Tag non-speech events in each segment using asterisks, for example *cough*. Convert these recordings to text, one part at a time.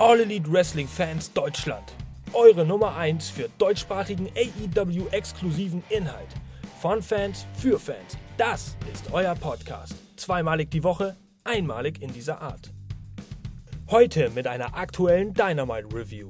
All Elite Wrestling Fans Deutschland. Eure Nummer 1 für deutschsprachigen AEW-exklusiven Inhalt. Von Fans für Fans. Das ist euer Podcast. Zweimalig die Woche, einmalig in dieser Art. Heute mit einer aktuellen Dynamite Review.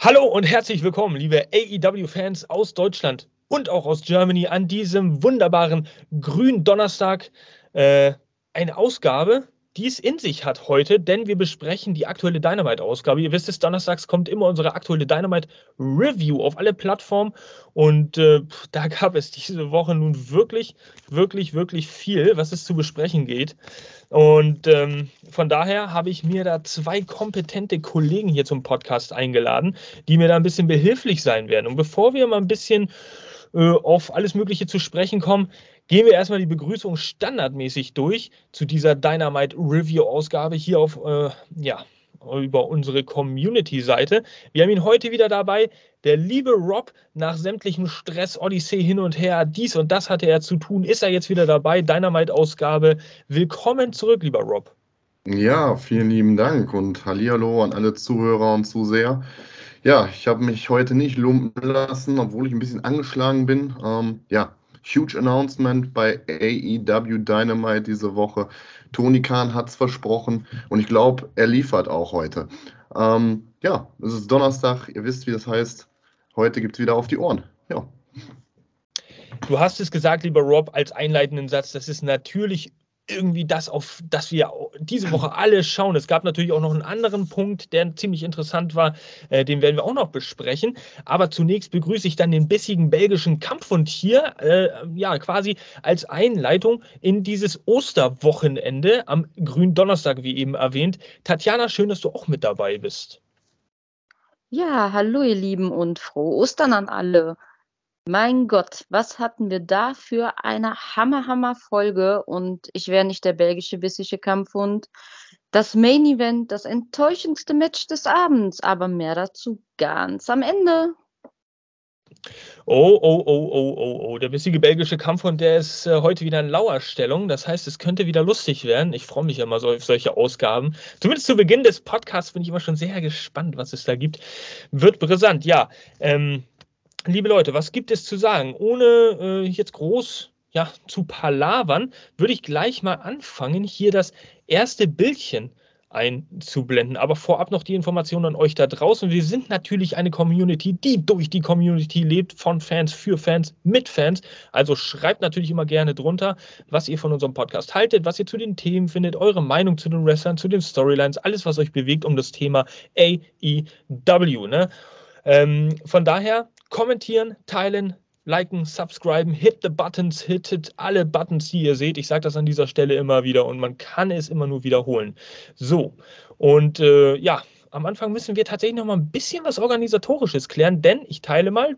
Hallo und herzlich willkommen, liebe AEW-Fans aus Deutschland und auch aus Germany an diesem wunderbaren grünen Donnerstag. Äh, eine Ausgabe, die es in sich hat heute, denn wir besprechen die aktuelle Dynamite-Ausgabe. Ihr wisst es, donnerstags kommt immer unsere aktuelle Dynamite-Review auf alle Plattformen und äh, da gab es diese Woche nun wirklich, wirklich, wirklich viel, was es zu besprechen geht. Und ähm, von daher habe ich mir da zwei kompetente Kollegen hier zum Podcast eingeladen, die mir da ein bisschen behilflich sein werden. Und bevor wir mal ein bisschen äh, auf alles Mögliche zu sprechen kommen, gehen wir erstmal die Begrüßung standardmäßig durch zu dieser Dynamite Review Ausgabe hier auf, äh, ja, über unsere Community-Seite. Wir haben ihn heute wieder dabei. Der liebe Rob, nach sämtlichem Stress, Odyssee hin und her, dies und das hatte er zu tun, ist er jetzt wieder dabei. Dynamite-Ausgabe. Willkommen zurück, lieber Rob. Ja, vielen lieben Dank und Hallihallo an alle Zuhörer und Zuseher. Ja, ich habe mich heute nicht lumpen lassen, obwohl ich ein bisschen angeschlagen bin. Ähm, ja, huge Announcement bei AEW Dynamite diese Woche. Tony Khan hat es versprochen und ich glaube, er liefert auch heute. Ähm, ja, es ist Donnerstag, ihr wisst, wie das heißt. Heute gibt es wieder auf die Ohren. Ja. Du hast es gesagt, lieber Rob, als einleitenden Satz, das ist natürlich irgendwie das, auf das wir diese Woche *clears throat* alle schauen. Es gab natürlich auch noch einen anderen Punkt, der ziemlich interessant war, äh, den werden wir auch noch besprechen. Aber zunächst begrüße ich dann den bissigen belgischen Kampfhund hier, äh, ja, quasi als Einleitung in dieses Osterwochenende am grünen Donnerstag, wie eben erwähnt. Tatjana, schön, dass du auch mit dabei bist. Ja, hallo ihr Lieben und frohe Ostern an alle. Mein Gott, was hatten wir da für eine Hammer-Hammer-Folge und ich wäre nicht der belgische bissige Kampfhund. Das Main Event, das enttäuschendste Match des Abends, aber mehr dazu ganz am Ende. Oh, oh, oh, oh, oh, oh. Der bissige belgische Kampfhund, der ist äh, heute wieder in Lauerstellung. Das heißt, es könnte wieder lustig werden. Ich freue mich immer so auf solche Ausgaben. Zumindest zu Beginn des Podcasts bin ich immer schon sehr gespannt, was es da gibt. Wird brisant, ja. Ähm, liebe Leute, was gibt es zu sagen? Ohne äh, jetzt groß ja, zu palavern, würde ich gleich mal anfangen, hier das erste Bildchen einzublenden. Aber vorab noch die Information an euch da draußen. Wir sind natürlich eine Community, die durch die Community lebt, von Fans, für Fans, mit Fans. Also schreibt natürlich immer gerne drunter, was ihr von unserem Podcast haltet, was ihr zu den Themen findet, eure Meinung zu den Wrestlern, zu den Storylines, alles, was euch bewegt um das Thema AEW. Ne? Ähm, von daher kommentieren, teilen, liken, subscriben, hit the buttons, hittet alle Buttons, die ihr seht. Ich sage das an dieser Stelle immer wieder und man kann es immer nur wiederholen. So, und äh, ja, am Anfang müssen wir tatsächlich noch mal ein bisschen was Organisatorisches klären, denn ich teile mal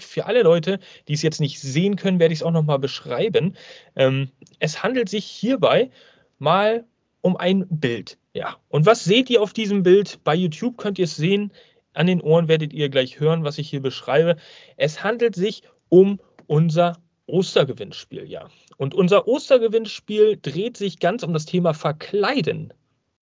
für alle Leute, die es jetzt nicht sehen können, werde ich es auch noch mal beschreiben. Ähm, es handelt sich hierbei mal um ein Bild. Ja, und was seht ihr auf diesem Bild? Bei YouTube könnt ihr es sehen. An den Ohren werdet ihr gleich hören, was ich hier beschreibe. Es handelt sich um unser Ostergewinnspiel, ja. Und unser Ostergewinnspiel dreht sich ganz um das Thema Verkleiden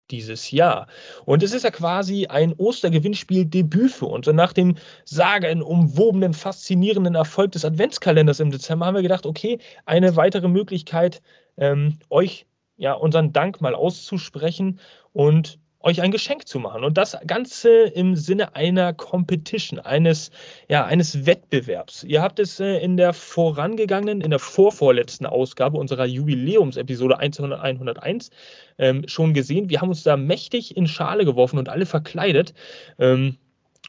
dieses Jahr. Und es ist ja quasi ein Ostergewinnspiel-Debüt für uns. Und nach dem sagenumwobenen, faszinierenden Erfolg des Adventskalenders im Dezember haben wir gedacht, okay, eine weitere Möglichkeit, ähm, euch ja unseren Dank mal auszusprechen und euch ein Geschenk zu machen. Und das Ganze im Sinne einer Competition, eines, ja, eines Wettbewerbs. Ihr habt es äh, in der vorangegangenen, in der vorvorletzten Ausgabe unserer Jubiläumsepisode 101 ähm, schon gesehen. Wir haben uns da mächtig in Schale geworfen und alle verkleidet. Ähm,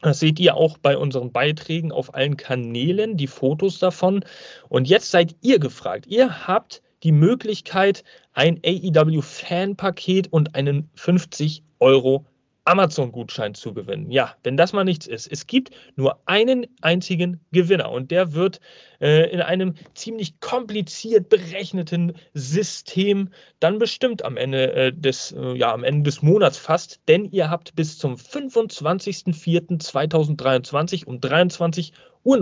das seht ihr auch bei unseren Beiträgen auf allen Kanälen, die Fotos davon. Und jetzt seid ihr gefragt. Ihr habt die Möglichkeit, ein AEW-Fan-Paket und einen 50 Euro Amazon-Gutschein zu gewinnen. Ja, wenn das mal nichts ist. Es gibt nur einen einzigen Gewinner und der wird äh, in einem ziemlich kompliziert berechneten System dann bestimmt am Ende äh, des, äh, ja, am Ende des Monats fast, denn ihr habt bis zum 25.04.2023 um 23.59 Uhr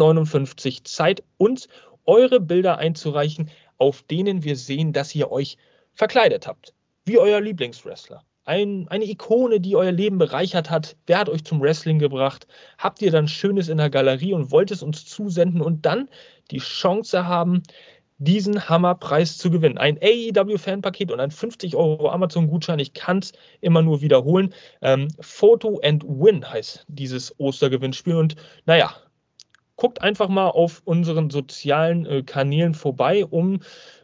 Zeit, uns eure Bilder einzureichen, auf denen wir sehen, dass ihr euch verkleidet habt. wie euer Lieblingswrestler. Ein, eine Ikone, die euer Leben bereichert hat. Wer hat euch zum Wrestling gebracht? Habt ihr dann Schönes in der Galerie und wollt es uns zusenden und dann die Chance haben, diesen Hammerpreis zu gewinnen. Ein AEW-Fanpaket und ein 50 Euro Amazon-Gutschein. Ich kann es immer nur wiederholen. Ähm, Photo and Win heißt dieses Ostergewinnspiel. Und naja, guckt einfach mal auf unseren sozialen äh, Kanälen vorbei, um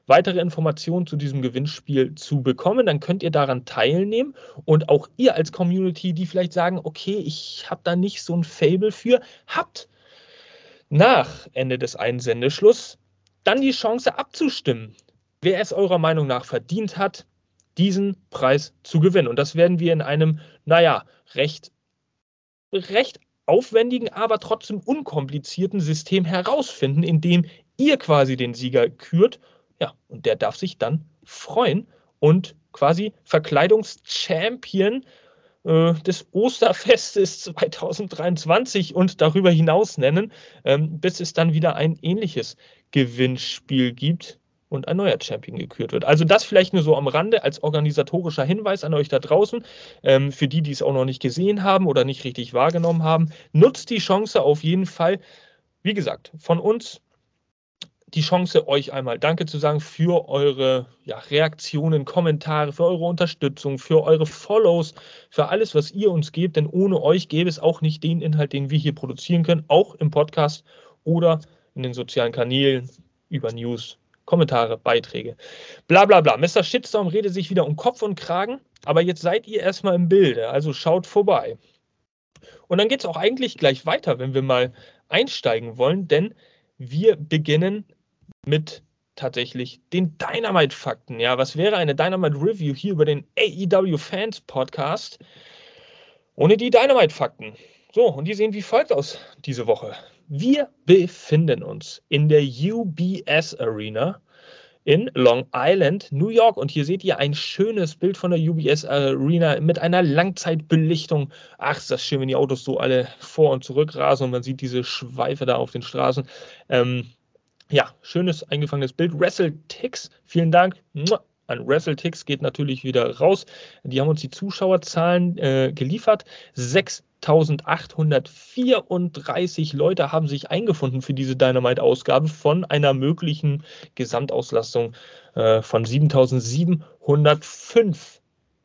weitere Informationen zu diesem Gewinnspiel zu bekommen. Dann könnt ihr daran teilnehmen und auch ihr als Community, die vielleicht sagen, okay, ich habe da nicht so ein Fable für, habt nach Ende des Einsendeschlusses dann die Chance abzustimmen, wer es eurer Meinung nach verdient hat, diesen Preis zu gewinnen. Und das werden wir in einem, naja, recht, recht aufwendigen, aber trotzdem unkomplizierten System herausfinden, indem ihr quasi den Sieger kürt. Ja, und der darf sich dann freuen und quasi Verkleidungschampion äh, des Osterfestes 2023 und darüber hinaus nennen, ähm, bis es dann wieder ein ähnliches Gewinnspiel gibt und ein neuer Champion gekürt wird. Also das vielleicht nur so am Rande als organisatorischer Hinweis an euch da draußen. Ähm, für die, die es auch noch nicht gesehen haben oder nicht richtig wahrgenommen haben, nutzt die Chance auf jeden Fall. Wie gesagt, von uns die Chance, euch einmal Danke zu sagen für eure ja, Reaktionen, Kommentare, für eure Unterstützung, für eure Follows, für alles, was ihr uns gebt. Denn ohne euch gäbe es auch nicht den Inhalt, den wir hier produzieren können, auch im Podcast oder in den sozialen Kanälen über News, Kommentare, Beiträge. Bla bla bla. Mr. Shitstorm redet sich wieder um Kopf und Kragen, aber jetzt seid ihr erstmal im Bilde, also schaut vorbei. Und dann geht es auch eigentlich gleich weiter, wenn wir mal einsteigen wollen, denn wir beginnen mit tatsächlich den Dynamite-Fakten. Ja, was wäre eine Dynamite-Review hier über den AEW Fans Podcast ohne die Dynamite-Fakten? So, und die sehen wie folgt aus diese Woche. Wir befinden uns in der UBS Arena in Long Island, New York. Und hier seht ihr ein schönes Bild von der UBS Arena mit einer Langzeitbelichtung. Ach, ist das schön, wenn die Autos so alle vor und zurück rasen und man sieht diese Schweife da auf den Straßen. Ähm, ja, schönes eingefangenes Bild. WrestleTix, vielen Dank an WrestleTix geht natürlich wieder raus. Die haben uns die Zuschauerzahlen äh, geliefert. 6.834 Leute haben sich eingefunden für diese Dynamite-Ausgabe von einer möglichen Gesamtauslastung äh, von 7.705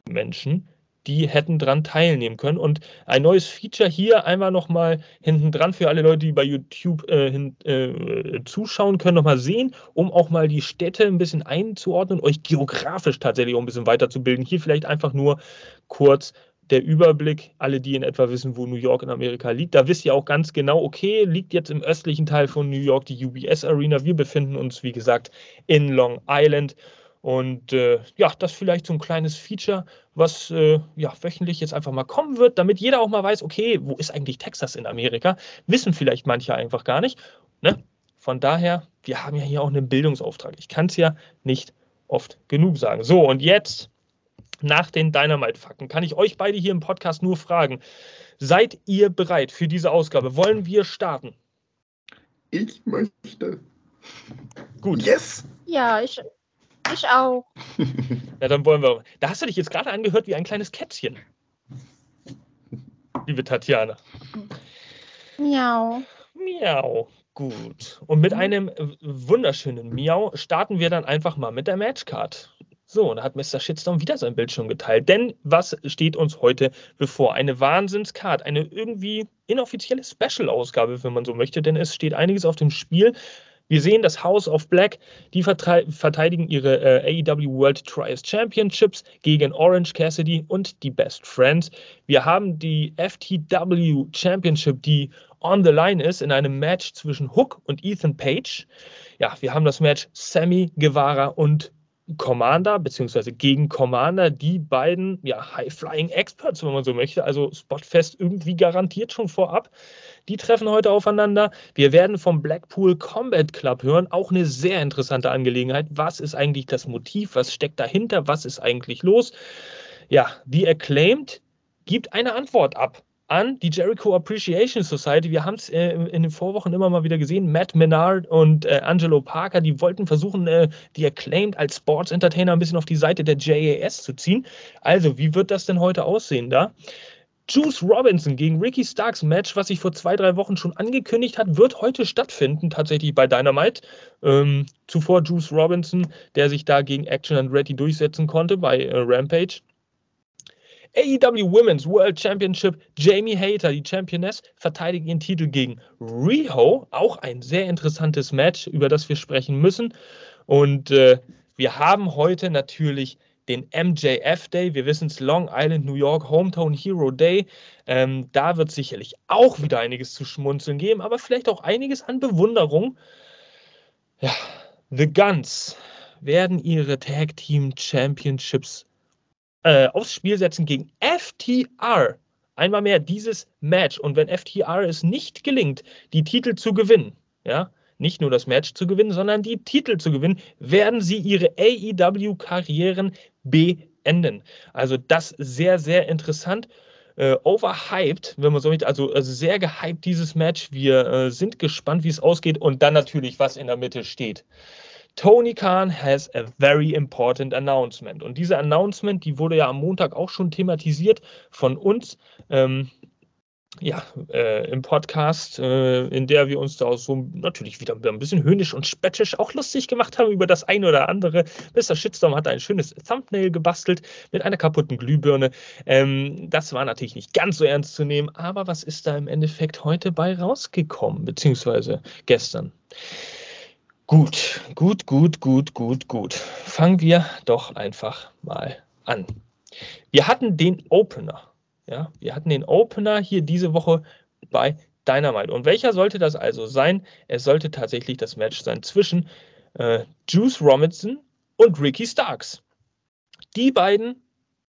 Menschen die hätten dran teilnehmen können. Und ein neues Feature hier einmal nochmal hinten dran für alle Leute, die bei YouTube äh, hin, äh, zuschauen können, nochmal sehen, um auch mal die Städte ein bisschen einzuordnen, euch geografisch tatsächlich auch ein bisschen weiterzubilden. Hier vielleicht einfach nur kurz der Überblick, alle, die in etwa wissen, wo New York in Amerika liegt. Da wisst ihr auch ganz genau, okay, liegt jetzt im östlichen Teil von New York die UBS Arena. Wir befinden uns, wie gesagt, in Long Island. Und äh, ja, das vielleicht so ein kleines Feature, was äh, ja wöchentlich jetzt einfach mal kommen wird, damit jeder auch mal weiß, okay, wo ist eigentlich Texas in Amerika? Wissen vielleicht manche einfach gar nicht. Ne? Von daher, wir haben ja hier auch einen Bildungsauftrag. Ich kann es ja nicht oft genug sagen. So, und jetzt nach den Dynamite-Fakten kann ich euch beide hier im Podcast nur fragen, seid ihr bereit für diese Ausgabe? Wollen wir starten? Ich möchte. Gut. Yes! Ja, ich, ich auch. *laughs* Ja, dann wollen wir. Da hast du dich jetzt gerade angehört wie ein kleines Kätzchen. Liebe Tatjana. Miau. Miau. Gut. Und mit einem wunderschönen Miau starten wir dann einfach mal mit der Matchcard. So, und da hat Mr. Shitstorm wieder sein Bild schon geteilt. Denn was steht uns heute bevor? Eine Wahnsinnscard, eine irgendwie inoffizielle Special-Ausgabe, wenn man so möchte, denn es steht einiges auf dem Spiel. Wir sehen das House of Black, die verteidigen ihre äh, AEW World Trials Championships gegen Orange Cassidy und die Best Friends. Wir haben die FTW Championship, die on the line ist in einem Match zwischen Hook und Ethan Page. Ja, wir haben das Match Sammy Guevara und Commander, beziehungsweise gegen Commander, die beiden ja, High-Flying Experts, wenn man so möchte, also Spotfest irgendwie garantiert schon vorab. Die treffen heute aufeinander. Wir werden vom Blackpool Combat Club hören, auch eine sehr interessante Angelegenheit. Was ist eigentlich das Motiv? Was steckt dahinter? Was ist eigentlich los? Ja, The Acclaimed gibt eine Antwort ab an die Jericho Appreciation Society. Wir haben es äh, in den Vorwochen immer mal wieder gesehen. Matt Menard und äh, Angelo Parker, die wollten versuchen, äh, die Acclaimed als Sports Entertainer ein bisschen auf die Seite der JAS zu ziehen. Also, wie wird das denn heute aussehen da? Juice Robinson gegen Ricky Starks Match, was sich vor zwei, drei Wochen schon angekündigt hat, wird heute stattfinden, tatsächlich bei Dynamite. Ähm, zuvor Juice Robinson, der sich da gegen Action and Ready durchsetzen konnte bei äh, Rampage. AEW Women's World Championship, Jamie Hater, die Championess, verteidigt ihren Titel gegen Riho. Auch ein sehr interessantes Match, über das wir sprechen müssen. Und äh, wir haben heute natürlich den MJF Day. Wir wissen es, Long Island, New York, Hometown Hero Day. Ähm, da wird sicherlich auch wieder einiges zu schmunzeln geben, aber vielleicht auch einiges an Bewunderung. Ja, The Guns werden ihre Tag Team Championships äh, aufs Spiel setzen gegen FTR. Einmal mehr dieses Match. Und wenn FTR es nicht gelingt, die Titel zu gewinnen, ja, nicht nur das Match zu gewinnen, sondern die Titel zu gewinnen, werden sie ihre AEW-Karrieren beenden. Also das sehr, sehr interessant. Äh, overhyped, wenn man so möchte, also, also sehr gehypt dieses Match. Wir äh, sind gespannt, wie es ausgeht und dann natürlich, was in der Mitte steht. Tony Khan has a very important announcement. Und diese Announcement, die wurde ja am Montag auch schon thematisiert von uns. Ähm, ja, äh, im Podcast, äh, in der wir uns da so natürlich wieder ein bisschen höhnisch und spöttisch auch lustig gemacht haben über das eine oder andere. Mr. Shitstorm hat ein schönes Thumbnail gebastelt mit einer kaputten Glühbirne. Ähm, das war natürlich nicht ganz so ernst zu nehmen, aber was ist da im Endeffekt heute bei rausgekommen, beziehungsweise gestern? Gut, gut, gut, gut, gut, gut. Fangen wir doch einfach mal an. Wir hatten den Opener ja, wir hatten den Opener hier diese Woche bei Dynamite. Und welcher sollte das also sein? Es sollte tatsächlich das Match sein zwischen äh, Juice Robinson und Ricky Starks. Die beiden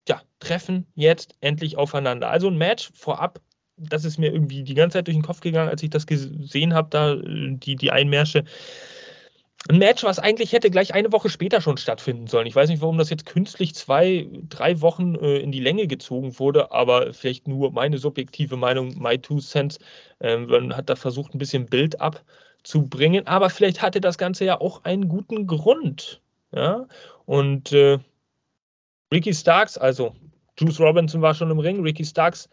ja, treffen jetzt endlich aufeinander. Also ein Match vorab, das ist mir irgendwie die ganze Zeit durch den Kopf gegangen, als ich das gesehen habe, da die, die Einmärsche ein Match, was eigentlich hätte gleich eine Woche später schon stattfinden sollen. Ich weiß nicht, warum das jetzt künstlich zwei, drei Wochen äh, in die Länge gezogen wurde, aber vielleicht nur meine subjektive Meinung, my two cents. Ähm, man hat da versucht, ein bisschen Bild abzubringen, aber vielleicht hatte das Ganze ja auch einen guten Grund. Ja, und äh, Ricky Starks, also Juice Robinson war schon im Ring, Ricky Starks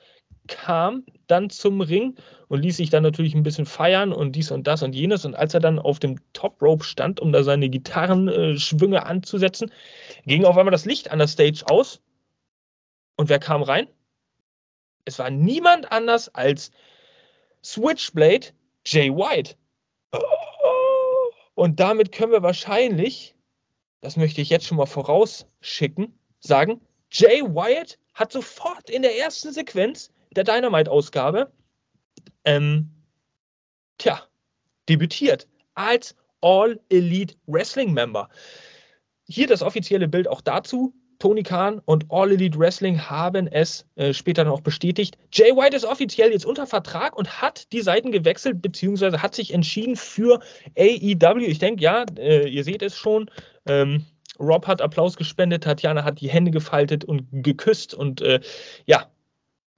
kam dann zum Ring und ließ sich dann natürlich ein bisschen feiern und dies und das und jenes. Und als er dann auf dem Top Rope stand, um da seine Gitarrenschwünge äh, anzusetzen, ging auf einmal das Licht an der Stage aus. Und wer kam rein? Es war niemand anders als Switchblade Jay White. Und damit können wir wahrscheinlich, das möchte ich jetzt schon mal vorausschicken, sagen, Jay Wyatt hat sofort in der ersten Sequenz der Dynamite-Ausgabe, ähm, tja, debütiert als All Elite Wrestling Member. Hier das offizielle Bild auch dazu. Tony Khan und All Elite Wrestling haben es äh, später noch bestätigt. Jay White ist offiziell jetzt unter Vertrag und hat die Seiten gewechselt, beziehungsweise hat sich entschieden für AEW. Ich denke, ja, äh, ihr seht es schon. Ähm, Rob hat Applaus gespendet, Tatjana hat die Hände gefaltet und geküsst und äh, ja,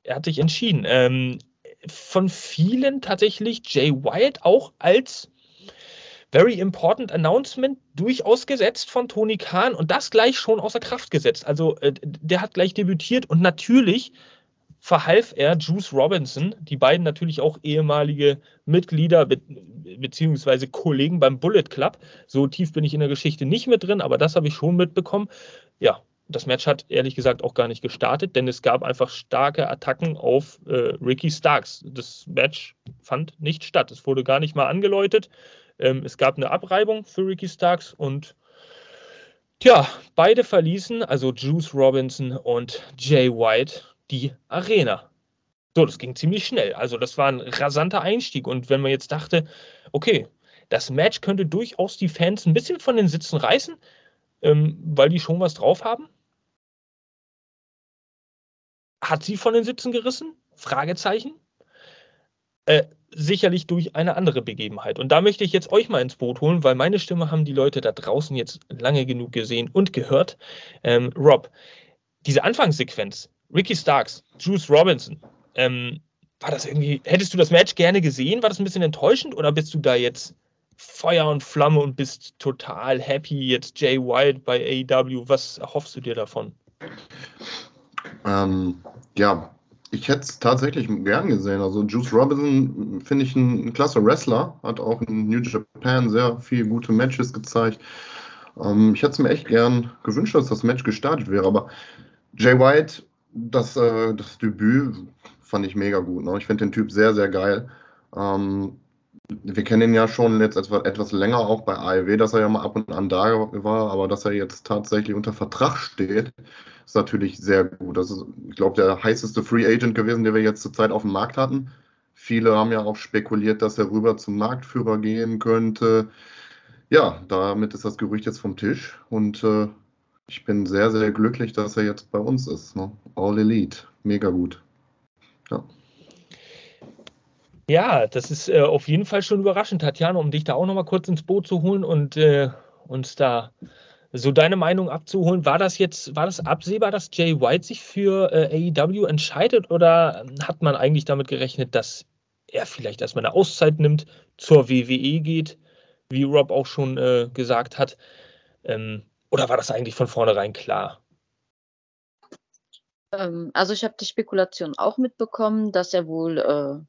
er hat sich entschieden. Ähm, von vielen tatsächlich Jay White auch als very important announcement durchaus gesetzt von Tony Khan und das gleich schon außer Kraft gesetzt. Also äh, der hat gleich debütiert und natürlich verhalf er Juice Robinson, die beiden natürlich auch ehemalige Mitglieder be beziehungsweise Kollegen beim Bullet Club. So tief bin ich in der Geschichte nicht mit drin, aber das habe ich schon mitbekommen. Ja, das Match hat ehrlich gesagt auch gar nicht gestartet, denn es gab einfach starke Attacken auf äh, Ricky Starks. Das Match fand nicht statt. Es wurde gar nicht mal angeläutet. Ähm, es gab eine Abreibung für Ricky Starks und tja, beide verließen, also Juice Robinson und Jay White, die Arena. So, das ging ziemlich schnell. Also das war ein rasanter Einstieg. Und wenn man jetzt dachte, okay, das Match könnte durchaus die Fans ein bisschen von den Sitzen reißen, ähm, weil die schon was drauf haben, hat sie von den Sitzen gerissen? Fragezeichen. Äh, sicherlich durch eine andere Begebenheit. Und da möchte ich jetzt euch mal ins Boot holen, weil meine Stimme haben die Leute da draußen jetzt lange genug gesehen und gehört. Ähm, Rob, diese Anfangssequenz, Ricky Starks, Juice Robinson, ähm, war das irgendwie, hättest du das Match gerne gesehen? War das ein bisschen enttäuschend oder bist du da jetzt Feuer und Flamme und bist total happy jetzt Jay White bei AEW? Was erhoffst du dir davon? Ähm, ja, ich hätte es tatsächlich gern gesehen. Also Juice Robinson finde ich ein, klasse Wrestler, hat auch in New Japan sehr viele gute Matches gezeigt. Ähm, ich hätte es mir echt gern gewünscht, dass das Match gestartet wäre, aber Jay White, das, äh, das Debüt fand ich mega gut. Ne? Ich finde den Typ sehr, sehr geil. Ähm, wir kennen ihn ja schon jetzt etwas, etwas länger auch bei AEW, dass er ja mal ab und an da war, aber dass er jetzt tatsächlich unter Vertrag steht, ist natürlich sehr gut. Das ist, ich glaube, der heißeste Free Agent gewesen, den wir jetzt zurzeit auf dem Markt hatten. Viele haben ja auch spekuliert, dass er rüber zum Marktführer gehen könnte. Ja, damit ist das Gerücht jetzt vom Tisch und äh, ich bin sehr, sehr glücklich, dass er jetzt bei uns ist. Ne? All Elite, mega gut. Ja. Ja, das ist äh, auf jeden Fall schon überraschend, Tatjana, um dich da auch nochmal kurz ins Boot zu holen und äh, uns da so deine Meinung abzuholen. War das jetzt, war das absehbar, dass Jay White sich für äh, AEW entscheidet oder hat man eigentlich damit gerechnet, dass er vielleicht erstmal eine Auszeit nimmt, zur WWE geht, wie Rob auch schon äh, gesagt hat? Ähm, oder war das eigentlich von vornherein klar? Ähm, also ich habe die Spekulation auch mitbekommen, dass er wohl äh,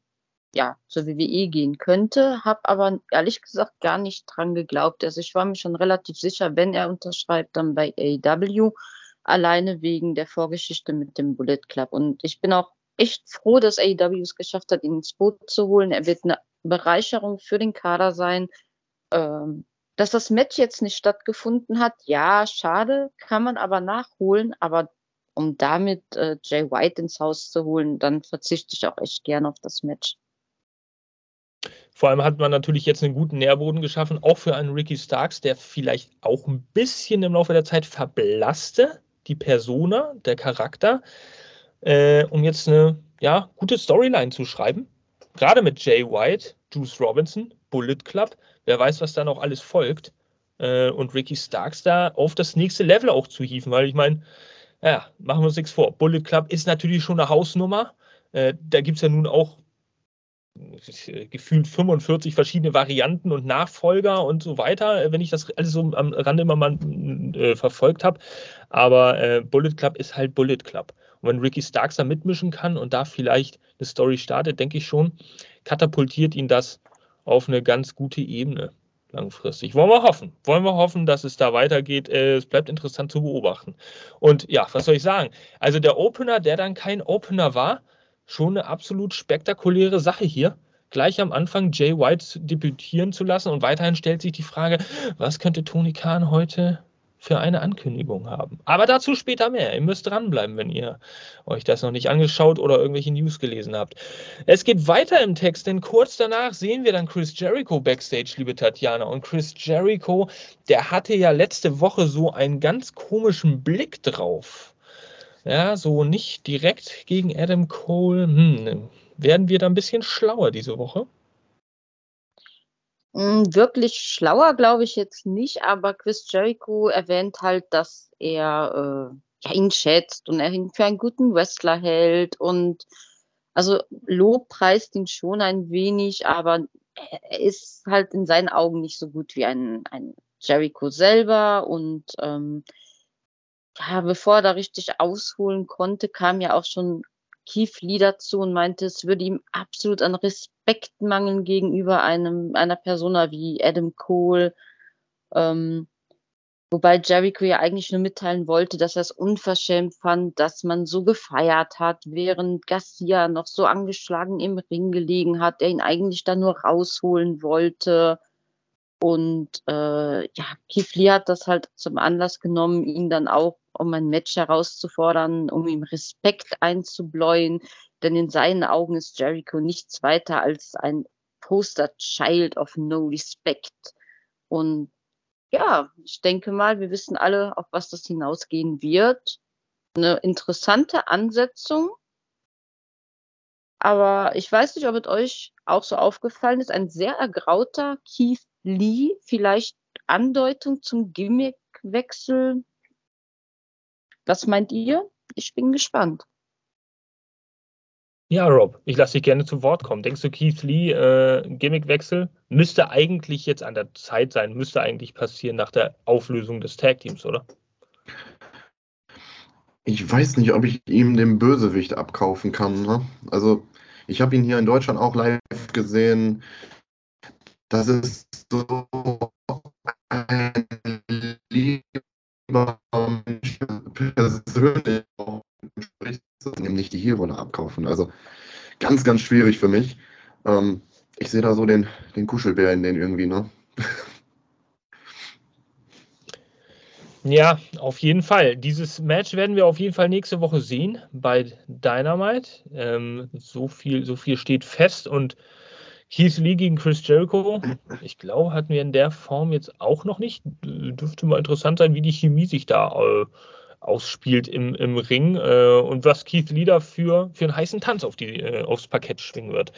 ja, zur WWE gehen könnte, habe aber ehrlich gesagt gar nicht dran geglaubt. Also ich war mir schon relativ sicher, wenn er unterschreibt, dann bei AEW, alleine wegen der Vorgeschichte mit dem Bullet Club. Und ich bin auch echt froh, dass AEW es geschafft hat, ihn ins Boot zu holen. Er wird eine Bereicherung für den Kader sein. Ähm, dass das Match jetzt nicht stattgefunden hat, ja, schade, kann man aber nachholen. Aber um damit äh, Jay White ins Haus zu holen, dann verzichte ich auch echt gern auf das Match. Vor allem hat man natürlich jetzt einen guten Nährboden geschaffen, auch für einen Ricky Starks, der vielleicht auch ein bisschen im Laufe der Zeit verblasste, die Persona, der Charakter, äh, um jetzt eine ja, gute Storyline zu schreiben. Gerade mit Jay White, Juice Robinson, Bullet Club, wer weiß, was da noch alles folgt. Äh, und Ricky Starks da auf das nächste Level auch zu hieven, weil ich meine, ja, machen wir uns nichts vor. Bullet Club ist natürlich schon eine Hausnummer. Äh, da gibt es ja nun auch gefühlt 45 verschiedene Varianten und Nachfolger und so weiter, wenn ich das alles so am Rande immer mal äh, verfolgt habe. Aber äh, Bullet Club ist halt Bullet Club. Und wenn Ricky Starks da mitmischen kann und da vielleicht eine Story startet, denke ich schon, katapultiert ihn das auf eine ganz gute Ebene langfristig. Wollen wir hoffen. Wollen wir hoffen, dass es da weitergeht. Äh, es bleibt interessant zu beobachten. Und ja, was soll ich sagen? Also der Opener, der dann kein Opener war, schon eine absolut spektakuläre Sache hier. Gleich am Anfang Jay White debütieren zu lassen und weiterhin stellt sich die Frage, was könnte Tony Khan heute für eine Ankündigung haben. Aber dazu später mehr. Ihr müsst dranbleiben, wenn ihr euch das noch nicht angeschaut oder irgendwelche News gelesen habt. Es geht weiter im Text, denn kurz danach sehen wir dann Chris Jericho backstage, liebe Tatjana. Und Chris Jericho, der hatte ja letzte Woche so einen ganz komischen Blick drauf. Ja, so nicht direkt gegen Adam Cole. Hm, werden wir da ein bisschen schlauer diese Woche? Hm, wirklich schlauer glaube ich jetzt nicht, aber Chris Jericho erwähnt halt, dass er äh, ja, ihn schätzt und er ihn für einen guten Wrestler hält und also Lob preist ihn schon ein wenig, aber er ist halt in seinen Augen nicht so gut wie ein, ein Jericho selber und ähm, ja, bevor er da richtig ausholen konnte, kam ja auch schon Keith Lee dazu und meinte, es würde ihm absolut an Respekt mangeln gegenüber einem, einer Persona wie Adam Cole. Ähm, wobei Jericho ja eigentlich nur mitteilen wollte, dass er es unverschämt fand, dass man so gefeiert hat, während Garcia noch so angeschlagen im Ring gelegen hat, er ihn eigentlich da nur rausholen wollte. Und äh, ja, Keith Lee hat das halt zum Anlass genommen, ihn dann auch um ein Match herauszufordern, um ihm Respekt einzubläuen. Denn in seinen Augen ist Jericho nichts weiter als ein Poster Child of No Respect. Und ja, ich denke mal, wir wissen alle, auf was das hinausgehen wird. Eine interessante Ansetzung. Aber ich weiß nicht, ob es euch auch so aufgefallen ist. Ein sehr ergrauter Keith Lee, vielleicht Andeutung zum Gimmickwechsel. Was meint ihr? Ich bin gespannt. Ja, Rob, ich lasse dich gerne zu Wort kommen. Denkst du, Keith Lee, äh, Gimmickwechsel, müsste eigentlich jetzt an der Zeit sein, müsste eigentlich passieren nach der Auflösung des Tag-Teams, oder? Ich weiß nicht, ob ich ihm den Bösewicht abkaufen kann. Ne? Also, ich habe ihn hier in Deutschland auch live gesehen. Das ist so ein lieber Mensch persönlich ihm nicht die Heelrolle abkaufen. Also ganz, ganz schwierig für mich. Ähm, ich sehe da so den, den Kuschelbär in den irgendwie, ne? Ja, auf jeden Fall. Dieses Match werden wir auf jeden Fall nächste Woche sehen bei Dynamite. Ähm, so, viel, so viel steht fest und Keith Lee gegen Chris Jericho, ich glaube, hatten wir in der Form jetzt auch noch nicht. Dürfte mal interessant sein, wie die Chemie sich da äh, ausspielt im, im Ring äh, und was Keith Lee dafür für einen heißen Tanz auf die, äh, aufs Parkett schwingen wird.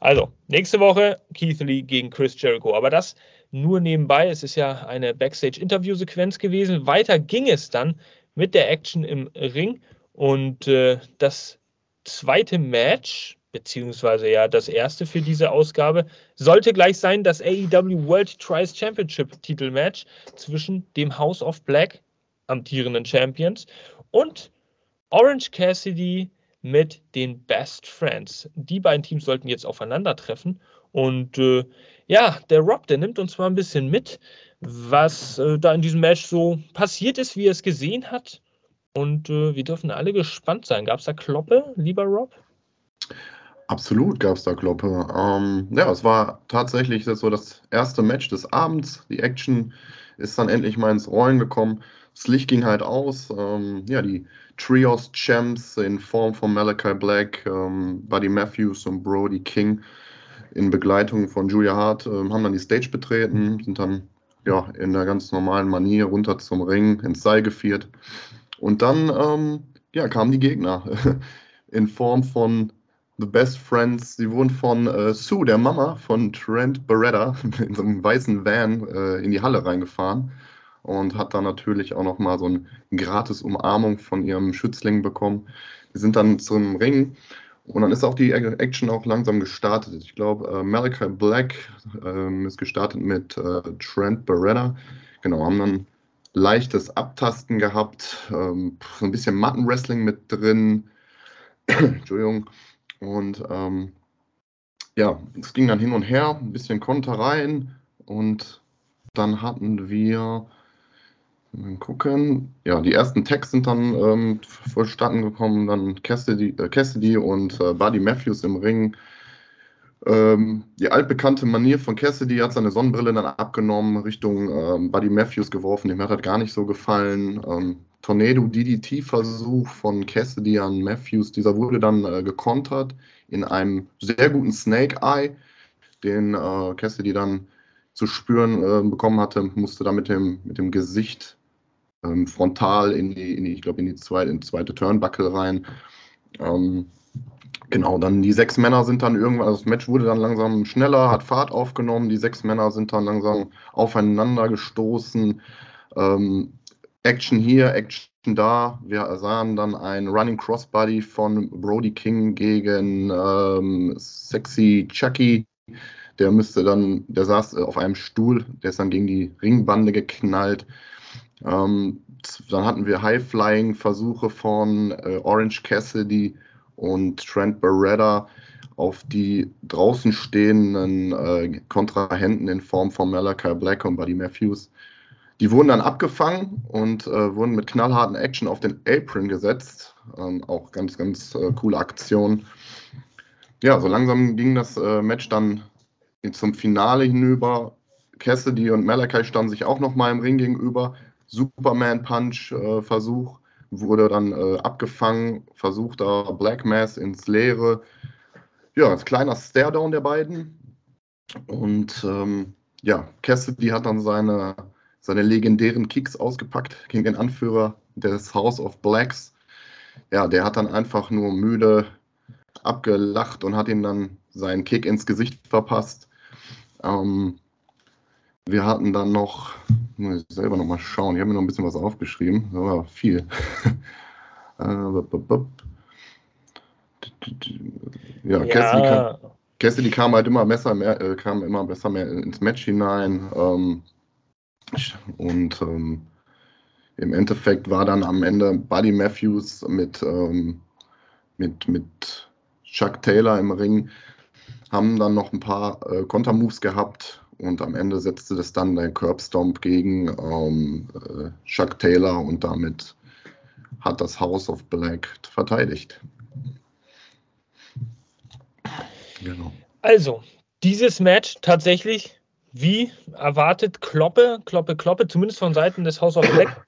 Also, nächste Woche Keith Lee gegen Chris Jericho. Aber das nur nebenbei. Es ist ja eine Backstage-Interview-Sequenz gewesen. Weiter ging es dann mit der Action im Ring und äh, das zweite Match, beziehungsweise ja das erste für diese Ausgabe, sollte gleich sein das AEW World Trials Championship Titelmatch zwischen dem House of Black, amtierenden Champions, und Orange Cassidy mit den Best Friends. Die beiden Teams sollten jetzt aufeinandertreffen und äh, ja, der Rob, der nimmt uns mal ein bisschen mit, was äh, da in diesem Match so passiert ist, wie er es gesehen hat. Und äh, wir dürfen alle gespannt sein. Gab es da Kloppe, lieber Rob? Absolut gab es da Kloppe. Ähm, ja, es war tatsächlich so das erste Match des Abends. Die Action ist dann endlich mal ins Rollen gekommen. Das Licht ging halt aus. Ähm, ja, die Trios Champs in Form von Malachi Black, ähm, Buddy Matthews und Brody King in Begleitung von Julia Hart, äh, haben dann die Stage betreten, sind dann ja, in der ganz normalen Manier runter zum Ring, ins Seil geführt. Und dann ähm, ja, kamen die Gegner *laughs* in Form von The Best Friends. Sie wurden von äh, Sue, der Mama von Trent Beretta, *laughs* in so einem weißen Van äh, in die Halle reingefahren und hat dann natürlich auch nochmal so eine gratis Umarmung von ihrem Schützling bekommen. Die sind dann zum Ring und dann ist auch die Action auch langsam gestartet. Ich glaube, äh, Malachi Black äh, ist gestartet mit äh, Trent Beretta. Genau, haben dann leichtes Abtasten gehabt, ähm, so ein bisschen Mattenwrestling mit drin. *clears throat* Entschuldigung. Und ähm, ja, es ging dann hin und her, ein bisschen Konter rein und dann hatten wir Mal gucken. Ja, die ersten Tags sind dann ähm, vollstatten gekommen. Dann Cassidy, äh, Cassidy und äh, Buddy Matthews im Ring. Ähm, die altbekannte Manier von Cassidy hat seine Sonnenbrille dann abgenommen, Richtung ähm, Buddy Matthews geworfen. Dem hat das gar nicht so gefallen. Ähm, Tornado DDT-Versuch von Cassidy an Matthews. Dieser wurde dann äh, gekontert in einem sehr guten Snake Eye, den äh, Cassidy dann zu spüren äh, bekommen hatte, musste da mit dem, mit dem Gesicht ähm, frontal in die, in die, ich glaube, in die zweite, in zweite Turnbuckle rein. Ähm, genau, dann die sechs Männer sind dann irgendwann, also das Match wurde dann langsam schneller, hat Fahrt aufgenommen, die sechs Männer sind dann langsam aufeinander gestoßen. Ähm, Action hier, Action da. Wir sahen dann ein Running Crossbody von Brody King gegen ähm, Sexy Chucky. Der müsste dann, der saß auf einem Stuhl, der ist dann gegen die Ringbande geknallt. Ähm, dann hatten wir High-Flying-Versuche von äh, Orange Cassidy und Trent Beretta auf die draußen stehenden äh, Kontrahenten in Form von Malachi Black und Buddy Matthews. Die wurden dann abgefangen und äh, wurden mit knallharten Action auf den Apron gesetzt. Ähm, auch ganz, ganz äh, coole Aktion. Ja, so langsam ging das äh, Match dann zum Finale hinüber. Cassidy und Malachi standen sich auch nochmal im Ring gegenüber. Superman-Punch-Versuch wurde dann äh, abgefangen, versuchter Black Mass ins Leere. Ja, ein kleiner Staredown der beiden. Und ähm, ja, Cassidy hat dann seine, seine legendären Kicks ausgepackt gegen den Anführer des House of Blacks. Ja, der hat dann einfach nur müde abgelacht und hat ihm dann seinen Kick ins Gesicht verpasst. Ähm, wir hatten dann noch, muss ich selber noch mal schauen, ich habe mir noch ein bisschen was aufgeschrieben, aber viel. *laughs* Äh, ja, ja. Cassidy, kam, Cassidy kam halt immer besser, mehr, äh, kam immer besser mehr ins Match hinein. Ähm, und ähm, im Endeffekt war dann am Ende Buddy Matthews mit, ähm, mit, mit Chuck Taylor im Ring, haben dann noch ein paar äh, Kontermoves gehabt und am Ende setzte das dann der Curbstomp gegen ähm, äh, Chuck Taylor und damit hat das House of Black verteidigt. Genau. Also, dieses Match tatsächlich wie erwartet Kloppe, Kloppe, Kloppe, zumindest von Seiten des House of Black,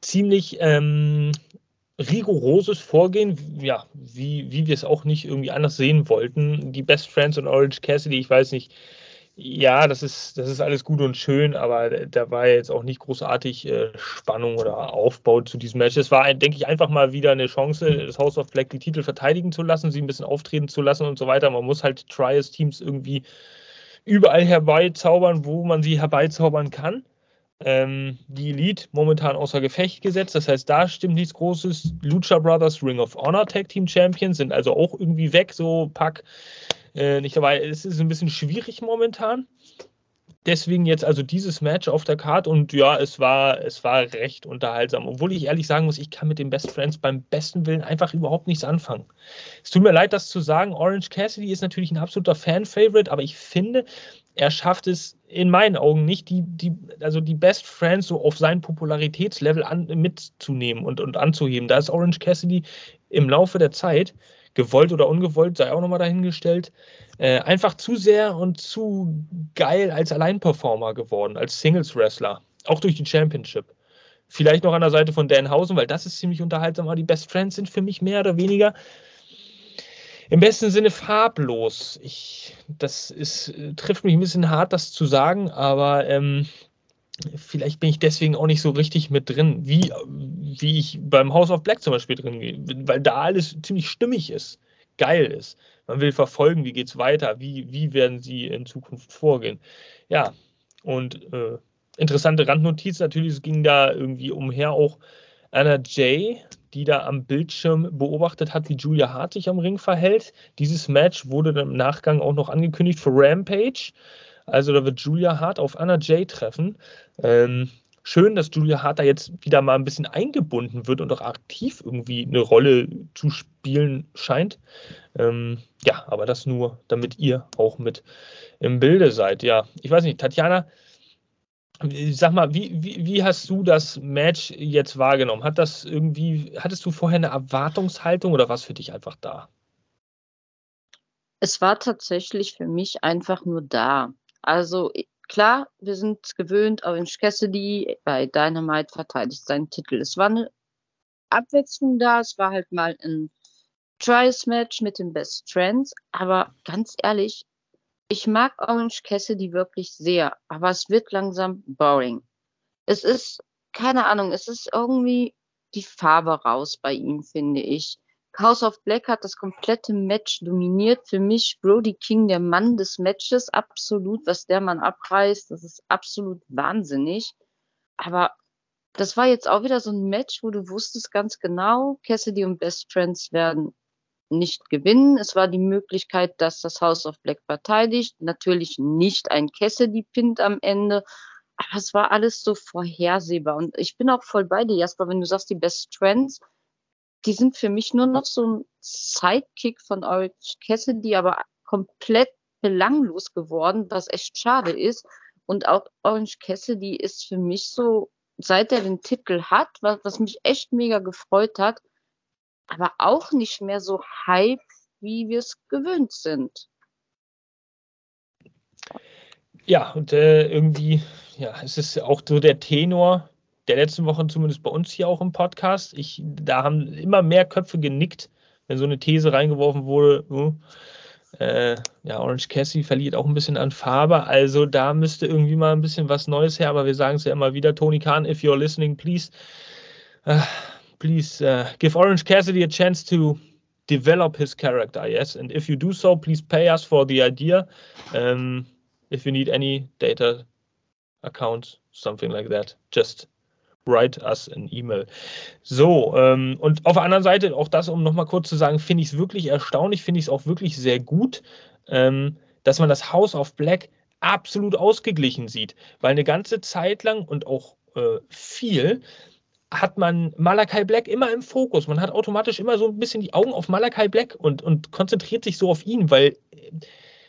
ziemlich ähm, rigoroses Vorgehen, ja, wie, wie wir es auch nicht irgendwie anders sehen wollten. Die Best Friends und Orange Cassidy, ich weiß nicht, ja, das ist, das ist alles gut und schön, aber da war jetzt auch nicht großartig äh, Spannung oder Aufbau zu diesem Match. Es war, denke ich, einfach mal wieder eine Chance, das House of Black die Titel verteidigen zu lassen, sie ein bisschen auftreten zu lassen und so weiter. Man muss halt Trials-Teams irgendwie überall herbeizaubern, wo man sie herbeizaubern kann. Ähm, die Elite momentan außer Gefecht gesetzt, das heißt, da stimmt nichts Großes. Lucha Brothers Ring of Honor Tag Team Champions sind also auch irgendwie weg, so Pack äh, nicht dabei. Es ist ein bisschen schwierig momentan. Deswegen jetzt also dieses Match auf der Karte und ja, es war, es war recht unterhaltsam. Obwohl ich ehrlich sagen muss, ich kann mit den Best Friends beim besten Willen einfach überhaupt nichts anfangen. Es tut mir leid, das zu sagen. Orange Cassidy ist natürlich ein absoluter Fan-Favorite, aber ich finde, er schafft es in meinen Augen nicht, die, die, also die Best Friends so auf sein Popularitätslevel an, mitzunehmen und, und anzuheben. Da ist Orange Cassidy im Laufe der Zeit gewollt oder ungewollt, sei auch nochmal dahingestellt, äh, einfach zu sehr und zu geil als Alleinperformer geworden, als Singles-Wrestler, auch durch die Championship. Vielleicht noch an der Seite von Dan Hausen, weil das ist ziemlich unterhaltsam, aber die Best Friends sind für mich mehr oder weniger im besten Sinne farblos. Ich, das ist, trifft mich ein bisschen hart, das zu sagen, aber ähm, vielleicht bin ich deswegen auch nicht so richtig mit drin, wie, wie ich beim House of Black zum Beispiel drin gehe, weil da alles ziemlich stimmig ist, geil ist. Man will verfolgen, wie geht es weiter, wie, wie werden sie in Zukunft vorgehen. Ja, und äh, interessante Randnotiz natürlich, es ging da irgendwie umher auch Anna Jay, die da am Bildschirm beobachtet hat, wie Julia Hart sich am Ring verhält. Dieses Match wurde dann im Nachgang auch noch angekündigt für Rampage. Also da wird Julia Hart auf Anna Jay treffen. Ähm, schön, dass Julia Hart da jetzt wieder mal ein bisschen eingebunden wird und auch aktiv irgendwie eine Rolle zu spielen scheint. Ähm, ja, aber das nur, damit ihr auch mit im Bilde seid. Ja, ich weiß nicht, Tatjana, sag mal, wie, wie, wie hast du das Match jetzt wahrgenommen? Hat das irgendwie, hattest du vorher eine Erwartungshaltung oder was für dich einfach da? Es war tatsächlich für mich einfach nur da. Also klar, wir sind gewöhnt, Orange Cassidy bei Dynamite verteidigt seinen Titel. Es war eine Abwechslung da, es war halt mal ein Trials-Match mit den Best Friends, aber ganz ehrlich, ich mag Orange Cassidy wirklich sehr, aber es wird langsam boring. Es ist, keine Ahnung, es ist irgendwie die Farbe raus bei ihm, finde ich. House of Black hat das komplette Match dominiert. Für mich Brody King der Mann des Matches. Absolut, was der Mann abreißt, das ist absolut wahnsinnig. Aber das war jetzt auch wieder so ein Match, wo du wusstest ganz genau, Cassidy und Best Friends werden nicht gewinnen. Es war die Möglichkeit, dass das House of Black verteidigt. Natürlich nicht ein Cassidy pinnt am Ende. Aber es war alles so vorhersehbar. Und ich bin auch voll bei dir, Jasper, wenn du sagst, die Best Friends, die sind für mich nur noch so ein Sidekick von Orange Cassidy, aber komplett belanglos geworden, was echt schade ist. Und auch Orange Cassidy ist für mich so, seit er den Titel hat, was, was mich echt mega gefreut hat, aber auch nicht mehr so hype, wie wir es gewöhnt sind. Ja, und äh, irgendwie, ja, es ist auch so der Tenor, der letzten Wochen zumindest bei uns hier auch im Podcast. Ich, da haben immer mehr Köpfe genickt, wenn so eine These reingeworfen wurde. Uh, äh, ja, Orange Cassie verliert auch ein bisschen an Farbe. Also da müsste irgendwie mal ein bisschen was Neues her. Aber wir sagen es ja immer wieder, Tony Khan, if you're listening, please, uh, please uh, give Orange Cassidy a chance to develop his character, yes. And if you do so, please pay us for the idea. Um, if you need any data accounts, something like that, just write us an email. So, ähm, und auf der anderen Seite, auch das, um nochmal kurz zu sagen, finde ich es wirklich erstaunlich, finde ich es auch wirklich sehr gut, ähm, dass man das House of Black absolut ausgeglichen sieht, weil eine ganze Zeit lang und auch äh, viel hat man Malakai Black immer im Fokus. Man hat automatisch immer so ein bisschen die Augen auf Malakai Black und, und konzentriert sich so auf ihn, weil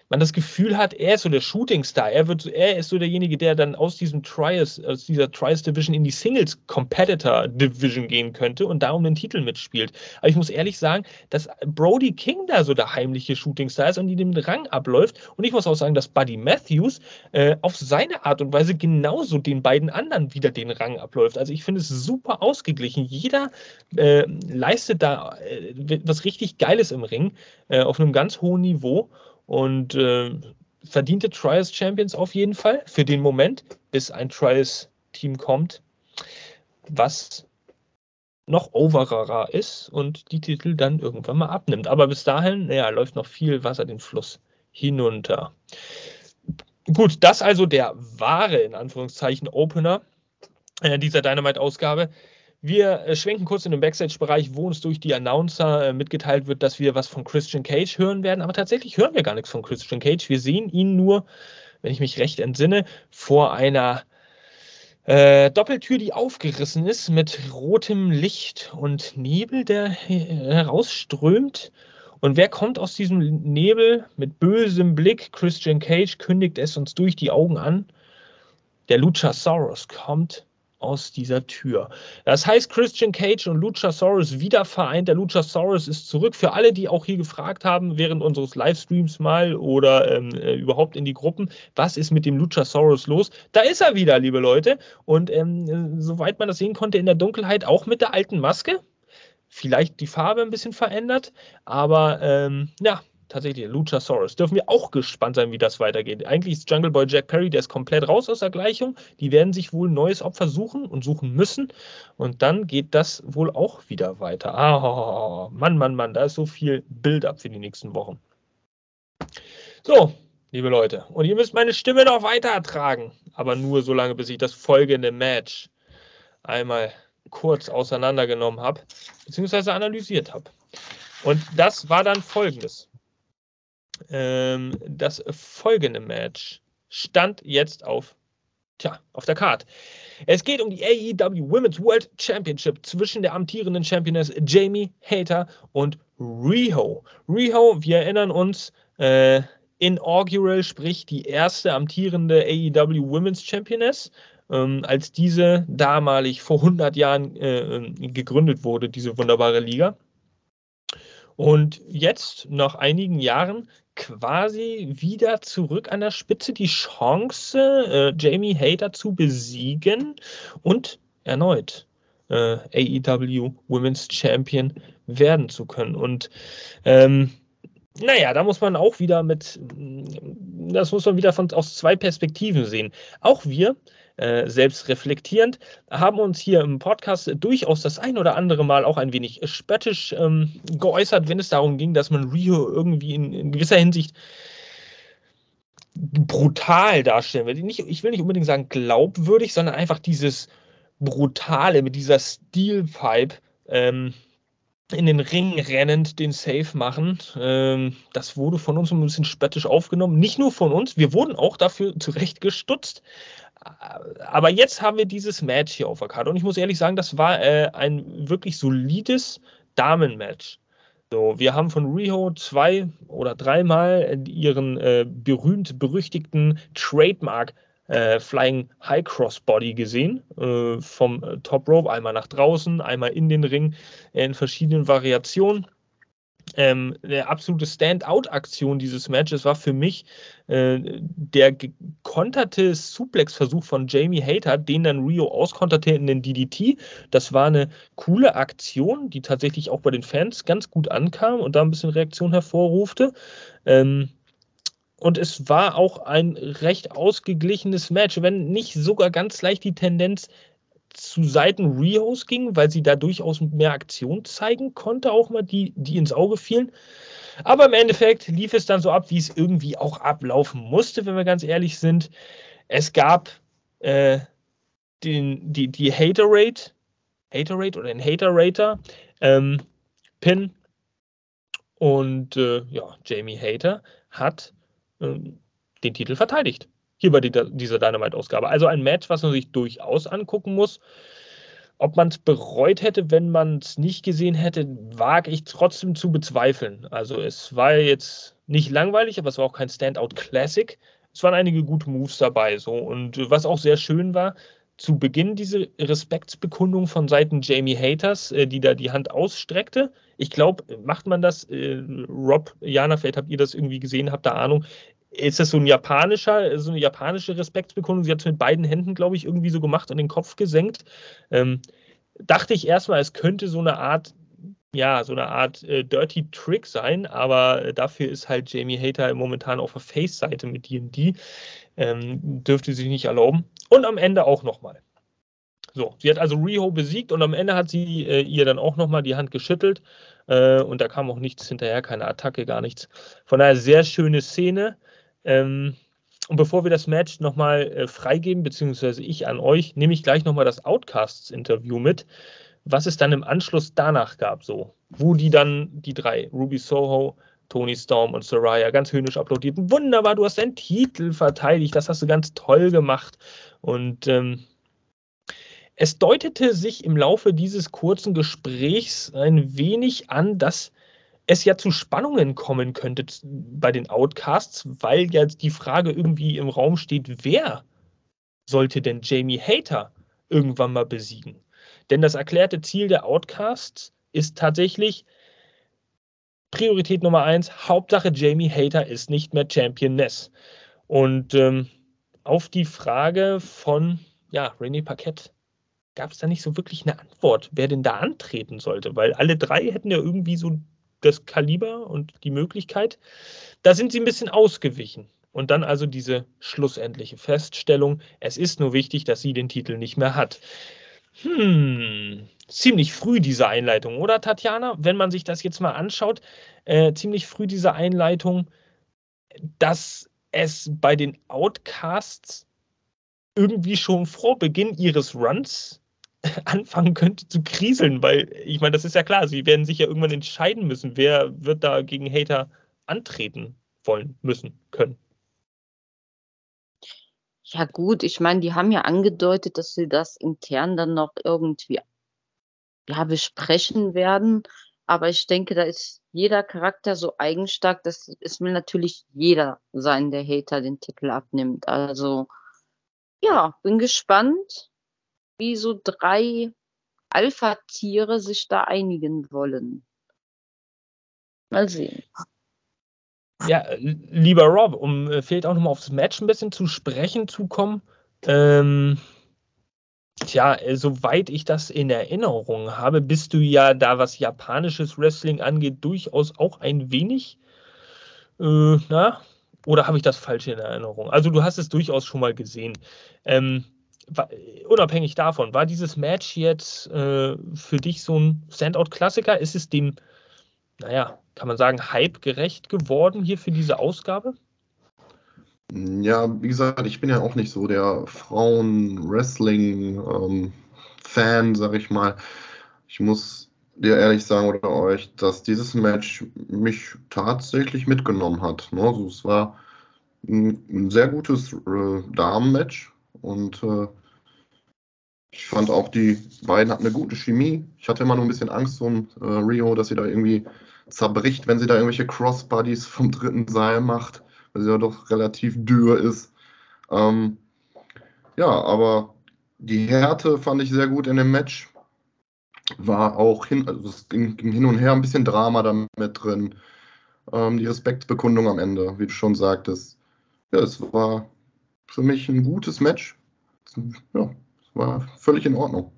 man das Gefühl hat, er ist so der Shooting Star. Er, wird, er ist so derjenige, der dann aus diesem Trials, aus dieser Trials Division in die Singles Competitor Division gehen könnte und da um den Titel mitspielt. Aber ich muss ehrlich sagen, dass Brody King da so der heimliche Shooting Star ist und die den Rang abläuft. Und ich muss auch sagen, dass Buddy Matthews äh, auf seine Art und Weise genauso den beiden anderen wieder den Rang abläuft. Also ich finde es super ausgeglichen. Jeder äh, leistet da äh, was richtig Geiles im Ring äh, auf einem ganz hohen Niveau. Und äh, verdiente Trials Champions auf jeden Fall für den Moment, bis ein Trials Team kommt, was noch overer ist und die Titel dann irgendwann mal abnimmt. Aber bis dahin, naja, läuft noch viel Wasser den Fluss hinunter. Gut, das also der wahre, in Anführungszeichen, Opener äh, dieser Dynamite-Ausgabe. Wir äh, schwenken kurz in den Backstage-Bereich, wo uns durch die Announcer äh, mitgeteilt wird, dass wir was von Christian Cage hören werden. Aber tatsächlich hören wir gar nichts von Christian Cage. Wir sehen ihn nur, wenn ich mich recht entsinne, vor einer äh, Doppeltür, die aufgerissen ist mit rotem Licht und Nebel, der herausströmt. Und wer kommt aus diesem Nebel mit bösem Blick? Christian Cage kündigt es uns durch die Augen an. Der Luchasaurus kommt aus dieser Tür. Das heißt, Christian Cage und Luchasaurus wieder vereint. Der Luchasaurus ist zurück. Für alle, die auch hier gefragt haben, während unseres Livestreams mal oder ähm, äh, überhaupt in die Gruppen, was ist mit dem Luchasaurus los? Da ist er wieder, liebe Leute. Und ähm, soweit man das sehen konnte, in der Dunkelheit auch mit der alten Maske. Vielleicht die Farbe ein bisschen verändert, aber ähm, ja, tatsächlich Luchasaurus. Dürfen wir auch gespannt sein, wie das weitergeht. Eigentlich ist Jungle Boy Jack Perry, der ist komplett raus aus der Gleichung. Die werden sich wohl ein neues Opfer suchen und suchen müssen. Und dann geht das wohl auch wieder weiter. Ah, Mann, Mann, Mann, da ist so viel Build-up für die nächsten Wochen. So, liebe Leute. Und ihr müsst meine Stimme noch weiter ertragen. Aber nur so lange, bis ich das folgende Match einmal kurz auseinandergenommen habe, beziehungsweise analysiert habe. Und das war dann folgendes ähm, das folgende Match stand jetzt auf, tja, auf der Card. Es geht um die AEW Women's World Championship zwischen der amtierenden Championess Jamie Hater und Riho. Riho, wir erinnern uns, äh, inaugural, sprich die erste amtierende AEW Women's Championess, ähm, als diese damalig vor 100 Jahren äh, gegründet wurde, diese wunderbare Liga. Und jetzt, nach einigen Jahren, quasi wieder zurück an der Spitze die Chance, äh, Jamie Hater zu besiegen und erneut äh, AEW Women's Champion werden zu können. Und ähm, naja, da muss man auch wieder mit, das muss man wieder von, aus zwei Perspektiven sehen. Auch wir äh, selbst reflektierend, haben uns hier im Podcast durchaus das ein oder andere Mal auch ein wenig spöttisch ähm, geäußert, wenn es darum ging, dass man Rio irgendwie in, in gewisser Hinsicht brutal darstellen will. Nicht, ich will nicht unbedingt sagen glaubwürdig, sondern einfach dieses Brutale mit dieser Steelpipe ähm, in den Ring rennend den Safe machen. Ähm, das wurde von uns ein bisschen spöttisch aufgenommen. Nicht nur von uns, wir wurden auch dafür zurecht gestutzt aber jetzt haben wir dieses Match hier auf der Karte. Und ich muss ehrlich sagen, das war äh, ein wirklich solides Damenmatch. So, wir haben von Riho zwei oder dreimal ihren äh, berühmt-berüchtigten Trademark äh, Flying High Cross Body gesehen. Äh, vom äh, Top Rope einmal nach draußen, einmal in den Ring in verschiedenen Variationen ähm, eine absolute Standout-Aktion dieses Matches war für mich äh, der gekonterte Suplex-Versuch von Jamie Hater, den dann Rio auskonterte in den DDT. Das war eine coole Aktion, die tatsächlich auch bei den Fans ganz gut ankam und da ein bisschen Reaktion hervorrufte. Ähm, und es war auch ein recht ausgeglichenes Match, wenn nicht sogar ganz leicht die Tendenz zu Seiten Rios ging, weil sie da durchaus mehr Aktion zeigen konnte, auch mal die, die ins Auge fielen. Aber im Endeffekt lief es dann so ab, wie es irgendwie auch ablaufen musste, wenn wir ganz ehrlich sind. Es gab äh, den, die, die Hater-Rate, Hater-Rate oder den Hater-Rater, ähm, Pin und äh, ja, Jamie Hater hat den Titel verteidigt. Hier bei die, dieser Dynamite-Ausgabe. Also ein Match, was man sich durchaus angucken muss. Ob man es bereut hätte, wenn man es nicht gesehen hätte, wage ich trotzdem zu bezweifeln. Also es war jetzt nicht langweilig, aber es war auch kein Standout-Classic. Es waren einige gute Moves dabei. So. Und was auch sehr schön war, zu Beginn diese Respektsbekundung von Seiten Jamie Haters, äh, die da die Hand ausstreckte. Ich glaube, macht man das, äh, Rob, Jana, vielleicht habt ihr das irgendwie gesehen, habt da Ahnung. Ist das so ein japanischer, so eine japanische Respektsbekundung? Sie hat es mit beiden Händen, glaube ich, irgendwie so gemacht und den Kopf gesenkt. Ähm, dachte ich erstmal, es könnte so eine Art, ja, so eine Art äh, Dirty Trick sein, aber dafür ist halt Jamie Hater momentan auf der Face-Seite mit D&D. Ähm, dürfte sich nicht erlauben. Und am Ende auch nochmal. So, sie hat also Riho besiegt und am Ende hat sie äh, ihr dann auch nochmal die Hand geschüttelt äh, und da kam auch nichts hinterher, keine Attacke, gar nichts. Von daher sehr schöne Szene. Ähm, und bevor wir das Match nochmal äh, freigeben, beziehungsweise ich an euch, nehme ich gleich nochmal das Outcasts-Interview mit, was es dann im Anschluss danach gab, so, wo die dann, die drei, Ruby Soho, Tony Storm und Soraya ganz höhnisch applaudierten. Wunderbar, du hast deinen Titel verteidigt, das hast du ganz toll gemacht. Und ähm, es deutete sich im Laufe dieses kurzen Gesprächs ein wenig an, dass es ja zu Spannungen kommen könnte bei den Outcasts, weil ja die Frage irgendwie im Raum steht, wer sollte denn Jamie Hater irgendwann mal besiegen? Denn das erklärte Ziel der Outcasts ist tatsächlich, Priorität Nummer eins, Hauptsache Jamie Hater ist nicht mehr Championess. Und ähm, auf die Frage von ja, René Paquette gab es da nicht so wirklich eine Antwort, wer denn da antreten sollte, weil alle drei hätten ja irgendwie so das Kaliber und die Möglichkeit. Da sind sie ein bisschen ausgewichen. Und dann also diese schlussendliche Feststellung, es ist nur wichtig, dass sie den Titel nicht mehr hat. Hm, ziemlich früh diese Einleitung, oder Tatjana? Wenn man sich das jetzt mal anschaut, äh, ziemlich früh diese Einleitung, dass es bei den Outcasts irgendwie schon vor Beginn ihres Runs *laughs* anfangen könnte zu kriseln, weil ich meine, das ist ja klar, sie werden sich ja irgendwann entscheiden müssen, wer wird da gegen Hater antreten wollen, müssen, können. Ja gut, ich meine, die haben ja angedeutet, dass sie das intern dann noch irgendwie ja, besprechen werden. Aber ich denke, da ist jeder Charakter so eigenstark, dass es will natürlich jeder sein, der Hater den Titel abnimmt. Also ja, bin gespannt, wie so drei Alpha-Tiere sich da einigen wollen. Mal sehen. Ja, lieber Rob, um äh, vielleicht auch nochmal aufs Match ein bisschen zu sprechen zu kommen. Ähm, tja, äh, soweit ich das in Erinnerung habe, bist du ja da, was japanisches Wrestling angeht, durchaus auch ein wenig. Äh, na, oder habe ich das falsch in Erinnerung? Also, du hast es durchaus schon mal gesehen. Ähm, unabhängig davon, war dieses Match jetzt äh, für dich so ein Standout-Klassiker? Ist es dem, naja, kann man sagen, Hype gerecht geworden hier für diese Ausgabe? Ja, wie gesagt, ich bin ja auch nicht so der Frauen-Wrestling-Fan, ähm, sag ich mal. Ich muss dir ehrlich sagen oder euch, dass dieses Match mich tatsächlich mitgenommen hat. Ne? Also es war ein, ein sehr gutes äh, Damen-Match und äh, ich fand auch, die beiden hatten eine gute Chemie. Ich hatte immer nur ein bisschen Angst um äh, Rio, dass sie da irgendwie zerbricht, wenn sie da irgendwelche Crossbodies vom dritten Seil macht, weil sie ja doch relativ dürr ist. Ähm, ja, aber die Härte fand ich sehr gut in dem Match. War auch hin, also es ging, ging hin und her ein bisschen Drama damit drin. Ähm, die Respektsbekundung am Ende, wie du schon sagtest. Ja, es war für mich ein gutes Match. Ja, es war völlig in Ordnung.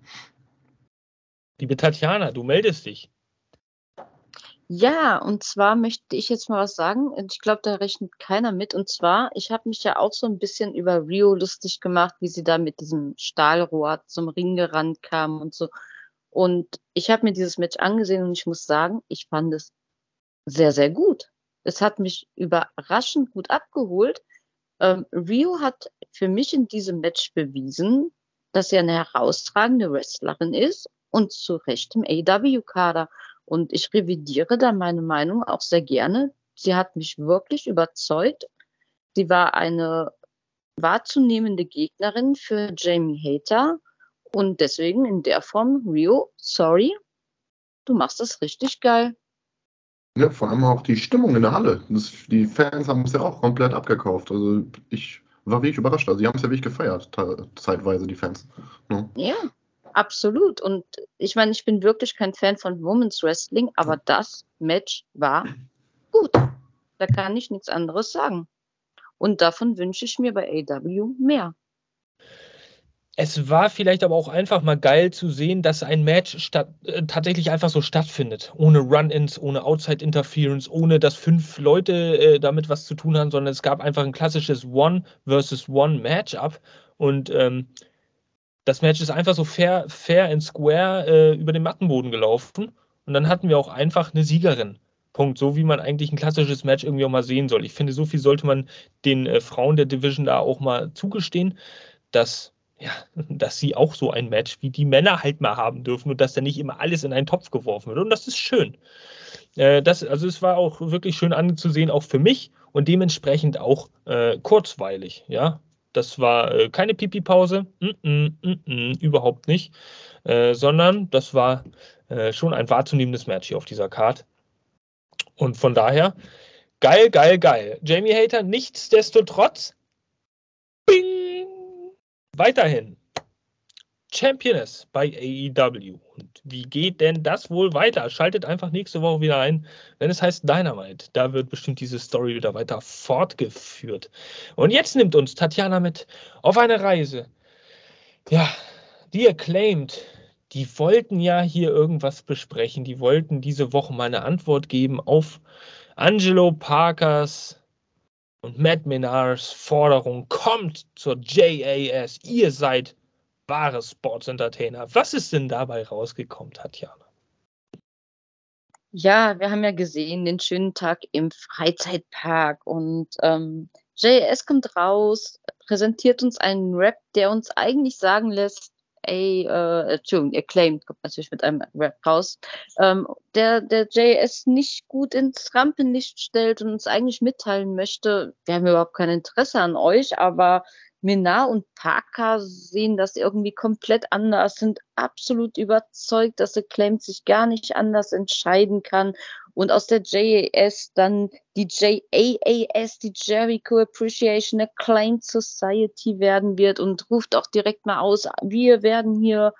Liebe Tatjana, du meldest dich. Ja, und zwar möchte ich jetzt mal was sagen. Ich glaube, da rechnet keiner mit. Und zwar, ich habe mich ja auch so ein bisschen über Rio lustig gemacht, wie sie da mit diesem Stahlrohr zum Ring gerannt kam und so. Und ich habe mir dieses Match angesehen und ich muss sagen, ich fand es sehr, sehr gut. Es hat mich überraschend gut abgeholt. Ähm, Rio hat für mich in diesem Match bewiesen, dass sie eine herausragende Wrestlerin ist und zu Recht im AW-Kader. Und ich revidiere da meine Meinung auch sehr gerne. Sie hat mich wirklich überzeugt. Sie war eine wahrzunehmende Gegnerin für Jamie Hater und deswegen in der Form, Rio, sorry, du machst das richtig geil. Ja, vor allem auch die Stimmung in der Halle. Das, die Fans haben es ja auch komplett abgekauft. Also ich war wirklich überrascht. Also, sie haben es ja wirklich gefeiert, zeitweise, die Fans. Ja. ja, absolut. Und ich meine, ich bin wirklich kein Fan von Women's Wrestling, aber das Match war gut. Da kann ich nichts anderes sagen. Und davon wünsche ich mir bei AW mehr. Es war vielleicht aber auch einfach mal geil zu sehen, dass ein Match statt, äh, tatsächlich einfach so stattfindet. Ohne Run-Ins, ohne Outside-Interference, ohne dass fünf Leute äh, damit was zu tun haben, sondern es gab einfach ein klassisches One versus One Matchup. Und ähm, das Match ist einfach so fair, fair and square äh, über den Mattenboden gelaufen. Und dann hatten wir auch einfach eine Siegerin. Punkt. So wie man eigentlich ein klassisches Match irgendwie auch mal sehen soll. Ich finde, so viel sollte man den äh, Frauen der Division da auch mal zugestehen, dass ja, *laughs* dass sie auch so ein Match wie die Männer halt mal haben dürfen und dass da nicht immer alles in einen Topf geworfen wird. Und das ist schön. Äh, das, also es war auch wirklich schön anzusehen, auch für mich und dementsprechend auch äh, kurzweilig. Ja, das war äh, keine Pipi-Pause, mm -mm, mm überhaupt nicht, äh, sondern das war äh, schon ein wahrzunehmendes Match hier auf dieser Card. Und von daher, geil, geil, geil. Jamie Hater, nichtsdestotrotz, bing, weiterhin Championess bei AEW. Und wie geht denn das wohl weiter? Schaltet einfach nächste Woche wieder ein, wenn es heißt Dynamite. Da wird bestimmt diese Story wieder weiter fortgeführt. Und jetzt nimmt uns Tatjana mit auf eine Reise. Ja, die acclaimed die wollten ja hier irgendwas besprechen. Die wollten diese Woche mal eine Antwort geben auf Angelo Parkers und Matt Menards Forderung. Kommt zur JAS. Ihr seid wahre Sports Entertainer. Was ist denn dabei rausgekommen, Tatjana? Ja, wir haben ja gesehen, den schönen Tag im Freizeitpark und ähm, JS kommt raus, präsentiert uns einen Rap, der uns eigentlich sagen lässt, ey, äh, Entschuldigung, Acclaimed kommt natürlich mit einem Rap raus, ähm, der, der JS nicht gut ins Rampenlicht stellt und uns eigentlich mitteilen möchte, wir haben überhaupt kein Interesse an euch, aber Minar und Parker sehen das irgendwie komplett anders, sind absolut überzeugt, dass Acclaimed sich gar nicht anders entscheiden kann. Und aus der JAS dann die JAAS, die Jericho Appreciation Acclaimed Society werden wird und ruft auch direkt mal aus, wir werden hier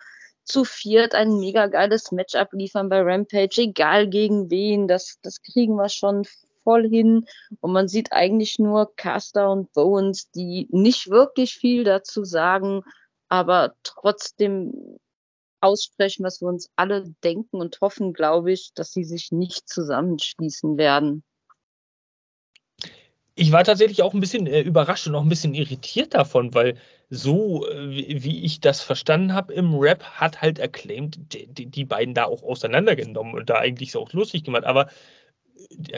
zu viert ein mega geiles Match abliefern bei Rampage, egal gegen wen, das, das kriegen wir schon voll hin. Und man sieht eigentlich nur Caster und Bowens, die nicht wirklich viel dazu sagen, aber trotzdem aussprechen, was wir uns alle denken und hoffen, glaube ich, dass sie sich nicht zusammenschließen werden. Ich war tatsächlich auch ein bisschen äh, überrascht und auch ein bisschen irritiert davon, weil so, äh, wie, ich das verstanden habe im Rap, hat halt erklämt, die, die, beiden da auch auseinandergenommen und da eigentlich so auch lustig gemacht. Aber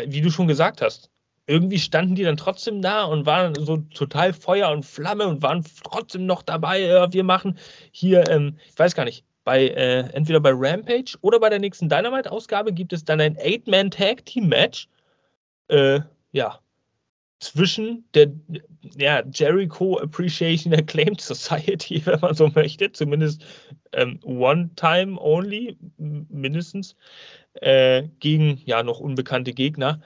wie du schon gesagt hast, irgendwie standen die dann trotzdem da und waren so total Feuer und Flamme und waren trotzdem noch dabei. Ja, wir machen hier, ähm, ich weiß gar nicht, bei äh, entweder bei Rampage oder bei der nächsten Dynamite-Ausgabe gibt es dann ein Eight-Man-Tag-Team-Match. Äh, ja, zwischen der ja, Jericho Appreciation Acclaimed Society, *laughs* wenn man so möchte, zumindest ähm, One Time Only, mindestens, äh, gegen ja noch unbekannte Gegner.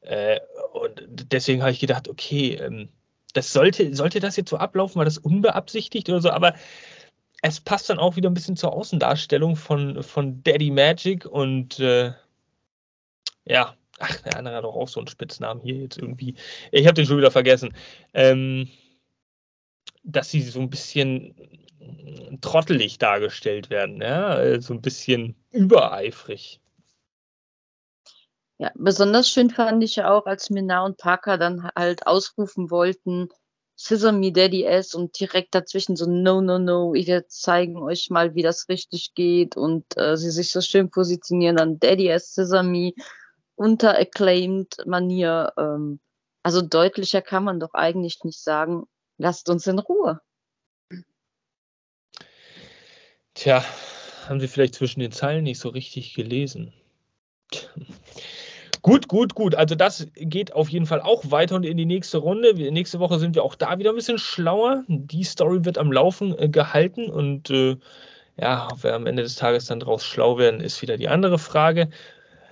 Äh, und deswegen habe ich gedacht, okay, ähm, das sollte, sollte das jetzt so ablaufen, war das unbeabsichtigt oder so, aber es passt dann auch wieder ein bisschen zur Außendarstellung von, von Daddy Magic und äh, ja, ach, der andere hat doch auch so einen Spitznamen hier jetzt irgendwie. Ich habe den schon wieder vergessen. Ähm, dass sie so ein bisschen trottelig dargestellt werden, ja, so ein bisschen übereifrig. Ja, besonders schön fand ich ja auch, als Mina und Parker dann halt ausrufen wollten, Scissor Me Daddy S und direkt dazwischen so No, no, no, wir zeigen euch mal, wie das richtig geht und äh, sie sich so schön positionieren dann Daddy S, Scissor Me unter acclaimed Manier. Ähm, also deutlicher kann man doch eigentlich nicht sagen, lasst uns in Ruhe. Tja, haben Sie vielleicht zwischen den Zeilen nicht so richtig gelesen. Gut, gut, gut. Also das geht auf jeden Fall auch weiter und in die nächste Runde. Nächste Woche sind wir auch da wieder ein bisschen schlauer. Die Story wird am Laufen äh, gehalten und äh, ja, ob wir am Ende des Tages dann draus schlau werden, ist wieder die andere Frage.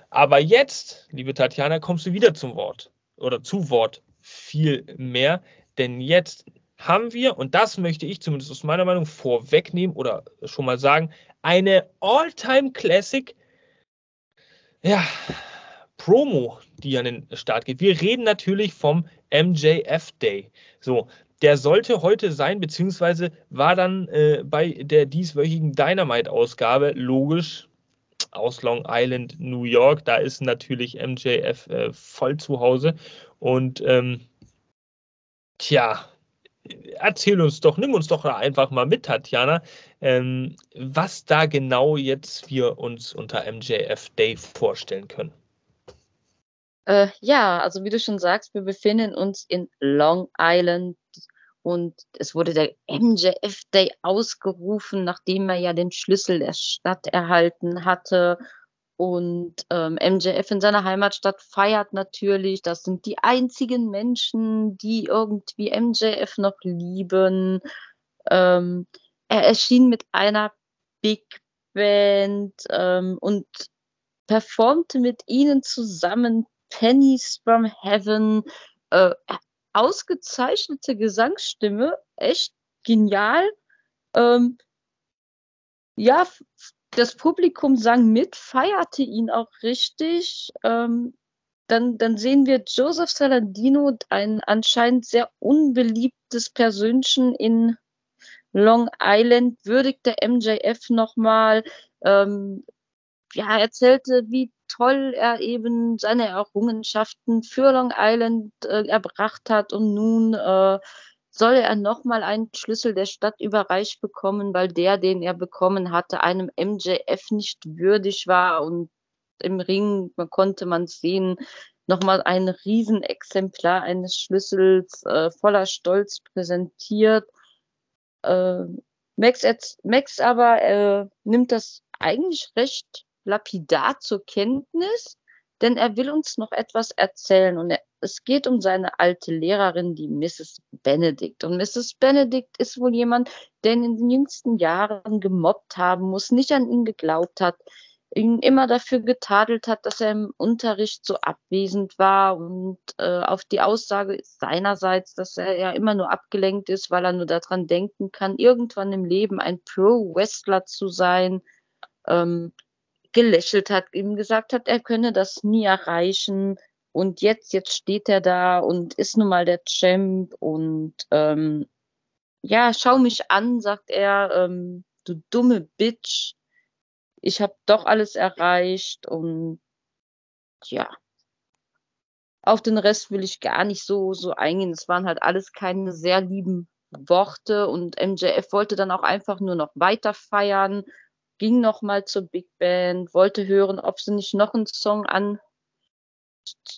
Aber jetzt, liebe Tatjana, kommst du wieder zum Wort oder zu Wort viel mehr, denn jetzt haben wir, und das möchte ich zumindest aus meiner Meinung vorwegnehmen oder schon mal sagen, eine All-Time-Classic, ja, Promo, die an den Start geht. Wir reden natürlich vom MJF Day. So, der sollte heute sein, beziehungsweise war dann äh, bei der dieswöchigen Dynamite-Ausgabe logisch aus Long Island, New York. Da ist natürlich MJF äh, voll zu Hause. Und ähm, tja, erzähl uns doch, nimm uns doch einfach mal mit, Tatjana, ähm, was da genau jetzt wir uns unter MJF Day vorstellen können. Äh, ja, also wie du schon sagst, wir befinden uns in Long Island und es wurde der MJF Day ausgerufen, nachdem er ja den Schlüssel der Stadt erhalten hatte und ähm, MJF in seiner Heimatstadt feiert natürlich. Das sind die einzigen Menschen, die irgendwie MJF noch lieben. Ähm, er erschien mit einer Big Band ähm, und performte mit ihnen zusammen Pennies from Heaven. Äh, ausgezeichnete Gesangsstimme, echt genial. Ähm, ja, das Publikum sang mit, feierte ihn auch richtig. Ähm, dann, dann sehen wir Joseph Saladino, ein anscheinend sehr unbeliebtes Persönchen in Long Island, würdigte MJF nochmal. Ähm, ja, erzählte, wie toll er eben seine Errungenschaften für Long Island äh, erbracht hat und nun äh, soll er nochmal einen Schlüssel der Stadt überreicht bekommen, weil der, den er bekommen hatte, einem MJF nicht würdig war und im Ring man konnte man sehen, nochmal ein Riesenexemplar eines Schlüssels äh, voller Stolz präsentiert. Äh, Max, Max aber äh, nimmt das eigentlich recht lapidar zur Kenntnis, denn er will uns noch etwas erzählen und er, es geht um seine alte Lehrerin, die Mrs. Benedict. Und Mrs. Benedict ist wohl jemand, der in den jüngsten Jahren gemobbt haben muss, nicht an ihn geglaubt hat, ihn immer dafür getadelt hat, dass er im Unterricht so abwesend war und äh, auf die Aussage seinerseits, dass er ja immer nur abgelenkt ist, weil er nur daran denken kann, irgendwann im Leben ein Pro-Wrestler zu sein. Ähm, gelächelt hat, ihm gesagt hat, er könne das nie erreichen. Und jetzt, jetzt steht er da und ist nun mal der Champ und ähm, ja, schau mich an, sagt er, ähm, du dumme Bitch. Ich habe doch alles erreicht und ja. Auf den Rest will ich gar nicht so, so eingehen. Es waren halt alles keine sehr lieben Worte und MJF wollte dann auch einfach nur noch weiter feiern ging noch mal zur Big Band, wollte hören, ob sie nicht noch einen Song an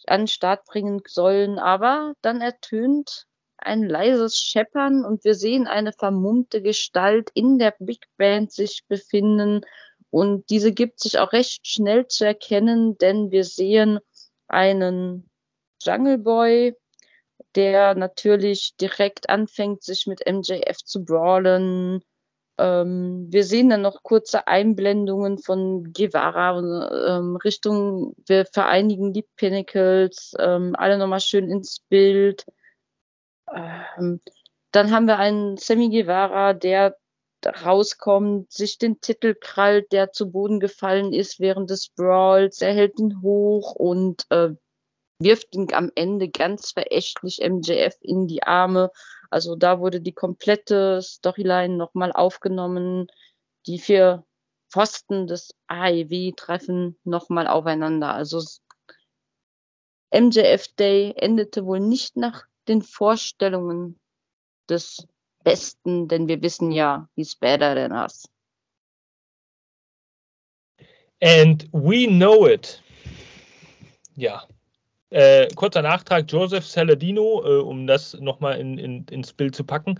an Start bringen sollen, aber dann ertönt ein leises Scheppern und wir sehen eine vermummte Gestalt in der Big Band sich befinden. Und diese gibt sich auch recht schnell zu erkennen, denn wir sehen einen Jungle Boy, der natürlich direkt anfängt, sich mit MJF zu brawlen, ähm, wir sehen dann noch kurze Einblendungen von Guevara ähm, Richtung, wir vereinigen die Pinnacles, ähm, alle nochmal schön ins Bild. Ähm, dann haben wir einen Sammy Guevara, der rauskommt, sich den Titel krallt, der zu Boden gefallen ist während des Brawls. Er hält ihn hoch und äh, wirft ihn am Ende ganz verächtlich MJF in die Arme. Also da wurde die komplette Storyline nochmal aufgenommen. Die vier Pfosten des AEW treffen nochmal aufeinander. Also MJF Day endete wohl nicht nach den Vorstellungen des Besten, denn wir wissen ja, he's better than us. And we know it. Ja, äh, kurzer Nachtrag, Joseph Saladino, äh, um das nochmal in, in, ins Bild zu packen.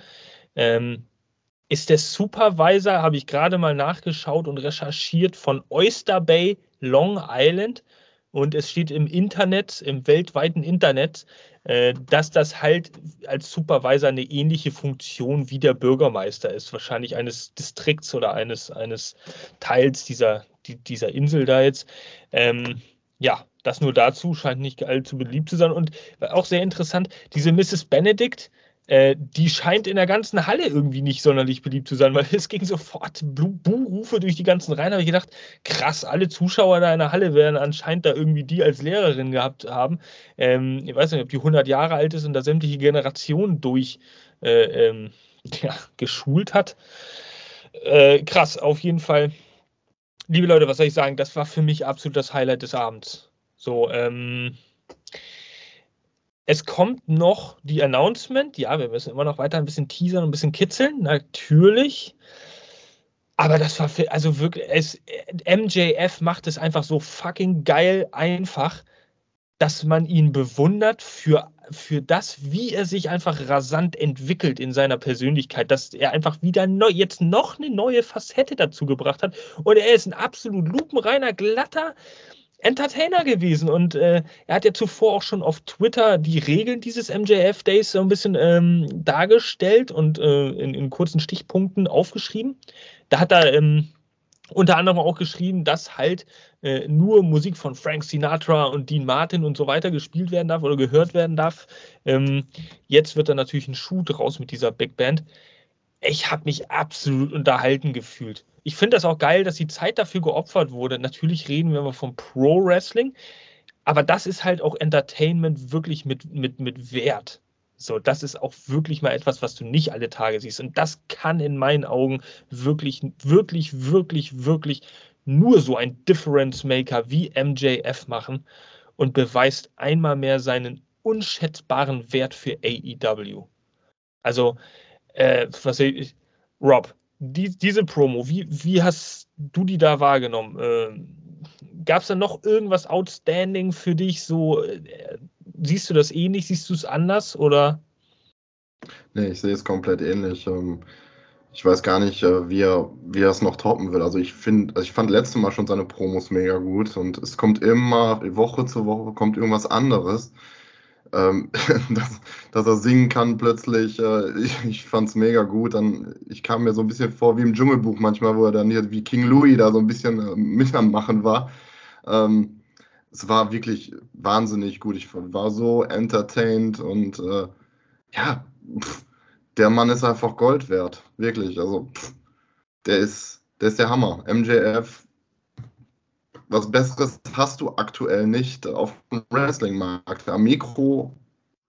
Ähm, ist der Supervisor, habe ich gerade mal nachgeschaut und recherchiert, von Oyster Bay, Long Island. Und es steht im Internet, im weltweiten Internet, äh, dass das halt als Supervisor eine ähnliche Funktion wie der Bürgermeister ist. Wahrscheinlich eines Distrikts oder eines, eines Teils dieser, dieser Insel da jetzt. Ähm, ja, das nur dazu, scheint nicht allzu beliebt zu sein. Und auch sehr interessant, diese Mrs. Benedict, äh, die scheint in der ganzen Halle irgendwie nicht sonderlich beliebt zu sein, *laughs* weil es ging sofort Buhrufe durch die ganzen Reihen. Da habe ich gedacht, krass, alle Zuschauer da in der Halle werden anscheinend da irgendwie die als Lehrerin gehabt haben. Ähm, ich weiß nicht, ob die 100 Jahre alt ist und da sämtliche Generationen durch äh, ähm, *laughs* ja, geschult hat. Äh, krass, auf jeden Fall. Liebe Leute, was soll ich sagen? Das war für mich absolut das Highlight des Abends. So, ähm, es kommt noch die Announcement. Ja, wir müssen immer noch weiter ein bisschen teasern, ein bisschen kitzeln, natürlich. Aber das war also wirklich, es, MJF macht es einfach so fucking geil einfach, dass man ihn bewundert für, für das, wie er sich einfach rasant entwickelt in seiner Persönlichkeit, dass er einfach wieder neu, jetzt noch eine neue Facette dazu gebracht hat. Und er ist ein absolut lupenreiner, glatter, Entertainer gewesen und äh, er hat ja zuvor auch schon auf Twitter die Regeln dieses MJF Days so ein bisschen ähm, dargestellt und äh, in, in, kurzen Stichpunkten aufgeschrieben. Da hat er ähm, unter anderem auch geschrieben, dass halt äh, nur Musik von Frank Sinatra und Dean Martin und so weiter gespielt werden darf oder gehört werden darf. Ähm, jetzt wird da natürlich ein Schuh draus mit dieser Big Band. Ich habe mich absolut unterhalten gefühlt ich finde das auch geil, dass die Zeit dafür geopfert wurde. Natürlich reden wir immer vom Pro-Wrestling, aber das ist halt auch Entertainment wirklich mit, mit, mit Wert. So, das ist auch wirklich mal etwas, was du nicht alle Tage siehst. Und das kann in meinen Augen wirklich, wirklich, wirklich, wirklich nur so ein Difference Maker wie MJF machen und beweist einmal mehr seinen unschätzbaren Wert für AEW. Also, äh, was ich, Rob, die, diese Promo, wie, wie hast du die da wahrgenommen? Ähm, Gab es da noch irgendwas outstanding für dich? So, äh, siehst du das ähnlich? Siehst du es anders? Oder? Nee, ich sehe es komplett ähnlich. Ähm, ich weiß gar nicht, äh, wie er, wie es noch toppen will. Also ich finde, also ich fand letztes Mal schon seine Promos mega gut und es kommt immer, Woche zu Woche kommt irgendwas anderes ähm, *laughs* dass, dass, er singen kann plötzlich. Äh, ich ich fand es mega gut. Dann, ich kam mir so ein bisschen vor wie im Dschungelbuch manchmal, wo er dann hier wie King Louis da so ein bisschen äh, mit am Machen war. Ähm, es war wirklich wahnsinnig gut. Ich war so entertained und äh, ja, pff, der Mann ist einfach Gold wert. Wirklich. Also, pff, der ist, der ist der Hammer. MJF was Besseres hast du aktuell nicht auf dem Wrestling-Markt. Am Mikro,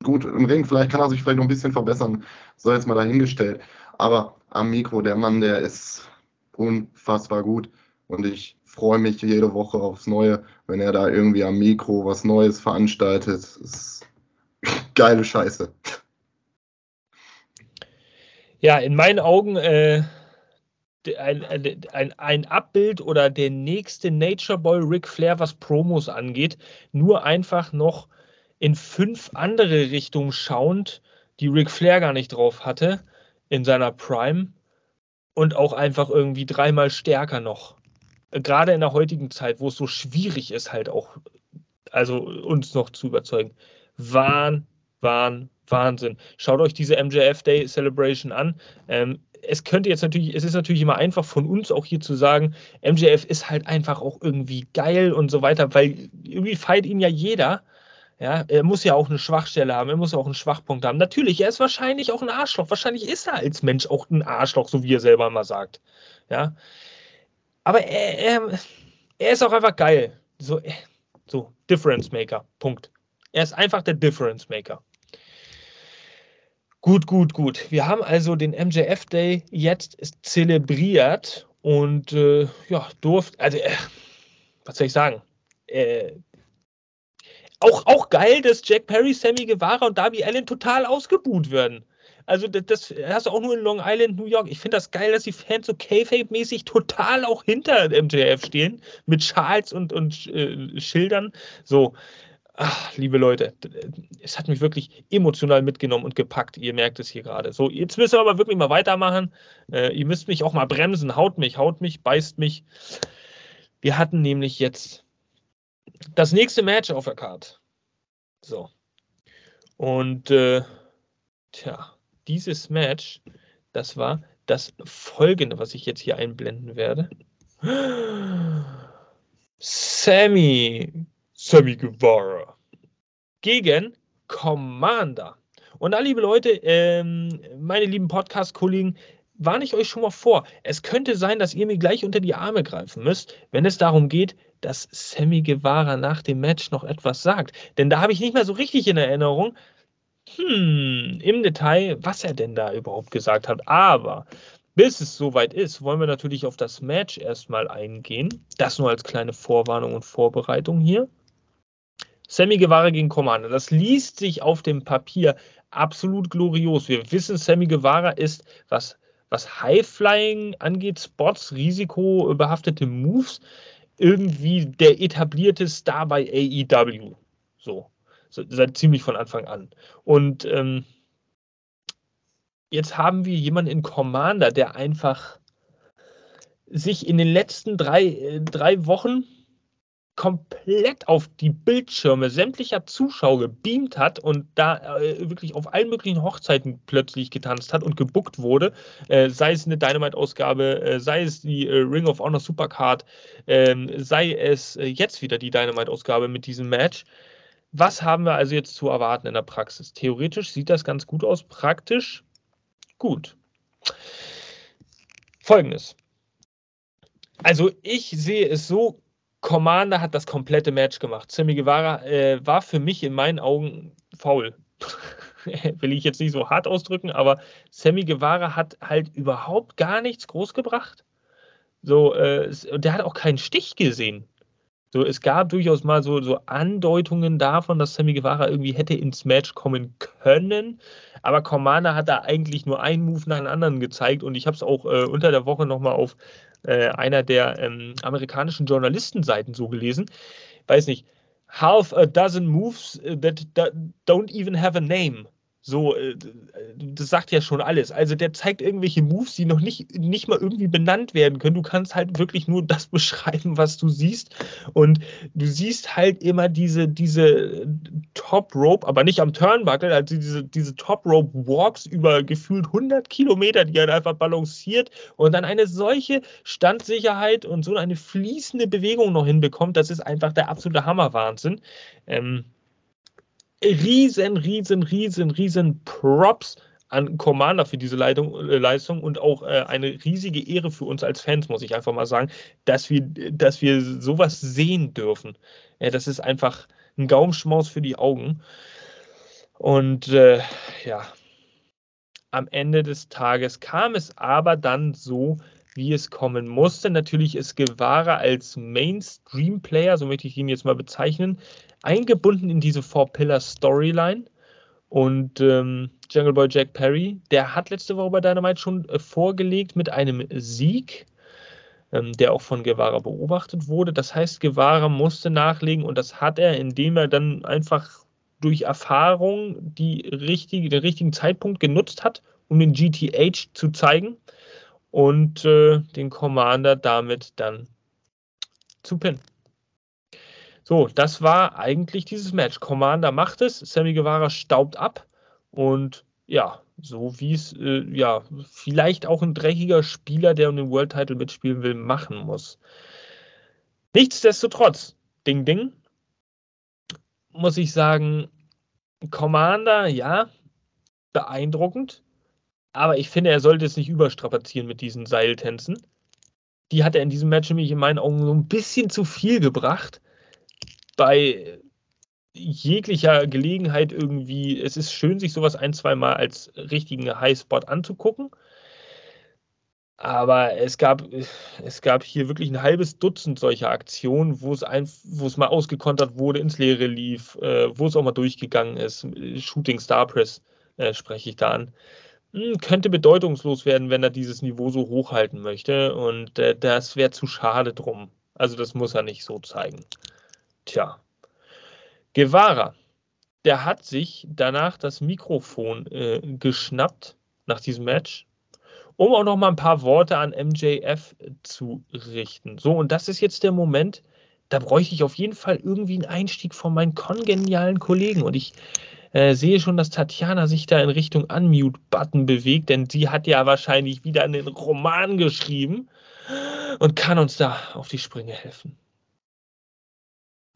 gut, im Ring, vielleicht kann er sich vielleicht noch ein bisschen verbessern, soll jetzt mal dahingestellt. Aber am Mikro, der Mann, der ist unfassbar gut. Und ich freue mich jede Woche aufs Neue, wenn er da irgendwie am Mikro was Neues veranstaltet. Das ist *laughs* geile Scheiße. Ja, in meinen Augen äh, ein, ein, ein Abbild oder der nächste Nature Boy Ric Flair, was Promos angeht, nur einfach noch in fünf andere Richtungen schauend, die Ric Flair gar nicht drauf hatte in seiner Prime und auch einfach irgendwie dreimal stärker noch. Gerade in der heutigen Zeit, wo es so schwierig ist, halt auch, also uns noch zu überzeugen. Wahn, Wahn, Wahnsinn. Schaut euch diese MJF Day Celebration an. Ähm, es könnte jetzt natürlich, es ist natürlich immer einfach von uns auch hier zu sagen, MJF ist halt einfach auch irgendwie geil und so weiter, weil irgendwie feiert ihn ja jeder. Ja, er muss ja auch eine Schwachstelle haben, er muss auch einen Schwachpunkt haben. Natürlich, er ist wahrscheinlich auch ein Arschloch. Wahrscheinlich ist er als Mensch auch ein Arschloch, so wie er selber immer sagt. Ja. Aber er, er, er ist auch einfach geil. So, so, Difference Maker. Punkt. Er ist einfach der Difference Maker. Gut, gut, gut. Wir haben also den MJF Day jetzt zelebriert und äh, ja, durfte, also, äh, was soll ich sagen? Äh, auch, auch geil, dass Jack Perry, Sammy Guevara und Darby Allen total ausgebuht werden. Also das, das hast du auch nur in Long Island, New York. Ich finde das geil, dass die Fans so K-Fape-mäßig total auch hinter MJF stehen, mit Schals und, und äh, Schildern. So, ach, liebe Leute, es hat mich wirklich emotional mitgenommen und gepackt. Ihr merkt es hier gerade. So, jetzt müssen wir aber wirklich mal weitermachen. Äh, ihr müsst mich auch mal bremsen. Haut mich, haut mich, beißt mich. Wir hatten nämlich jetzt das nächste Match auf der Karte. So. Und äh, tja, dieses Match, das war das folgende, was ich jetzt hier einblenden werde. *gasps* Sammy Sammy Guevara gegen Commander. Und da, liebe Leute, ähm, meine lieben Podcast-Kollegen, warne ich euch schon mal vor. Es könnte sein, dass ihr mir gleich unter die Arme greifen müsst, wenn es darum geht, dass Sammy Guevara nach dem Match noch etwas sagt. Denn da habe ich nicht mehr so richtig in Erinnerung, hm, im Detail, was er denn da überhaupt gesagt hat. Aber bis es soweit ist, wollen wir natürlich auf das Match erstmal eingehen. Das nur als kleine Vorwarnung und Vorbereitung hier. Sammy Guevara gegen Commander. Das liest sich auf dem Papier absolut glorios. Wir wissen, Sammy Guevara ist, was, was High-Flying angeht, Spots, risikobehaftete Moves, irgendwie der etablierte Star bei AEW. So, seit ziemlich von Anfang an. Und ähm, jetzt haben wir jemanden in Commander, der einfach sich in den letzten drei, äh, drei Wochen komplett auf die Bildschirme sämtlicher Zuschauer gebeamt hat und da äh, wirklich auf allen möglichen Hochzeiten plötzlich getanzt hat und gebuckt wurde, äh, sei es eine Dynamite-Ausgabe, äh, sei es die äh, Ring of Honor Supercard, ähm, sei es äh, jetzt wieder die Dynamite-Ausgabe mit diesem Match. Was haben wir also jetzt zu erwarten in der Praxis? Theoretisch sieht das ganz gut aus, praktisch gut. Folgendes. Also ich sehe es so, Commander hat das komplette Match gemacht. Sammy Guevara äh, war für mich in meinen Augen faul. *laughs* Will ich jetzt nicht so hart ausdrücken, aber Sammy Guevara hat halt überhaupt gar nichts groß gebracht. So, äh, der hat auch keinen Stich gesehen. So, es gab durchaus mal so, so Andeutungen davon, dass Sammy Guevara irgendwie hätte ins Match kommen können. Aber Commander hat da eigentlich nur einen Move nach dem anderen gezeigt und ich habe es auch äh, unter der Woche nochmal auf äh, einer der ähm, amerikanischen Journalistenseiten so gelesen. Weiß nicht, half a dozen moves that, that don't even have a name. So, äh, das sagt ja schon alles. Also der zeigt irgendwelche Moves, die noch nicht, nicht mal irgendwie benannt werden können. Du kannst halt wirklich nur das *laughs* beschreiben, was du siehst. Und du siehst halt immer diese, diese Top Rope, aber nicht am Turnbuckle, also diese, diese Top Rope Walks über gefühlt 100 Kilometer, die er einfach balanciert und dann eine solche Standsicherheit und so eine fließende Bewegung noch hinbekommt. Das ist einfach der absolute Hammerwahnsinn. Ähm, riesen, riesen, riesen, riesen Props an Commander für diese Leitung, äh, Leistung und auch äh, eine riesige Ehre für uns als Fans, muss ich einfach mal sagen, dass wir, dass wir sowas sehen dürfen. Ja, das ist einfach ein Gaumschmaus für die Augen. Und äh, ja, am Ende des Tages kam es aber dann so, wie es kommen musste. Natürlich ist Guevara als Mainstream-Player, so möchte ich ihn jetzt mal bezeichnen, eingebunden in diese Four-Pillar-Storyline. Und ähm, Jungle Boy Jack Perry, der hat letzte Woche bei Dynamite schon äh, vorgelegt mit einem Sieg, ähm, der auch von Guevara beobachtet wurde. Das heißt, Guevara musste nachlegen und das hat er, indem er dann einfach durch Erfahrung die richtige, den richtigen Zeitpunkt genutzt hat, um den GTH zu zeigen und äh, den Commander damit dann zu pinnen. So, das war eigentlich dieses Match. Commander macht es, Sammy Guevara staubt ab und ja, so wie es äh, ja vielleicht auch ein dreckiger Spieler, der um den World Title mitspielen will, machen muss. Nichtsdestotrotz, Ding Ding, muss ich sagen, Commander, ja, beeindruckend, aber ich finde, er sollte es nicht überstrapazieren mit diesen Seiltänzen. Die hat er in diesem Match nämlich in meinen Augen so ein bisschen zu viel gebracht. Bei jeglicher Gelegenheit irgendwie, es ist schön, sich sowas ein, zwei Mal als richtigen Highspot anzugucken. Aber es gab, es gab hier wirklich ein halbes Dutzend solcher Aktionen, wo es, ein, wo es mal ausgekontert wurde, ins Leere lief, äh, wo es auch mal durchgegangen ist. Shooting Star Press äh, spreche ich da an. Hm, könnte bedeutungslos werden, wenn er dieses Niveau so hochhalten möchte. Und äh, das wäre zu schade drum. Also das muss er nicht so zeigen. Tja. Guevara, der hat sich danach das Mikrofon äh, geschnappt nach diesem Match, um auch noch mal ein paar Worte an MJF zu richten. So, und das ist jetzt der Moment, da bräuchte ich auf jeden Fall irgendwie einen Einstieg von meinen kongenialen Kollegen. Und ich äh, sehe schon, dass Tatjana sich da in Richtung Unmute-Button bewegt, denn sie hat ja wahrscheinlich wieder einen Roman geschrieben und kann uns da auf die Sprünge helfen.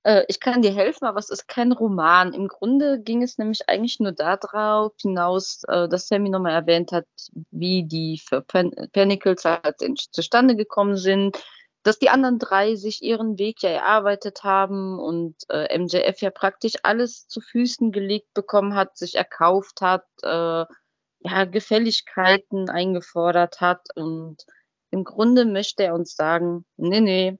Äh, ich kann dir helfen, aber es ist kein Roman. Im Grunde ging es nämlich eigentlich nur darauf hinaus, äh, dass Sammy nochmal erwähnt hat, wie die für Pen Panicles halt zustande gekommen sind, dass die anderen drei sich ihren Weg ja erarbeitet haben und äh, MJF ja praktisch alles zu Füßen gelegt bekommen hat, sich erkauft hat, äh, ja, Gefälligkeiten eingefordert hat und im Grunde möchte er uns sagen, nee, nee,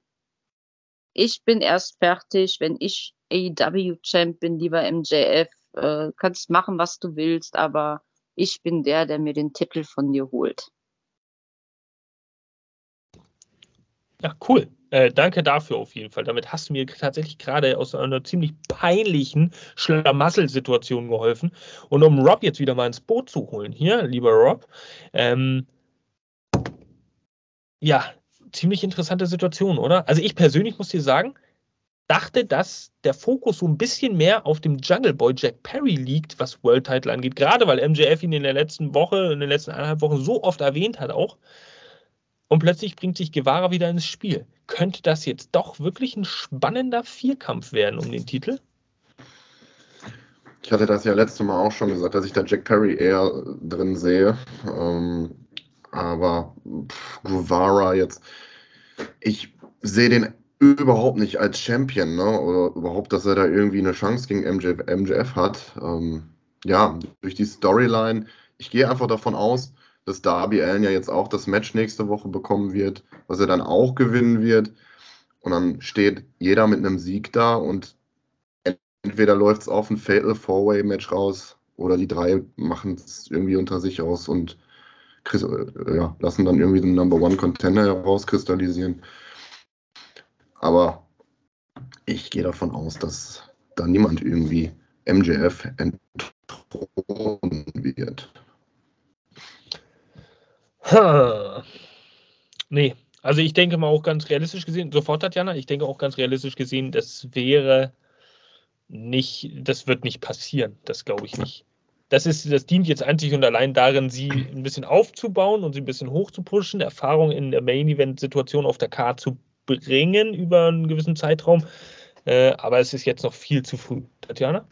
ich bin erst fertig, wenn ich AEW-Champ bin, lieber MJF, äh, kannst machen, was du willst, aber ich bin der, der mir den Titel von dir holt. Ja, cool. Äh, danke dafür auf jeden Fall. Damit hast du mir tatsächlich gerade aus einer ziemlich peinlichen Schlamassel-Situation geholfen. Und um Rob jetzt wieder mal ins Boot zu holen, hier, lieber Rob, ähm, ja, ziemlich interessante Situation, oder? Also ich persönlich muss dir sagen, dachte, dass der Fokus so ein bisschen mehr auf dem Jungle Boy Jack Perry liegt, was World Title angeht. Gerade weil MJF ihn in der letzten Woche, in den letzten eineinhalb Wochen so oft erwähnt hat auch. Und plötzlich bringt sich Guevara wieder ins Spiel. Könnte das jetzt doch wirklich ein spannender Vierkampf werden um den Titel? Ich hatte das ja letztes Mal auch schon gesagt, dass ich da Jack Perry eher drin sehe. Ähm, aber pff, Guevara jetzt, ich sehe den überhaupt nicht als Champion, ne? Oder überhaupt, dass er da irgendwie eine Chance gegen MJF, MJF hat. Ähm, ja, durch die Storyline. Ich gehe einfach davon aus, dass Darby Allen ja jetzt auch das Match nächste Woche bekommen wird, was er dann auch gewinnen wird. Und dann steht jeder mit einem Sieg da und entweder läuft es auf ein Fatal Four-Way-Match raus oder die drei machen es irgendwie unter sich aus und ja, lassen dann irgendwie den Number One Contender herauskristallisieren. Aber ich gehe davon aus, dass da niemand irgendwie MJF entthronen wird. Ha. Nee, also ich denke mal auch ganz realistisch gesehen, sofort Tatjana, ich denke auch ganz realistisch gesehen, das wäre nicht, das wird nicht passieren, das glaube ich nicht. Das, ist, das dient jetzt einzig und allein darin, sie ein bisschen aufzubauen und sie ein bisschen hochzupushen, Erfahrung in der Main-Event-Situation auf der Karte zu bringen über einen gewissen Zeitraum. Äh, aber es ist jetzt noch viel zu früh. Tatjana?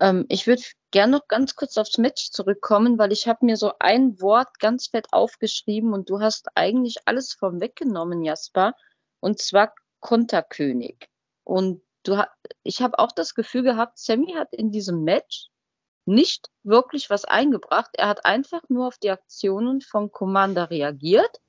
Ähm, ich würde gerne noch ganz kurz aufs Match zurückkommen, weil ich habe mir so ein Wort ganz fett aufgeschrieben und du hast eigentlich alles vorweggenommen, Jasper, und zwar Konterkönig. Und du ich habe auch das Gefühl gehabt, Sammy hat in diesem Match nicht wirklich was eingebracht. Er hat einfach nur auf die Aktionen von Commander reagiert.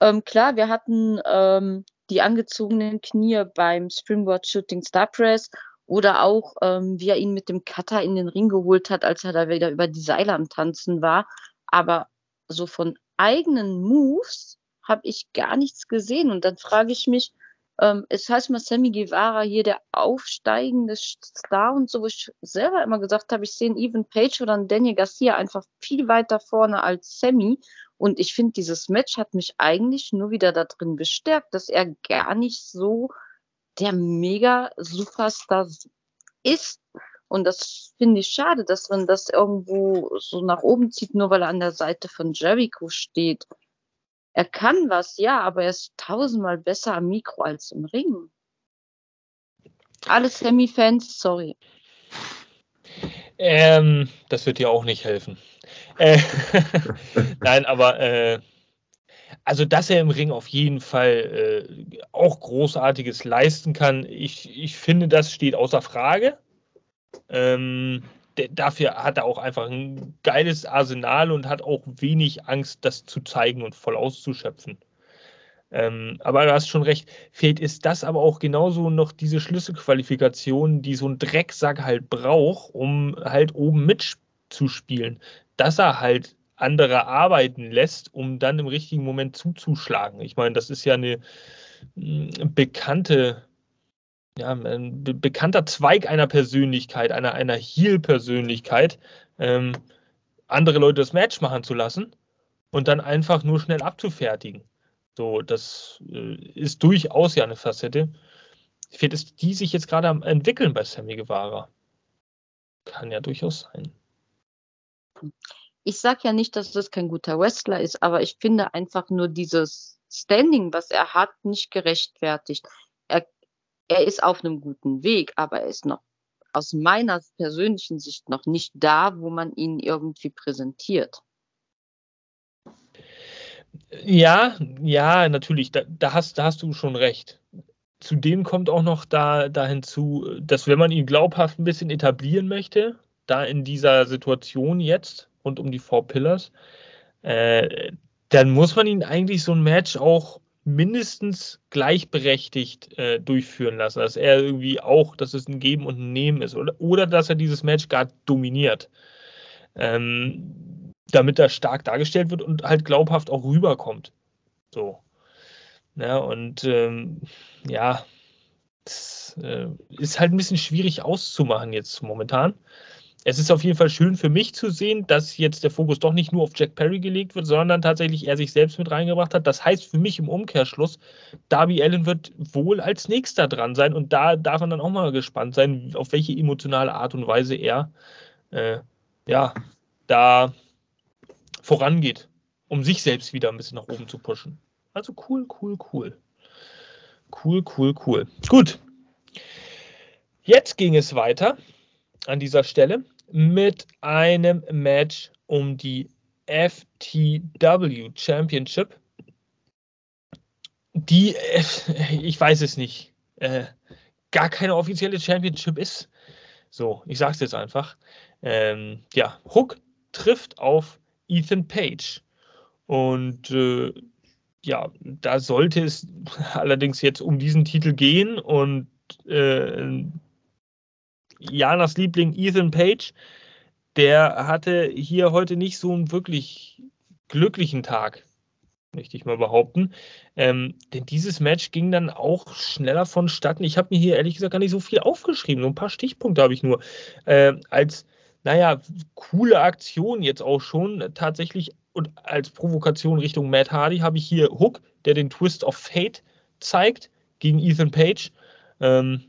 Ähm, klar, wir hatten ähm, die angezogenen Knie beim Springboard Shooting Star Press oder auch, ähm, wie er ihn mit dem Cutter in den Ring geholt hat, als er da wieder über die Seile am Tanzen war. Aber so von eigenen Moves habe ich gar nichts gesehen. Und dann frage ich mich, ähm, es heißt mal Sammy Guevara hier der aufsteigende Star und so, wo ich selber immer gesagt habe, ich sehe einen Even Page oder einen Daniel Garcia einfach viel weiter vorne als Sammy. Und ich finde, dieses Match hat mich eigentlich nur wieder da drin bestärkt, dass er gar nicht so der Mega-Superstar ist. Und das finde ich schade, dass man das irgendwo so nach oben zieht, nur weil er an der Seite von Jericho steht. Er kann was, ja, aber er ist tausendmal besser am Mikro als im Ring. Alle Semi-Fans, sorry. Ähm, das wird dir auch nicht helfen. Äh, *laughs* Nein, aber äh, also, dass er im Ring auf jeden Fall äh, auch Großartiges leisten kann, ich, ich finde, das steht außer Frage. Ähm, dafür hat er auch einfach ein geiles Arsenal und hat auch wenig Angst, das zu zeigen und voll auszuschöpfen. Ähm, aber du hast schon recht, fehlt ist das aber auch genauso noch diese Schlüsselqualifikation, die so ein Drecksack halt braucht, um halt oben mitzuspielen. Dass er halt andere arbeiten lässt, um dann im richtigen Moment zuzuschlagen. Ich meine, das ist ja eine, bekannte, ja, ein be bekannter Zweig einer Persönlichkeit, einer, einer Heel-Persönlichkeit, ähm, andere Leute das Match machen zu lassen und dann einfach nur schnell abzufertigen. So, das äh, ist durchaus ja eine Facette. Fehlt es, die sich jetzt gerade am entwickeln bei Sammy Guevara. Kann ja durchaus sein. Ich sage ja nicht, dass das kein guter Wrestler ist, aber ich finde einfach nur dieses Standing, was er hat, nicht gerechtfertigt. Er, ist auf einem guten Weg, aber er ist noch aus meiner persönlichen Sicht noch nicht da, wo man ihn irgendwie präsentiert. Ja, ja, natürlich, da, da, hast, da hast du schon recht. Zudem kommt auch noch da, da hinzu, dass wenn man ihn glaubhaft ein bisschen etablieren möchte, da in dieser Situation jetzt rund um die Four Pillars, äh, dann muss man ihn eigentlich so ein Match auch mindestens gleichberechtigt äh, durchführen lassen, dass er irgendwie auch, dass es ein Geben und ein Nehmen ist oder, oder dass er dieses Match gar dominiert. Ähm, damit er stark dargestellt wird und halt glaubhaft auch rüberkommt. So. Ja, und ähm, ja, das äh, ist halt ein bisschen schwierig auszumachen jetzt momentan. Es ist auf jeden Fall schön für mich zu sehen, dass jetzt der Fokus doch nicht nur auf Jack Perry gelegt wird, sondern tatsächlich er sich selbst mit reingebracht hat. Das heißt für mich im Umkehrschluss, Darby Allen wird wohl als nächster dran sein und da darf man dann auch mal gespannt sein, auf welche emotionale Art und Weise er äh, ja da vorangeht, um sich selbst wieder ein bisschen nach oben zu pushen. Also cool, cool, cool. Cool, cool, cool. Gut. Jetzt ging es weiter an dieser Stelle mit einem Match um die FTW Championship. Die, äh, *laughs* ich weiß es nicht, äh, gar keine offizielle Championship ist. So, ich sag's jetzt einfach. Ähm, ja, Hook trifft auf Ethan Page. Und äh, ja, da sollte es *laughs* allerdings jetzt um diesen Titel gehen und äh, Janas Liebling Ethan Page, der hatte hier heute nicht so einen wirklich glücklichen Tag, möchte ich mal behaupten. Ähm, denn dieses Match ging dann auch schneller vonstatten. Ich habe mir hier ehrlich gesagt gar nicht so viel aufgeschrieben, nur ein paar Stichpunkte habe ich nur. Äh, als naja, coole Aktion jetzt auch schon. Tatsächlich und als Provokation Richtung Matt Hardy habe ich hier Hook, der den Twist of Fate zeigt gegen Ethan Page. Ähm,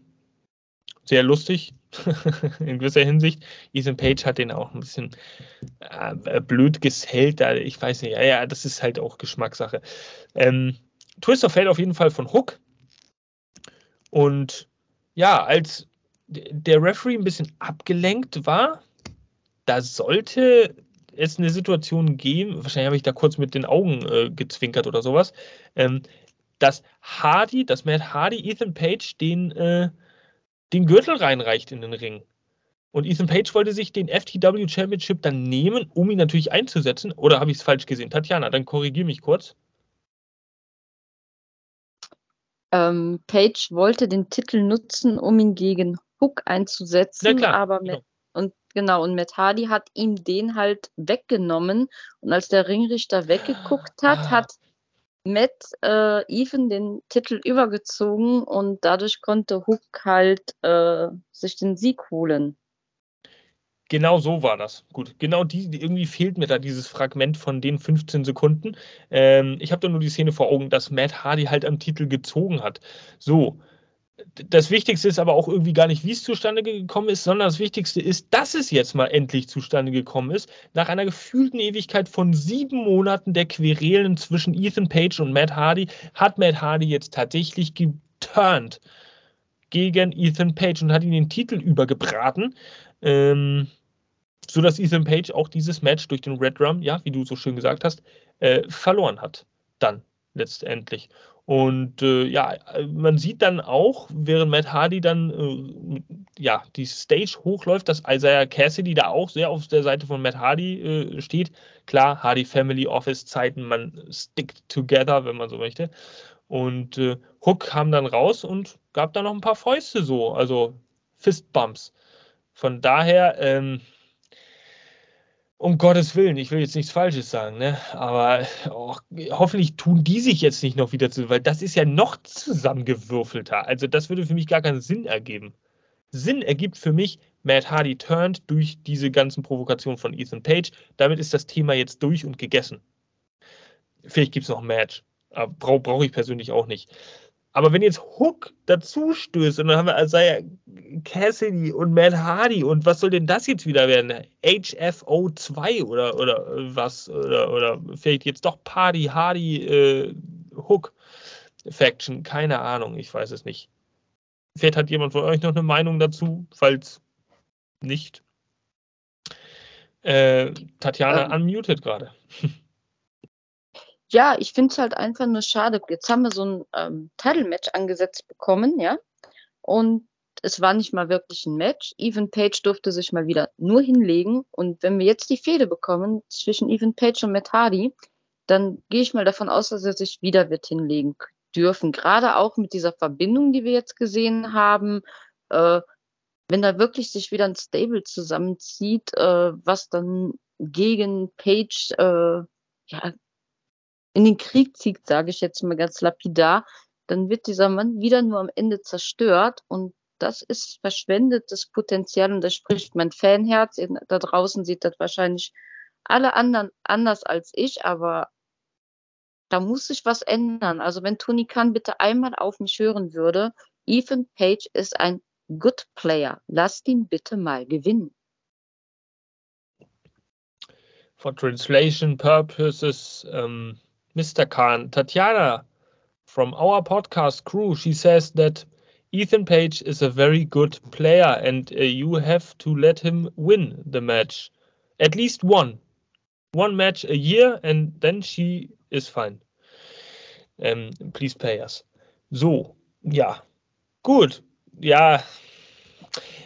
sehr lustig *laughs* in gewisser Hinsicht. Ethan Page hat den auch ein bisschen äh, blöd gesellt. Ich weiß nicht, ja, ja, das ist halt auch Geschmackssache. Ähm, Twist of Fate auf jeden Fall von Hook. Und ja, als der Referee ein bisschen abgelenkt war, da sollte es eine Situation geben, wahrscheinlich habe ich da kurz mit den Augen äh, gezwinkert oder sowas, ähm, dass Hardy, dass Matt Hardy Ethan Page den, äh, den Gürtel reinreicht in den Ring. Und Ethan Page wollte sich den FTW Championship dann nehmen, um ihn natürlich einzusetzen. Oder habe ich es falsch gesehen? Tatjana, dann korrigiere mich kurz. Ähm, Page wollte den Titel nutzen, um ihn gegen Hook einzusetzen, klar, aber genau. und Genau, und Matt Hardy hat ihm den halt weggenommen. Und als der Ringrichter weggeguckt hat, ah. hat Matt äh, Even den Titel übergezogen und dadurch konnte Hook halt äh, sich den Sieg holen. Genau so war das. Gut, genau die, irgendwie fehlt mir da dieses Fragment von den 15 Sekunden. Ähm, ich habe da nur die Szene vor Augen, dass Matt Hardy halt am Titel gezogen hat. So, das Wichtigste ist aber auch irgendwie gar nicht, wie es zustande gekommen ist, sondern das Wichtigste ist, dass es jetzt mal endlich zustande gekommen ist. Nach einer gefühlten Ewigkeit von sieben Monaten der Querelen zwischen Ethan Page und Matt Hardy hat Matt Hardy jetzt tatsächlich geturnt gegen Ethan Page und hat ihn den Titel übergebraten. Ähm, so dass Ethan Page auch dieses Match durch den Red Drum, ja, wie du so schön gesagt hast, äh, verloren hat. Dann letztendlich. Und äh, ja, man sieht dann auch, während Matt Hardy dann äh, ja, die Stage hochläuft, dass Isaiah Cassidy da auch sehr auf der Seite von Matt Hardy äh, steht. Klar, Hardy Family Office Zeiten, man stickt together, wenn man so möchte. Und äh, Hook kam dann raus und gab da noch ein paar Fäuste so, also Fistbumps. Von daher, ähm, um Gottes Willen, ich will jetzt nichts Falsches sagen, ne? aber oh, hoffentlich tun die sich jetzt nicht noch wieder zu, weil das ist ja noch zusammengewürfelter. Also das würde für mich gar keinen Sinn ergeben. Sinn ergibt für mich, Matt Hardy turned durch diese ganzen Provokationen von Ethan Page. Damit ist das Thema jetzt durch und gegessen. Vielleicht gibt es noch ein Match. Brauche brauch ich persönlich auch nicht. Aber wenn jetzt Hook dazu stößt und dann haben wir Isaiah Cassidy und Matt Hardy und was soll denn das jetzt wieder werden? HFO 2 oder, oder was? Oder, oder vielleicht jetzt doch Party Hardy äh, Hook Faction? Keine Ahnung, ich weiß es nicht. Vielleicht hat jemand von euch noch eine Meinung dazu, falls nicht. Äh, Tatjana ähm, unmuted gerade. *laughs* Ja, ich finde es halt einfach nur schade. Jetzt haben wir so ein ähm, Title-Match angesetzt bekommen, ja. Und es war nicht mal wirklich ein Match. Ethan Page durfte sich mal wieder nur hinlegen. Und wenn wir jetzt die Fehde bekommen zwischen Ethan Page und Matt Hardy, dann gehe ich mal davon aus, dass er sich wieder wird hinlegen dürfen. Gerade auch mit dieser Verbindung, die wir jetzt gesehen haben. Äh, wenn da wirklich sich wieder ein Stable zusammenzieht, äh, was dann gegen Page äh, ja, in den Krieg zieht, sage ich jetzt mal ganz lapidar, dann wird dieser Mann wieder nur am Ende zerstört und das ist verschwendetes Potenzial und das spricht mein Fanherz. Da draußen sieht das wahrscheinlich alle anderen anders als ich, aber da muss sich was ändern. Also wenn Tony Khan bitte einmal auf mich hören würde, Ethan Page ist ein Good Player. Lasst ihn bitte mal gewinnen. For translation purposes, um Mr. Khan, Tatiana from our podcast crew, she says that Ethan Page is a very good player and uh, you have to let him win the match. At least one. One match a year and then she is fine. Um, please pay us. So, ja. Gut. Ja.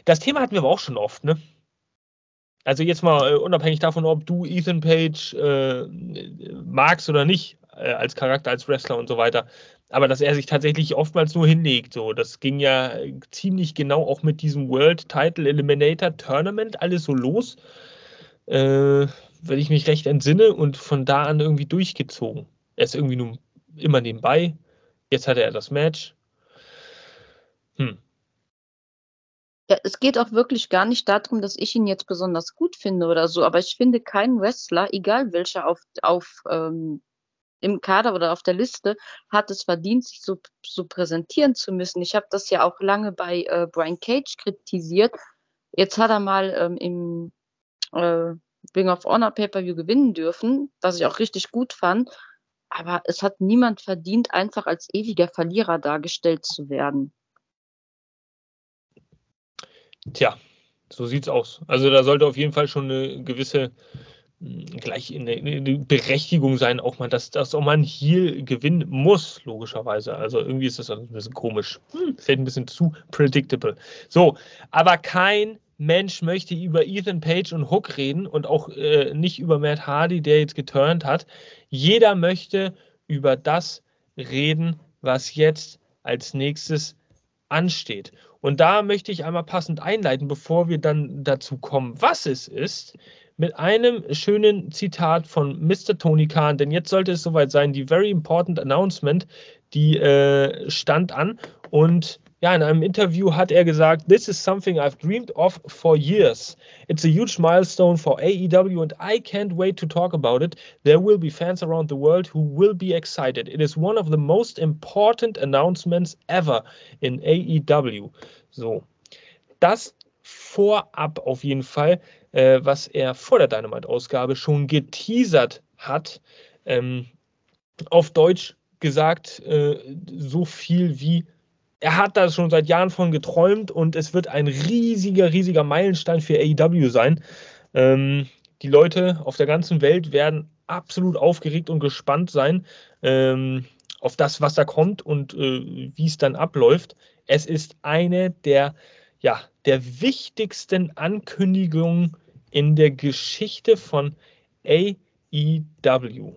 Das Thema hatten wir aber auch schon oft, ne? Also jetzt mal uh, unabhängig davon, ob du Ethan Page äh, magst oder nicht, äh, als Charakter, als Wrestler und so weiter. Aber dass er sich tatsächlich oftmals nur hinlegt, so. Das ging ja ziemlich genau auch mit diesem World Title Eliminator Tournament alles so los, äh, wenn ich mich recht entsinne und von da an irgendwie durchgezogen. Er ist irgendwie nur immer nebenbei. Jetzt hatte er das Match. Hm. Ja, es geht auch wirklich gar nicht darum, dass ich ihn jetzt besonders gut finde oder so, aber ich finde keinen Wrestler, egal welcher auf, auf ähm, im Kader oder auf der Liste hat es verdient, sich so, so präsentieren zu müssen. Ich habe das ja auch lange bei äh, Brian Cage kritisiert. Jetzt hat er mal ähm, im äh, Ring of Honor Pay-Per-View gewinnen dürfen, was ich auch richtig gut fand. Aber es hat niemand verdient, einfach als ewiger Verlierer dargestellt zu werden. Tja, so sieht's aus. Also da sollte auf jeden Fall schon eine gewisse gleich in der Berechtigung sein, auch mal, dass, dass auch man hier gewinnen muss, logischerweise. Also irgendwie ist das ein bisschen komisch. Hm, fällt ein bisschen zu predictable. So, aber kein Mensch möchte über Ethan Page und Hook reden und auch äh, nicht über Matt Hardy, der jetzt geturnt hat. Jeder möchte über das reden, was jetzt als nächstes ansteht. Und da möchte ich einmal passend einleiten, bevor wir dann dazu kommen, was es ist mit einem schönen Zitat von Mr. Tony Khan, denn jetzt sollte es soweit sein, die Very Important Announcement, die äh, stand an und ja, in einem Interview hat er gesagt, This is something I've dreamed of for years. It's a huge milestone for AEW and I can't wait to talk about it. There will be fans around the world who will be excited. It is one of the most important announcements ever in AEW. So, das vorab auf jeden Fall äh, was er vor der Dynamite-Ausgabe schon geteasert hat. Ähm, auf Deutsch gesagt, äh, so viel wie er hat da schon seit Jahren von geträumt und es wird ein riesiger, riesiger Meilenstein für AEW sein. Ähm, die Leute auf der ganzen Welt werden absolut aufgeregt und gespannt sein ähm, auf das, was da kommt und äh, wie es dann abläuft. Es ist eine der, ja, der wichtigsten Ankündigungen in der Geschichte von AEW.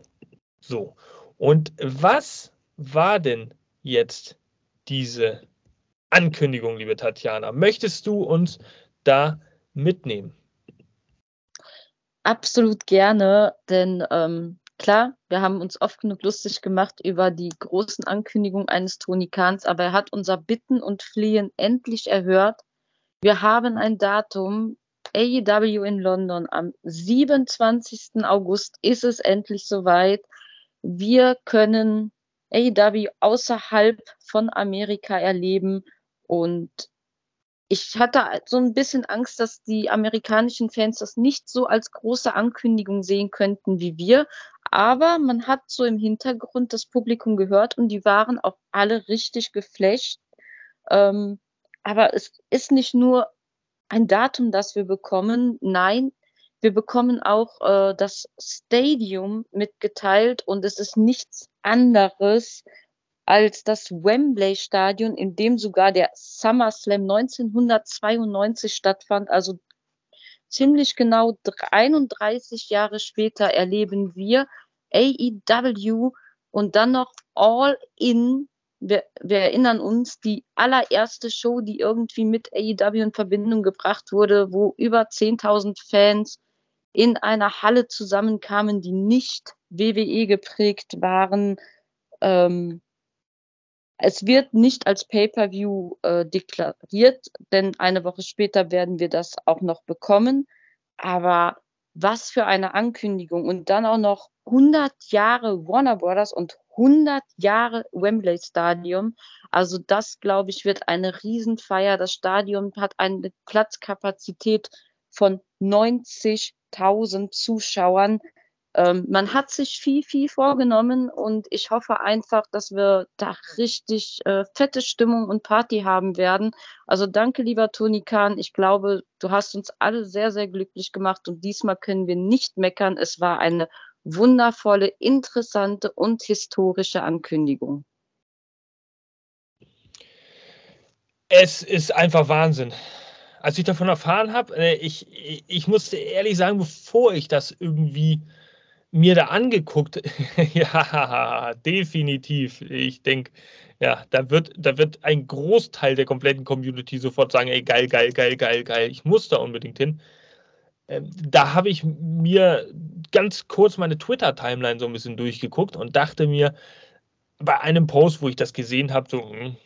So, und was war denn jetzt diese Ankündigung, liebe Tatjana? Möchtest du uns da mitnehmen? absolut gerne, denn ähm, klar, wir haben uns oft genug lustig gemacht über die großen Ankündigungen eines Tony Kahns, aber er hat unser Bitten und Flehen endlich erhört. Wir haben ein Datum, AEW in London am 27. August ist es endlich soweit. Wir können AEW außerhalb von Amerika erleben und ich hatte so ein bisschen Angst, dass die amerikanischen Fans das nicht so als große Ankündigung sehen könnten wie wir. Aber man hat so im Hintergrund das Publikum gehört und die waren auch alle richtig geflasht. Ähm, aber es ist nicht nur ein Datum, das wir bekommen. Nein, wir bekommen auch äh, das Stadium mitgeteilt und es ist nichts anderes als das Wembley Stadion, in dem sogar der SummerSlam 1992 stattfand. Also ziemlich genau 31 Jahre später erleben wir AEW und dann noch All In. Wir, wir erinnern uns, die allererste Show, die irgendwie mit AEW in Verbindung gebracht wurde, wo über 10.000 Fans in einer Halle zusammenkamen, die nicht WWE geprägt waren. Ähm, es wird nicht als Pay-per-View äh, deklariert, denn eine Woche später werden wir das auch noch bekommen. Aber was für eine Ankündigung und dann auch noch 100 Jahre Warner Brothers und 100 Jahre Wembley Stadium. Also das, glaube ich, wird eine Riesenfeier. Das Stadion hat eine Platzkapazität von 90.000 Zuschauern. Ähm, man hat sich viel, viel vorgenommen und ich hoffe einfach, dass wir da richtig äh, fette Stimmung und Party haben werden. Also danke, lieber Toni Kahn. Ich glaube, du hast uns alle sehr, sehr glücklich gemacht und diesmal können wir nicht meckern. Es war eine wundervolle, interessante und historische Ankündigung. Es ist einfach Wahnsinn. Als ich davon erfahren habe, äh, ich, ich musste ehrlich sagen, bevor ich das irgendwie mir da angeguckt, *laughs* ja, definitiv. Ich denke, ja, da wird, da wird ein Großteil der kompletten Community sofort sagen, ey, geil, geil, geil, geil, geil, ich muss da unbedingt hin. Ähm, da habe ich mir ganz kurz meine Twitter-Timeline so ein bisschen durchgeguckt und dachte mir, bei einem Post, wo ich das gesehen habe, so, hm,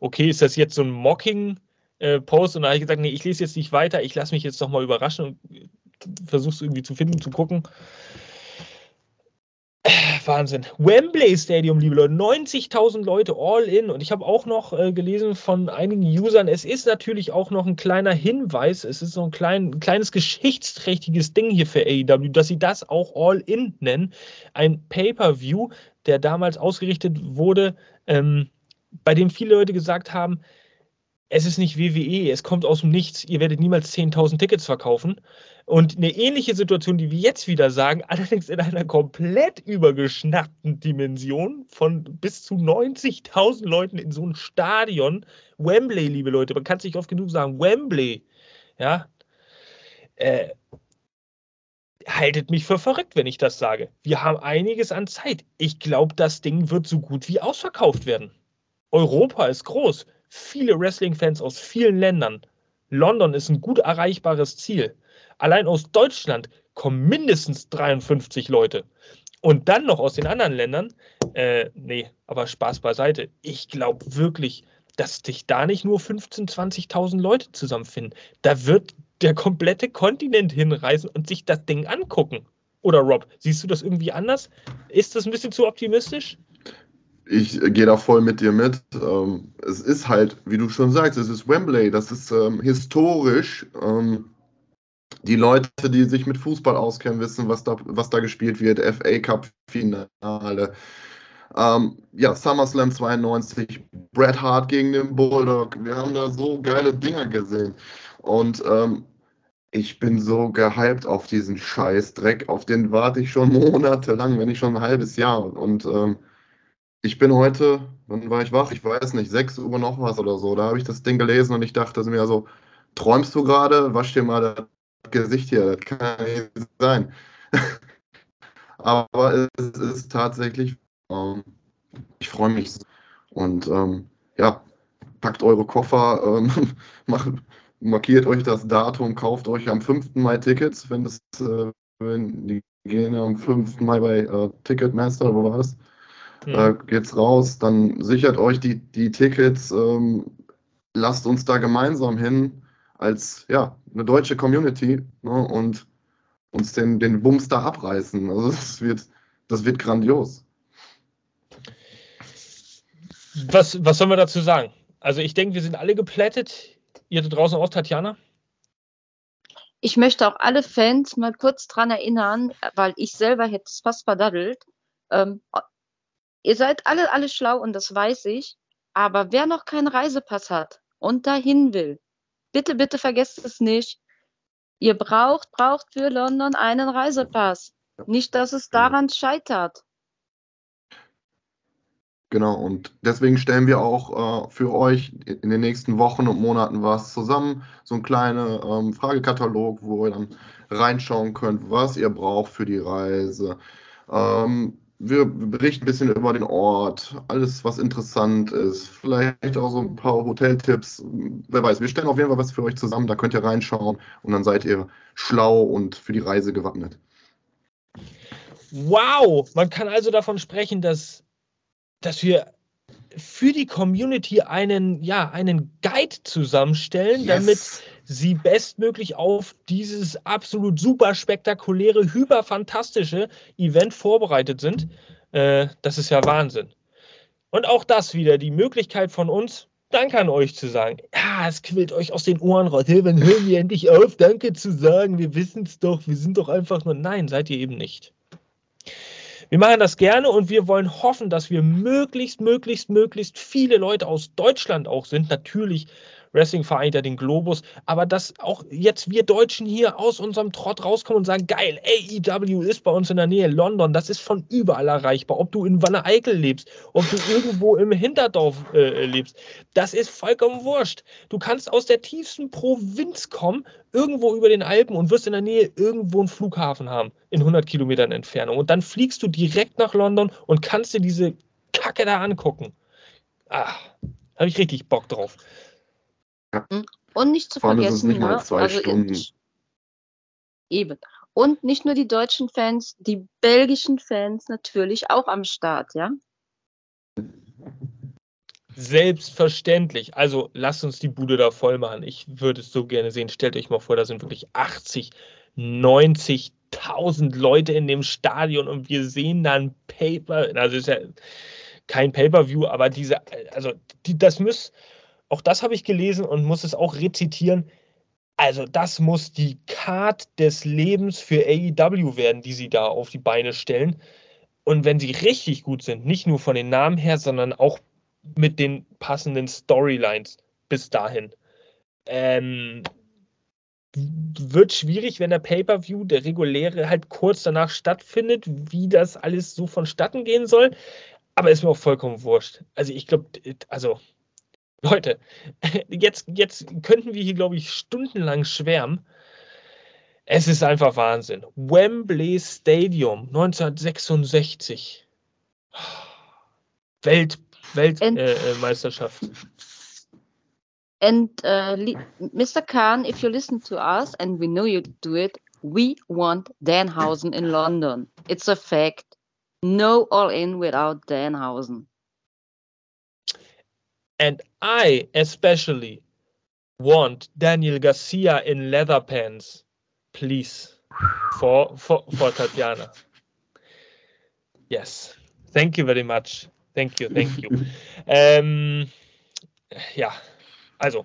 okay, ist das jetzt so ein Mocking-Post? Äh, und da habe ich gesagt, nee, ich lese jetzt nicht weiter, ich lasse mich jetzt doch mal überraschen und versuche es irgendwie zu finden, zu gucken. Wahnsinn. Wembley Stadium, liebe Leute, 90.000 Leute all in. Und ich habe auch noch äh, gelesen von einigen Usern, es ist natürlich auch noch ein kleiner Hinweis, es ist so ein, klein, ein kleines geschichtsträchtiges Ding hier für AEW, dass sie das auch all in nennen. Ein Pay-Per-View, der damals ausgerichtet wurde, ähm, bei dem viele Leute gesagt haben, es ist nicht WWE, es kommt aus dem Nichts, ihr werdet niemals 10.000 Tickets verkaufen. Und eine ähnliche Situation, die wir jetzt wieder sagen, *laughs* allerdings in einer komplett übergeschnappten Dimension von bis zu 90.000 Leuten in so einem Stadion. Wembley, liebe Leute, man kann es nicht oft genug sagen, Wembley. Ja. Äh, haltet mich für verrückt, wenn ich das sage. Wir haben einiges an Zeit. Ich glaube, das Ding wird so gut wie ausverkauft werden. Europa ist groß viele Wrestling-Fans aus vielen Ländern. London ist ein gut erreichbares Ziel. Allein aus Deutschland kommen mindestens 53 Leute. Und dann noch aus den anderen Ländern. Äh, nee, aber Spaß beiseite. Ich glaube wirklich, dass sich da nicht nur 15.000, 20.000 Leute zusammenfinden. Da wird der komplette Kontinent hinreisen und sich das Ding angucken. Oder Rob, siehst du das irgendwie anders? Ist das ein bisschen zu optimistisch? Ich gehe da voll mit dir mit. Ähm, es ist halt, wie du schon sagst, es ist Wembley, das ist ähm, historisch. Ähm, die Leute, die sich mit Fußball auskennen, wissen, was da, was da gespielt wird. FA Cup Finale. Ähm, ja, SummerSlam 92, Bret Hart gegen den Bulldog. Wir haben da so geile Dinger gesehen. Und ähm, ich bin so gehypt auf diesen Scheißdreck. Auf den warte ich schon *laughs* monatelang, wenn nicht schon ein halbes Jahr. Und ähm, ich bin heute, wann war ich wach? Ich weiß nicht, 6 Uhr noch was oder so. Da habe ich das Ding gelesen und ich dachte mir so, träumst du gerade? Wasch dir mal das Gesicht hier, das kann nicht sein. *laughs* Aber es ist tatsächlich, ähm, ich freue mich. Und ähm, ja, packt eure Koffer, ähm, *laughs* macht, markiert euch das Datum, kauft euch am 5. Mai Tickets, wenn das, äh, die gehen am 5. Mai bei äh, Ticketmaster, wo war es? Mhm. Äh, geht's raus, dann sichert euch die, die Tickets, ähm, lasst uns da gemeinsam hin als ja, eine deutsche Community ne, und uns den, den Bums da abreißen. Also *laughs* das wird, das wird grandios. Was, was sollen wir dazu sagen? Also ich denke, wir sind alle geplättet. Ihr da draußen auch, Tatjana? Ich möchte auch alle Fans mal kurz dran erinnern, weil ich selber hätte es fast verdaddelt. Ähm, ihr seid alle, alle schlau und das weiß ich. Aber wer noch keinen Reisepass hat und dahin will, bitte, bitte vergesst es nicht. Ihr braucht, braucht für London einen Reisepass. Nicht, dass es daran scheitert. Genau, und deswegen stellen wir auch äh, für euch in den nächsten Wochen und Monaten was zusammen. So ein kleiner ähm, Fragekatalog, wo ihr dann reinschauen könnt, was ihr braucht für die Reise. Ähm, wir berichten ein bisschen über den Ort, alles, was interessant ist. Vielleicht auch so ein paar Hoteltipps. Wer weiß, wir stellen auf jeden Fall was für euch zusammen. Da könnt ihr reinschauen und dann seid ihr schlau und für die Reise gewappnet. Wow, man kann also davon sprechen, dass dass wir für die Community einen, ja, einen Guide zusammenstellen, yes. damit sie bestmöglich auf dieses absolut super spektakuläre, hyperfantastische Event vorbereitet sind. Äh, das ist ja Wahnsinn. Und auch das wieder, die Möglichkeit von uns, Danke an euch zu sagen. Ja, es quillt euch aus den Ohren raus. Hey, wann hören wir endlich auf, Danke zu sagen? Wir wissen es doch, wir sind doch einfach nur. Nein, seid ihr eben nicht. Wir machen das gerne und wir wollen hoffen, dass wir möglichst, möglichst, möglichst viele Leute aus Deutschland auch sind. Natürlich Wrestling vereint ja den Globus, aber dass auch jetzt wir Deutschen hier aus unserem Trott rauskommen und sagen, geil, AEW ist bei uns in der Nähe, London, das ist von überall erreichbar, ob du in Wanne Eickel lebst, ob du irgendwo im Hinterdorf äh, lebst, das ist vollkommen wurscht. Du kannst aus der tiefsten Provinz kommen, irgendwo über den Alpen und wirst in der Nähe irgendwo einen Flughafen haben, in 100 Kilometern Entfernung und dann fliegst du direkt nach London und kannst dir diese Kacke da angucken. Ah, habe ich richtig Bock drauf. Mhm. Und nicht zu Vor vergessen, ist es nicht mal ne, zwei also Stunden. Eben. Und nicht nur die deutschen Fans, die belgischen Fans natürlich auch am Start, ja? Selbstverständlich. Also lasst uns die Bude da voll machen. Ich würde es so gerne sehen. Stellt euch mal vor, da sind wirklich 80, 90.000 Leute in dem Stadion und wir sehen dann Paper. Also ist ja kein Pay-per-View, aber diese, also die, das muss, auch das habe ich gelesen und muss es auch rezitieren. Also, das muss die Card des Lebens für AEW werden, die sie da auf die Beine stellen. Und wenn sie richtig gut sind, nicht nur von den Namen her, sondern auch mit den passenden Storylines bis dahin, ähm, wird schwierig, wenn der Pay-per-View, der reguläre, halt kurz danach stattfindet, wie das alles so vonstatten gehen soll. Aber ist mir auch vollkommen wurscht. Also ich glaube, also Leute, jetzt, jetzt könnten wir hier, glaube ich, stundenlang schwärmen. Es ist einfach Wahnsinn. Wembley Stadium 1966. Welt, Weltmeisterschaft. Äh, and uh, Mr. Khan, if you listen to us, and we know you do it, we want Danhausen in London. It's a fact. No all in without Danhausen. And I especially want Daniel Garcia in leather pants, please, for, for, for Tatiana. Yes. Thank you very much. Thank you, thank you. *laughs* Um, ähm, ja, also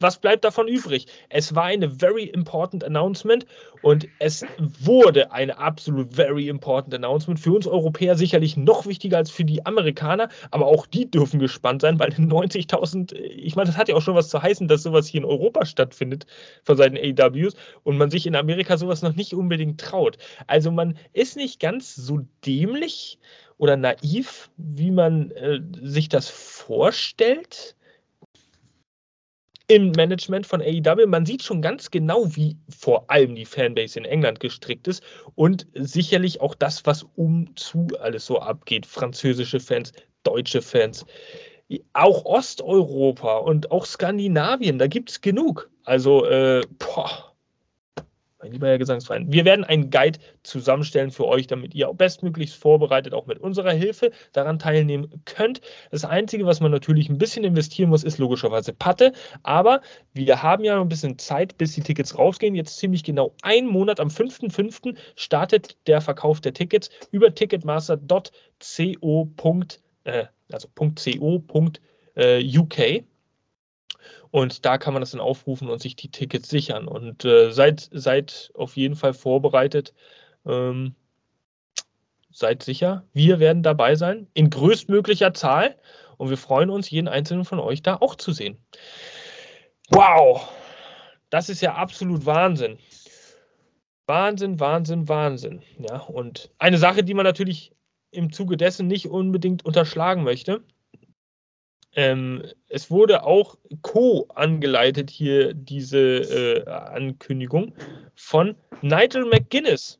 was bleibt davon übrig? Es war eine very important announcement und es wurde eine absolut very important announcement. Für uns Europäer sicherlich noch wichtiger als für die Amerikaner, aber auch die dürfen gespannt sein, weil 90.000, ich meine, das hat ja auch schon was zu heißen, dass sowas hier in Europa stattfindet von Seiten AWs und man sich in Amerika sowas noch nicht unbedingt traut. Also man ist nicht ganz so dämlich oder naiv, wie man äh, sich das vorstellt im Management von AEW. Man sieht schon ganz genau, wie vor allem die Fanbase in England gestrickt ist und sicherlich auch das, was umzu alles so abgeht. Französische Fans, deutsche Fans, auch Osteuropa und auch Skandinavien, da gibt es genug. Also, äh, boah, mein lieber Herr Gesangsverein. Wir werden einen Guide zusammenstellen für euch, damit ihr bestmöglichst vorbereitet auch mit unserer Hilfe daran teilnehmen könnt. Das Einzige, was man natürlich ein bisschen investieren muss, ist logischerweise Patte. Aber wir haben ja noch ein bisschen Zeit, bis die Tickets rausgehen. Jetzt ziemlich genau einen Monat, am 5.5. startet der Verkauf der Tickets über ticketmaster.co. Äh, also .co.uk. Und da kann man das dann aufrufen und sich die Tickets sichern. Und äh, seid, seid auf jeden Fall vorbereitet. Ähm, seid sicher, wir werden dabei sein, in größtmöglicher Zahl. Und wir freuen uns, jeden einzelnen von euch da auch zu sehen. Wow, das ist ja absolut Wahnsinn. Wahnsinn, Wahnsinn, Wahnsinn. Ja, und eine Sache, die man natürlich im Zuge dessen nicht unbedingt unterschlagen möchte, ähm, es wurde auch co angeleitet hier diese äh, Ankündigung von Nigel McGuinness.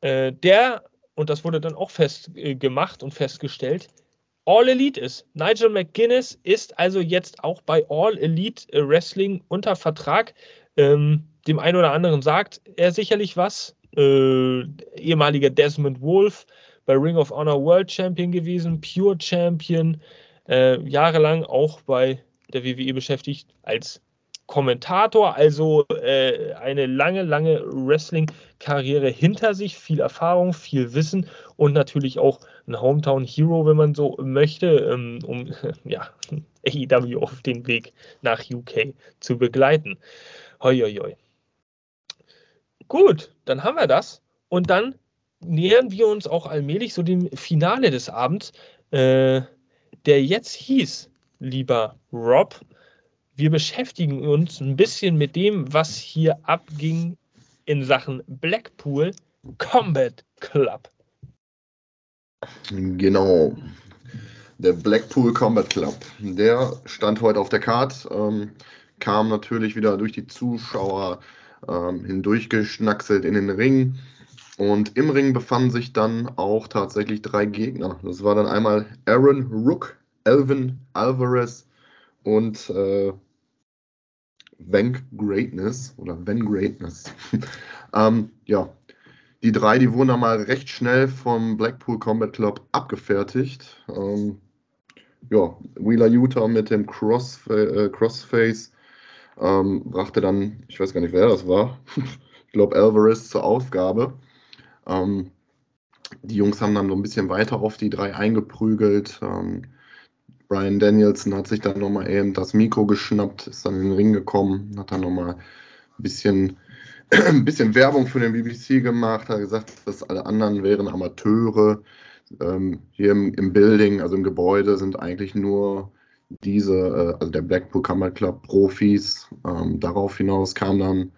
Äh, der, und das wurde dann auch festgemacht äh, und festgestellt, All Elite ist. Nigel McGuinness ist also jetzt auch bei All Elite Wrestling unter Vertrag. Ähm, dem einen oder anderen sagt er sicherlich was. Äh, ehemaliger Desmond Wolf, bei Ring of Honor World Champion gewesen, Pure Champion, äh, jahrelang auch bei der WWE beschäftigt als Kommentator, also äh, eine lange, lange Wrestling-Karriere hinter sich, viel Erfahrung, viel Wissen und natürlich auch ein Hometown-Hero, wenn man so möchte, ähm, um *laughs* ja, *laughs* AEW auf den Weg nach UK zu begleiten. Hoi, hoi, hoi. Gut, dann haben wir das. Und dann nähern wir uns auch allmählich so dem Finale des Abends, äh, der jetzt hieß, lieber Rob, wir beschäftigen uns ein bisschen mit dem, was hier abging in Sachen Blackpool Combat Club. Genau. Der Blackpool Combat Club. Der stand heute auf der Karte, ähm, kam natürlich wieder durch die Zuschauer ähm, hindurchgeschnackselt in den Ring. Und im Ring befanden sich dann auch tatsächlich drei Gegner. Das war dann einmal Aaron Rook, Elvin Alvarez und äh, Van Greatness oder Van Greatness. *laughs* ähm, ja, die drei, die wurden dann mal recht schnell vom Blackpool Combat Club abgefertigt. Ähm, ja, Wheeler Utah mit dem Cross, äh, Crossface ähm, brachte dann, ich weiß gar nicht, wer das war, *laughs* ich glaube Alvarez zur Aufgabe. Ähm, die Jungs haben dann so ein bisschen weiter auf die drei eingeprügelt. Ähm, Brian Danielson hat sich dann nochmal eben das Mikro geschnappt, ist dann in den Ring gekommen, hat dann nochmal ein bisschen, *clears throat* ein bisschen Werbung für den BBC gemacht, hat gesagt, dass alle anderen wären Amateure. Ähm, hier im, im, Building, also im Gebäude, sind eigentlich nur diese, äh, also der Blackpool Combat Club Profis. Ähm, darauf hinaus kam dann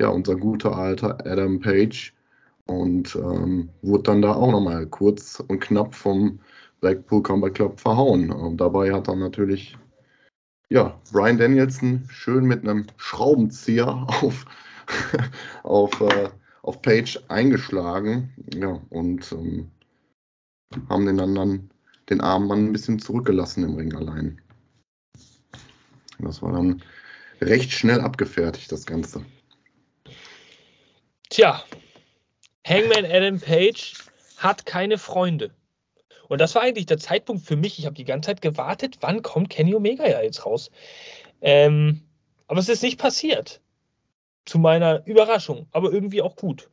ja unser guter alter Adam Page, und ähm, wurde dann da auch nochmal kurz und knapp vom Blackpool Combat Club verhauen. Und dabei hat dann natürlich ja, Brian Danielson schön mit einem Schraubenzieher *laughs* auf, auf, äh, auf Page eingeschlagen. Ja, und ähm, haben den dann den armen Mann ein bisschen zurückgelassen im Ring allein. Das war dann recht schnell abgefertigt, das Ganze. Tja, Hangman Adam Page hat keine Freunde. Und das war eigentlich der Zeitpunkt für mich. Ich habe die ganze Zeit gewartet, wann kommt Kenny Omega ja jetzt raus. Ähm, aber es ist nicht passiert. Zu meiner Überraschung, aber irgendwie auch gut.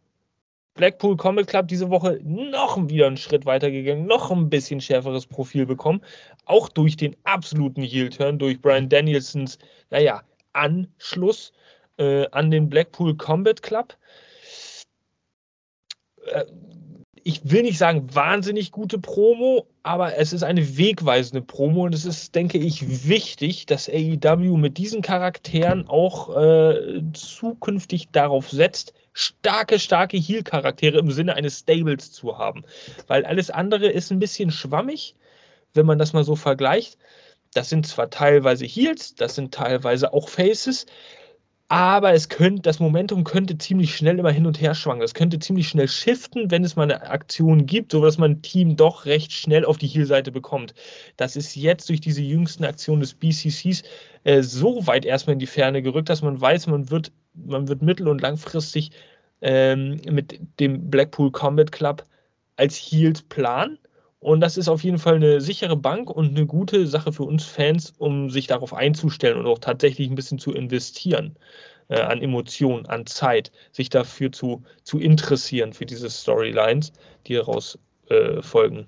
Blackpool Comic Club diese Woche noch wieder einen Schritt weiter gegangen, noch ein bisschen schärferes Profil bekommen. Auch durch den absoluten Heel-Turn, durch Brian Danielsons, naja, Anschluss äh, an den Blackpool Combat Club. Äh, ich will nicht sagen wahnsinnig gute Promo, aber es ist eine wegweisende Promo und es ist, denke ich, wichtig, dass AEW mit diesen Charakteren auch äh, zukünftig darauf setzt, starke, starke Heel-Charaktere im Sinne eines Stables zu haben. Weil alles andere ist ein bisschen schwammig, wenn man das mal so vergleicht. Das sind zwar teilweise Heels, das sind teilweise auch Faces, aber es könnte, das Momentum könnte ziemlich schnell immer hin und her schwanken. Es könnte ziemlich schnell shiften, wenn es mal eine Aktion gibt, sodass man ein Team doch recht schnell auf die Heel-Seite bekommt. Das ist jetzt durch diese jüngsten Aktionen des BCCs äh, so weit erstmal in die Ferne gerückt, dass man weiß, man wird, man wird mittel- und langfristig ähm, mit dem Blackpool Combat Club als Heels planen. Und das ist auf jeden Fall eine sichere Bank und eine gute Sache für uns Fans, um sich darauf einzustellen und auch tatsächlich ein bisschen zu investieren äh, an Emotionen, an Zeit, sich dafür zu, zu interessieren für diese Storylines, die daraus äh, folgen.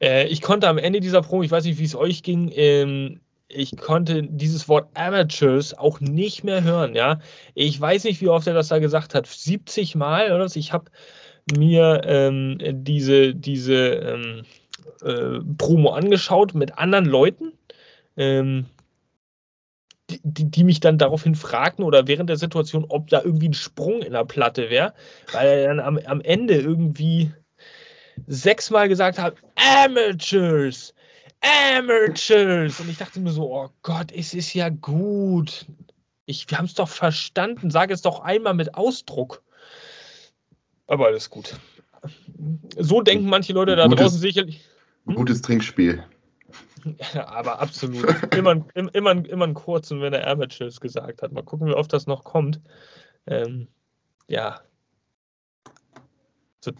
Äh, ich konnte am Ende dieser Promo, ich weiß nicht, wie es euch ging, ähm, ich konnte dieses Wort Amateurs auch nicht mehr hören, ja. Ich weiß nicht, wie oft er das da gesagt hat. 70 Mal oder so. Ich habe mir ähm, diese, diese ähm, äh, Promo angeschaut mit anderen Leuten, ähm, die, die, mich dann daraufhin fragten oder während der Situation, ob da irgendwie ein Sprung in der Platte wäre, weil er dann am, am Ende irgendwie sechsmal gesagt hat, Amateurs, Amateurs. Und ich dachte mir so, oh Gott, es ist ja gut. Ich, wir haben es doch verstanden. Sag es doch einmal mit Ausdruck. Aber alles gut. So denken manche Leute da gutes, draußen sicherlich. Hm? Gutes Trinkspiel. Ja, aber absolut. immer, immer, immer einen kurzen, wenn er Amateurs gesagt hat. Mal gucken, wie oft das noch kommt. Ähm, ja. So,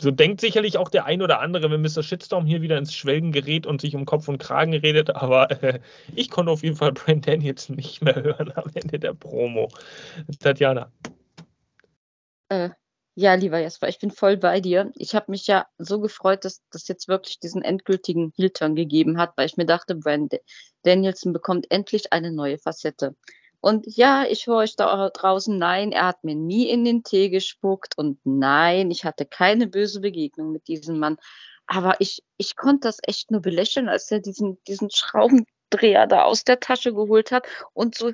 so, denkt sicherlich auch der ein oder andere, wenn Mr. Shitstorm hier wieder ins Schwelgen gerät und sich um Kopf und Kragen redet. Aber äh, ich konnte auf jeden Fall Brand Daniels nicht mehr *laughs* hören am Ende der Promo. Tatjana. Äh, ja, lieber Jasper, ich bin voll bei dir. Ich habe mich ja so gefreut, dass das jetzt wirklich diesen endgültigen Heel-Turn gegeben hat, weil ich mir dachte, Brand Danielson bekommt endlich eine neue Facette. Und ja, ich höre euch da draußen, nein, er hat mir nie in den Tee gespuckt und nein, ich hatte keine böse Begegnung mit diesem Mann. Aber ich, ich konnte das echt nur belächeln, als er diesen, diesen Schraubendreher da aus der Tasche geholt hat und so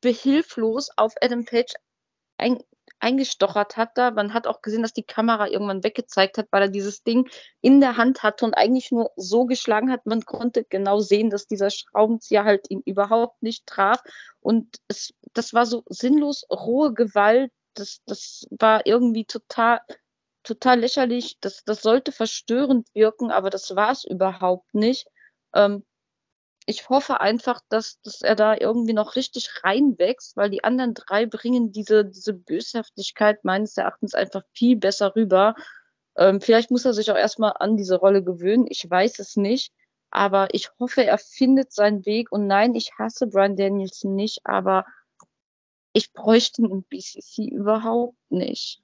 behilflos auf Adam Page ein, eingestochert hat da. Man hat auch gesehen, dass die Kamera irgendwann weggezeigt hat, weil er dieses Ding in der Hand hatte und eigentlich nur so geschlagen hat. Man konnte genau sehen, dass dieser Schraubenzieher halt ihn überhaupt nicht traf. Und es, das war so sinnlos rohe Gewalt. Das, das war irgendwie total, total lächerlich. Das, das sollte verstörend wirken, aber das war es überhaupt nicht. Ähm, ich hoffe einfach, dass, dass er da irgendwie noch richtig reinwächst, weil die anderen drei bringen diese, diese Böshaftigkeit meines Erachtens einfach viel besser rüber. Ähm, vielleicht muss er sich auch erstmal an diese Rolle gewöhnen. Ich weiß es nicht. Aber ich hoffe, er findet seinen Weg. Und nein, ich hasse Brian Danielson nicht, aber ich bräuchte ihn im BCC überhaupt nicht.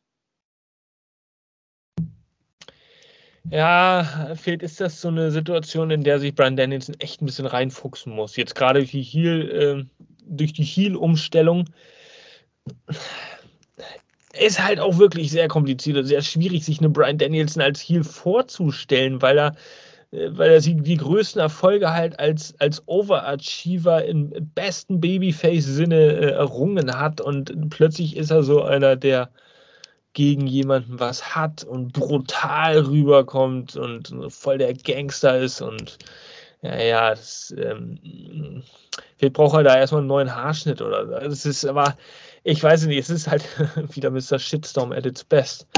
Ja, fehlt ist das so eine Situation, in der sich Brian Danielson echt ein bisschen reinfuchsen muss. Jetzt gerade durch die Heel, äh, durch die Heel-Umstellung ist halt auch wirklich sehr kompliziert, sehr schwierig, sich eine Brian Danielson als Heel vorzustellen, weil er äh, weil er die größten Erfolge halt als, als Overachiever im besten Babyface-Sinne äh, errungen hat und plötzlich ist er so einer, der gegen jemanden was hat und brutal rüberkommt und voll der Gangster ist und ja, ja, das, ähm, vielleicht braucht er da erstmal einen neuen Haarschnitt oder. Das ist aber, ich weiß nicht, es ist halt *laughs* wieder Mr. Shitstorm at its best.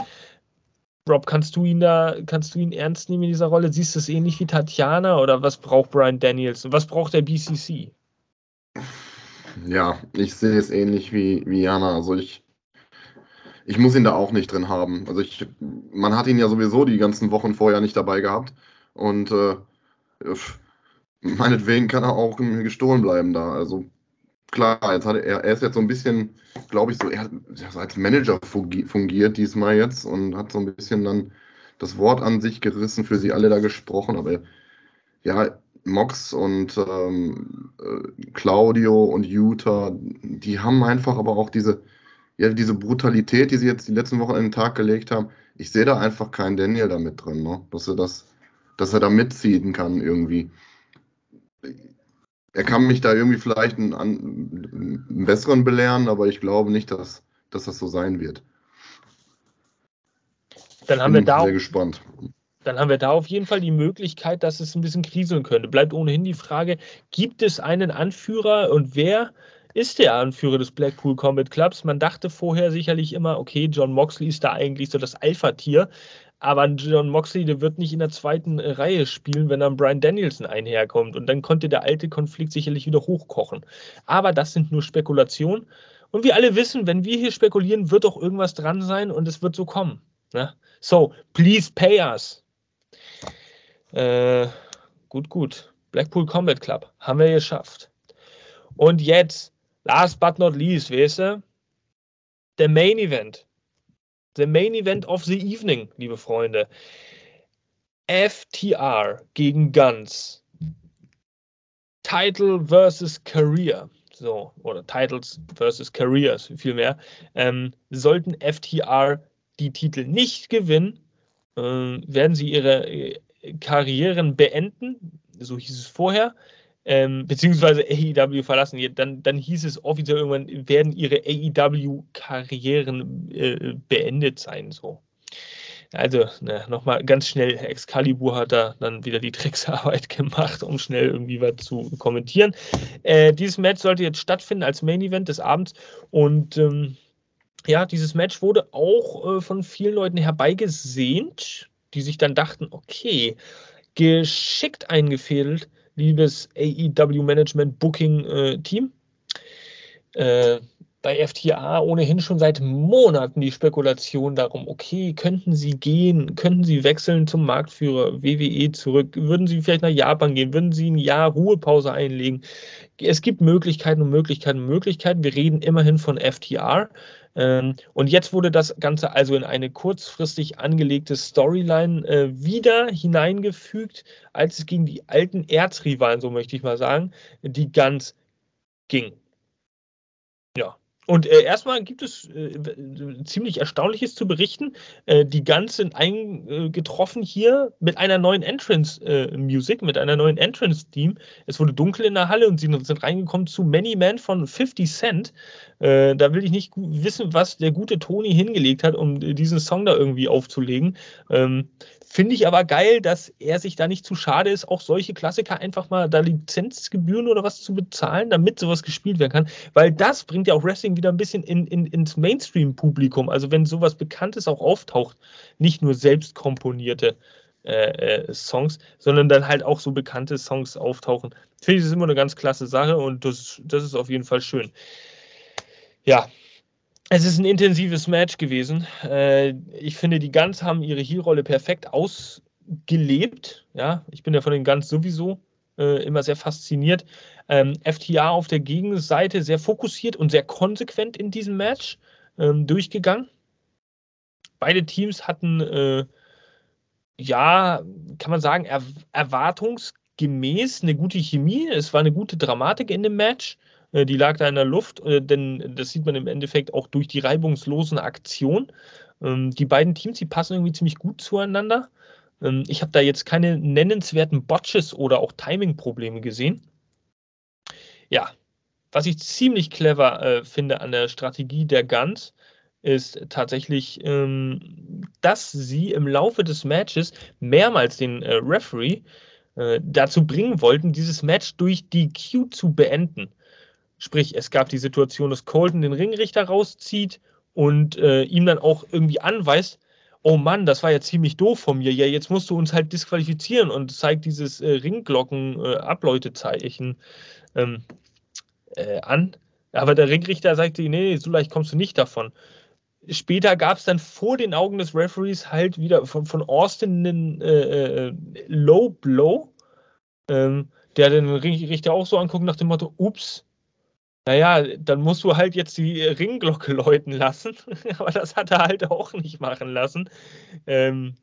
Rob, kannst du ihn da, kannst du ihn ernst nehmen in dieser Rolle? Siehst du es ähnlich wie Tatjana oder was braucht Brian Daniels und was braucht der BCC? Ja, ich sehe es ähnlich wie, wie Jana. Also ich, ich muss ihn da auch nicht drin haben. Also ich, man hat ihn ja sowieso die ganzen Wochen vorher nicht dabei gehabt. Und äh, meinetwegen kann er auch gestohlen bleiben da. Also klar, jetzt hat er, er ist jetzt so ein bisschen, glaube ich, so, er hat als Manager fungiert diesmal jetzt und hat so ein bisschen dann das Wort an sich gerissen, für sie alle da gesprochen. Aber ja, Mox und ähm, äh, Claudio und Utah, die haben einfach aber auch diese, ja, diese Brutalität, die sie jetzt die letzten Wochen in den Tag gelegt haben, ich sehe da einfach keinen Daniel damit drin, ne? dass er das, dass er da mitziehen kann irgendwie. Er kann mich da irgendwie vielleicht einen, einen besseren belehren, aber ich glaube nicht, dass, dass das so sein wird. Dann haben Bin wir da sehr gespannt. Dann haben wir da auf jeden Fall die Möglichkeit, dass es ein bisschen kriseln könnte. Bleibt ohnehin die Frage, gibt es einen Anführer und wer ist der Anführer des Blackpool Combat Clubs. Man dachte vorher sicherlich immer, okay, John Moxley ist da eigentlich so das Alpha-Tier. Aber John Moxley, der wird nicht in der zweiten äh, Reihe spielen, wenn dann Brian Danielson einherkommt. Und dann konnte der alte Konflikt sicherlich wieder hochkochen. Aber das sind nur Spekulationen. Und wir alle wissen, wenn wir hier spekulieren, wird auch irgendwas dran sein und es wird so kommen. Ne? So, please pay us. Äh, gut, gut. Blackpool Combat Club haben wir geschafft. Und jetzt, last but not least, weißt du, der Main Event. The Main Event of the Evening, liebe Freunde. FTR gegen Guns. Title versus Career. So, oder Titles versus Careers, vielmehr. Ähm, sollten FTR die Titel nicht gewinnen, äh, werden sie ihre äh, Karrieren beenden. So hieß es vorher ähm, beziehungsweise AEW verlassen, dann, dann hieß es offiziell irgendwann, werden ihre AEW-Karrieren äh, beendet sein. So. Also ne, nochmal ganz schnell, Excalibur hat da dann wieder die *laughs* Drecksarbeit gemacht, um schnell irgendwie was zu kommentieren. Äh, dieses Match sollte jetzt stattfinden als Main Event des Abends und ähm, ja, dieses Match wurde auch äh, von vielen Leuten herbeigesehnt, die sich dann dachten, okay, geschickt eingefädelt liebes AEW Management Booking äh, Team. Äh, bei FTA ohnehin schon seit Monaten die Spekulation darum, okay, könnten sie gehen, könnten sie wechseln zum Marktführer WWE zurück, würden sie vielleicht nach Japan gehen, würden sie ein Jahr Ruhepause einlegen. Es gibt Möglichkeiten und Möglichkeiten und Möglichkeiten. Wir reden immerhin von FTR. Ähm, und jetzt wurde das Ganze also in eine kurzfristig angelegte Storyline äh, wieder hineingefügt, als es gegen die alten Erzrivalen, so möchte ich mal sagen, die ganz ging. Und äh, erstmal gibt es äh, ziemlich Erstaunliches zu berichten. Äh, die Guns sind eingetroffen hier mit einer neuen Entrance-Music, äh, mit einer neuen Entrance-Theme. Es wurde dunkel in der Halle und sie sind reingekommen zu Many Men von 50 Cent. Äh, da will ich nicht wissen, was der gute Tony hingelegt hat, um diesen Song da irgendwie aufzulegen. Ähm, Finde ich aber geil, dass er sich da nicht zu schade ist, auch solche Klassiker einfach mal da Lizenzgebühren oder was zu bezahlen, damit sowas gespielt werden kann. Weil das bringt ja auch Wrestling wieder ein bisschen in, in, ins Mainstream-Publikum. Also wenn sowas Bekanntes auch auftaucht, nicht nur selbst komponierte äh, äh, Songs, sondern dann halt auch so bekannte Songs auftauchen. Finde ich das immer eine ganz klasse Sache und das, das ist auf jeden Fall schön. Ja, es ist ein intensives Match gewesen. Äh, ich finde, die Guns haben ihre Heel-Rolle perfekt ausgelebt. Ja, ich bin ja von den Guns sowieso äh, immer sehr fasziniert. Ähm, FTA auf der Gegenseite sehr fokussiert und sehr konsequent in diesem Match ähm, durchgegangen. Beide Teams hatten, äh, ja, kann man sagen, er erwartungsgemäß eine gute Chemie. Es war eine gute Dramatik in dem Match. Äh, die lag da in der Luft, äh, denn das sieht man im Endeffekt auch durch die reibungslosen Aktionen. Ähm, die beiden Teams, die passen irgendwie ziemlich gut zueinander. Ähm, ich habe da jetzt keine nennenswerten Botches oder auch Timing-Probleme gesehen. Ja, was ich ziemlich clever äh, finde an der Strategie der Guns, ist tatsächlich, ähm, dass sie im Laufe des Matches mehrmals den äh, Referee äh, dazu bringen wollten, dieses Match durch die Q zu beenden. Sprich, es gab die Situation, dass Colton den Ringrichter rauszieht und äh, ihm dann auch irgendwie anweist, oh Mann, das war ja ziemlich doof von mir. Ja, jetzt musst du uns halt disqualifizieren und zeigt dieses äh, Ringglocken-Abläutezeichen äh, ähm, äh, an. Aber der Ringrichter sagte, nee, so leicht kommst du nicht davon. Später gab es dann vor den Augen des Referees halt wieder von, von Austin einen äh, äh, Low Blow, ähm, der den Ringrichter auch so anguckt nach dem Motto, ups, naja, dann musst du halt jetzt die Ringglocke läuten lassen. *laughs* Aber das hat er halt auch nicht machen lassen. Ähm,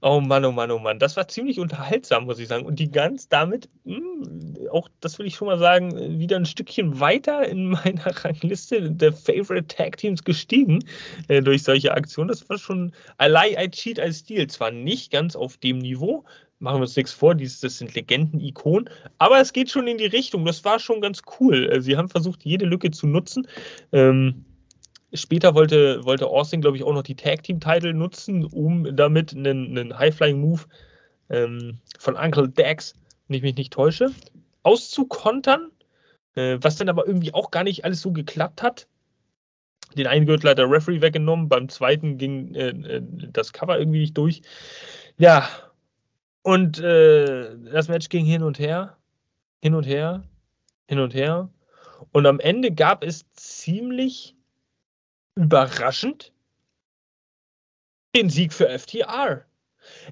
oh Mann, oh Mann, oh Mann. Das war ziemlich unterhaltsam, muss ich sagen. Und die ganz damit, mh, hm, auch das will ich schon mal sagen, wieder ein Stückchen weiter in meiner *laughs* Rangliste der Favorite Tag Teams gestiegen äh, durch solche Aktionen. Das war schon I lie, cheat, I steal. Zwar nicht ganz auf dem Niveau, machen wir uns nichts vor, das sind Legenden-Ikonen, aber es geht schon in die Richtung. Das war schon ganz cool. Äh, sie haben versucht, jede Lücke zu nutzen. Ähm, später wollte, wollte Austin, glaube ich, auch noch die Tag-Team-Title nutzen, um damit einen, einen High-Flying-Move ähm, von Uncle Dax, wenn ich mich nicht täusche, auszukontern. Äh, was dann aber irgendwie auch gar nicht alles so geklappt hat. Den einen Gürtel hat der Referee weggenommen, beim zweiten ging äh, äh das Cover irgendwie nicht durch. Ja, und äh, das Match ging hin und her, hin und her, hin und her. Und am Ende gab es ziemlich überraschend den Sieg für FTR.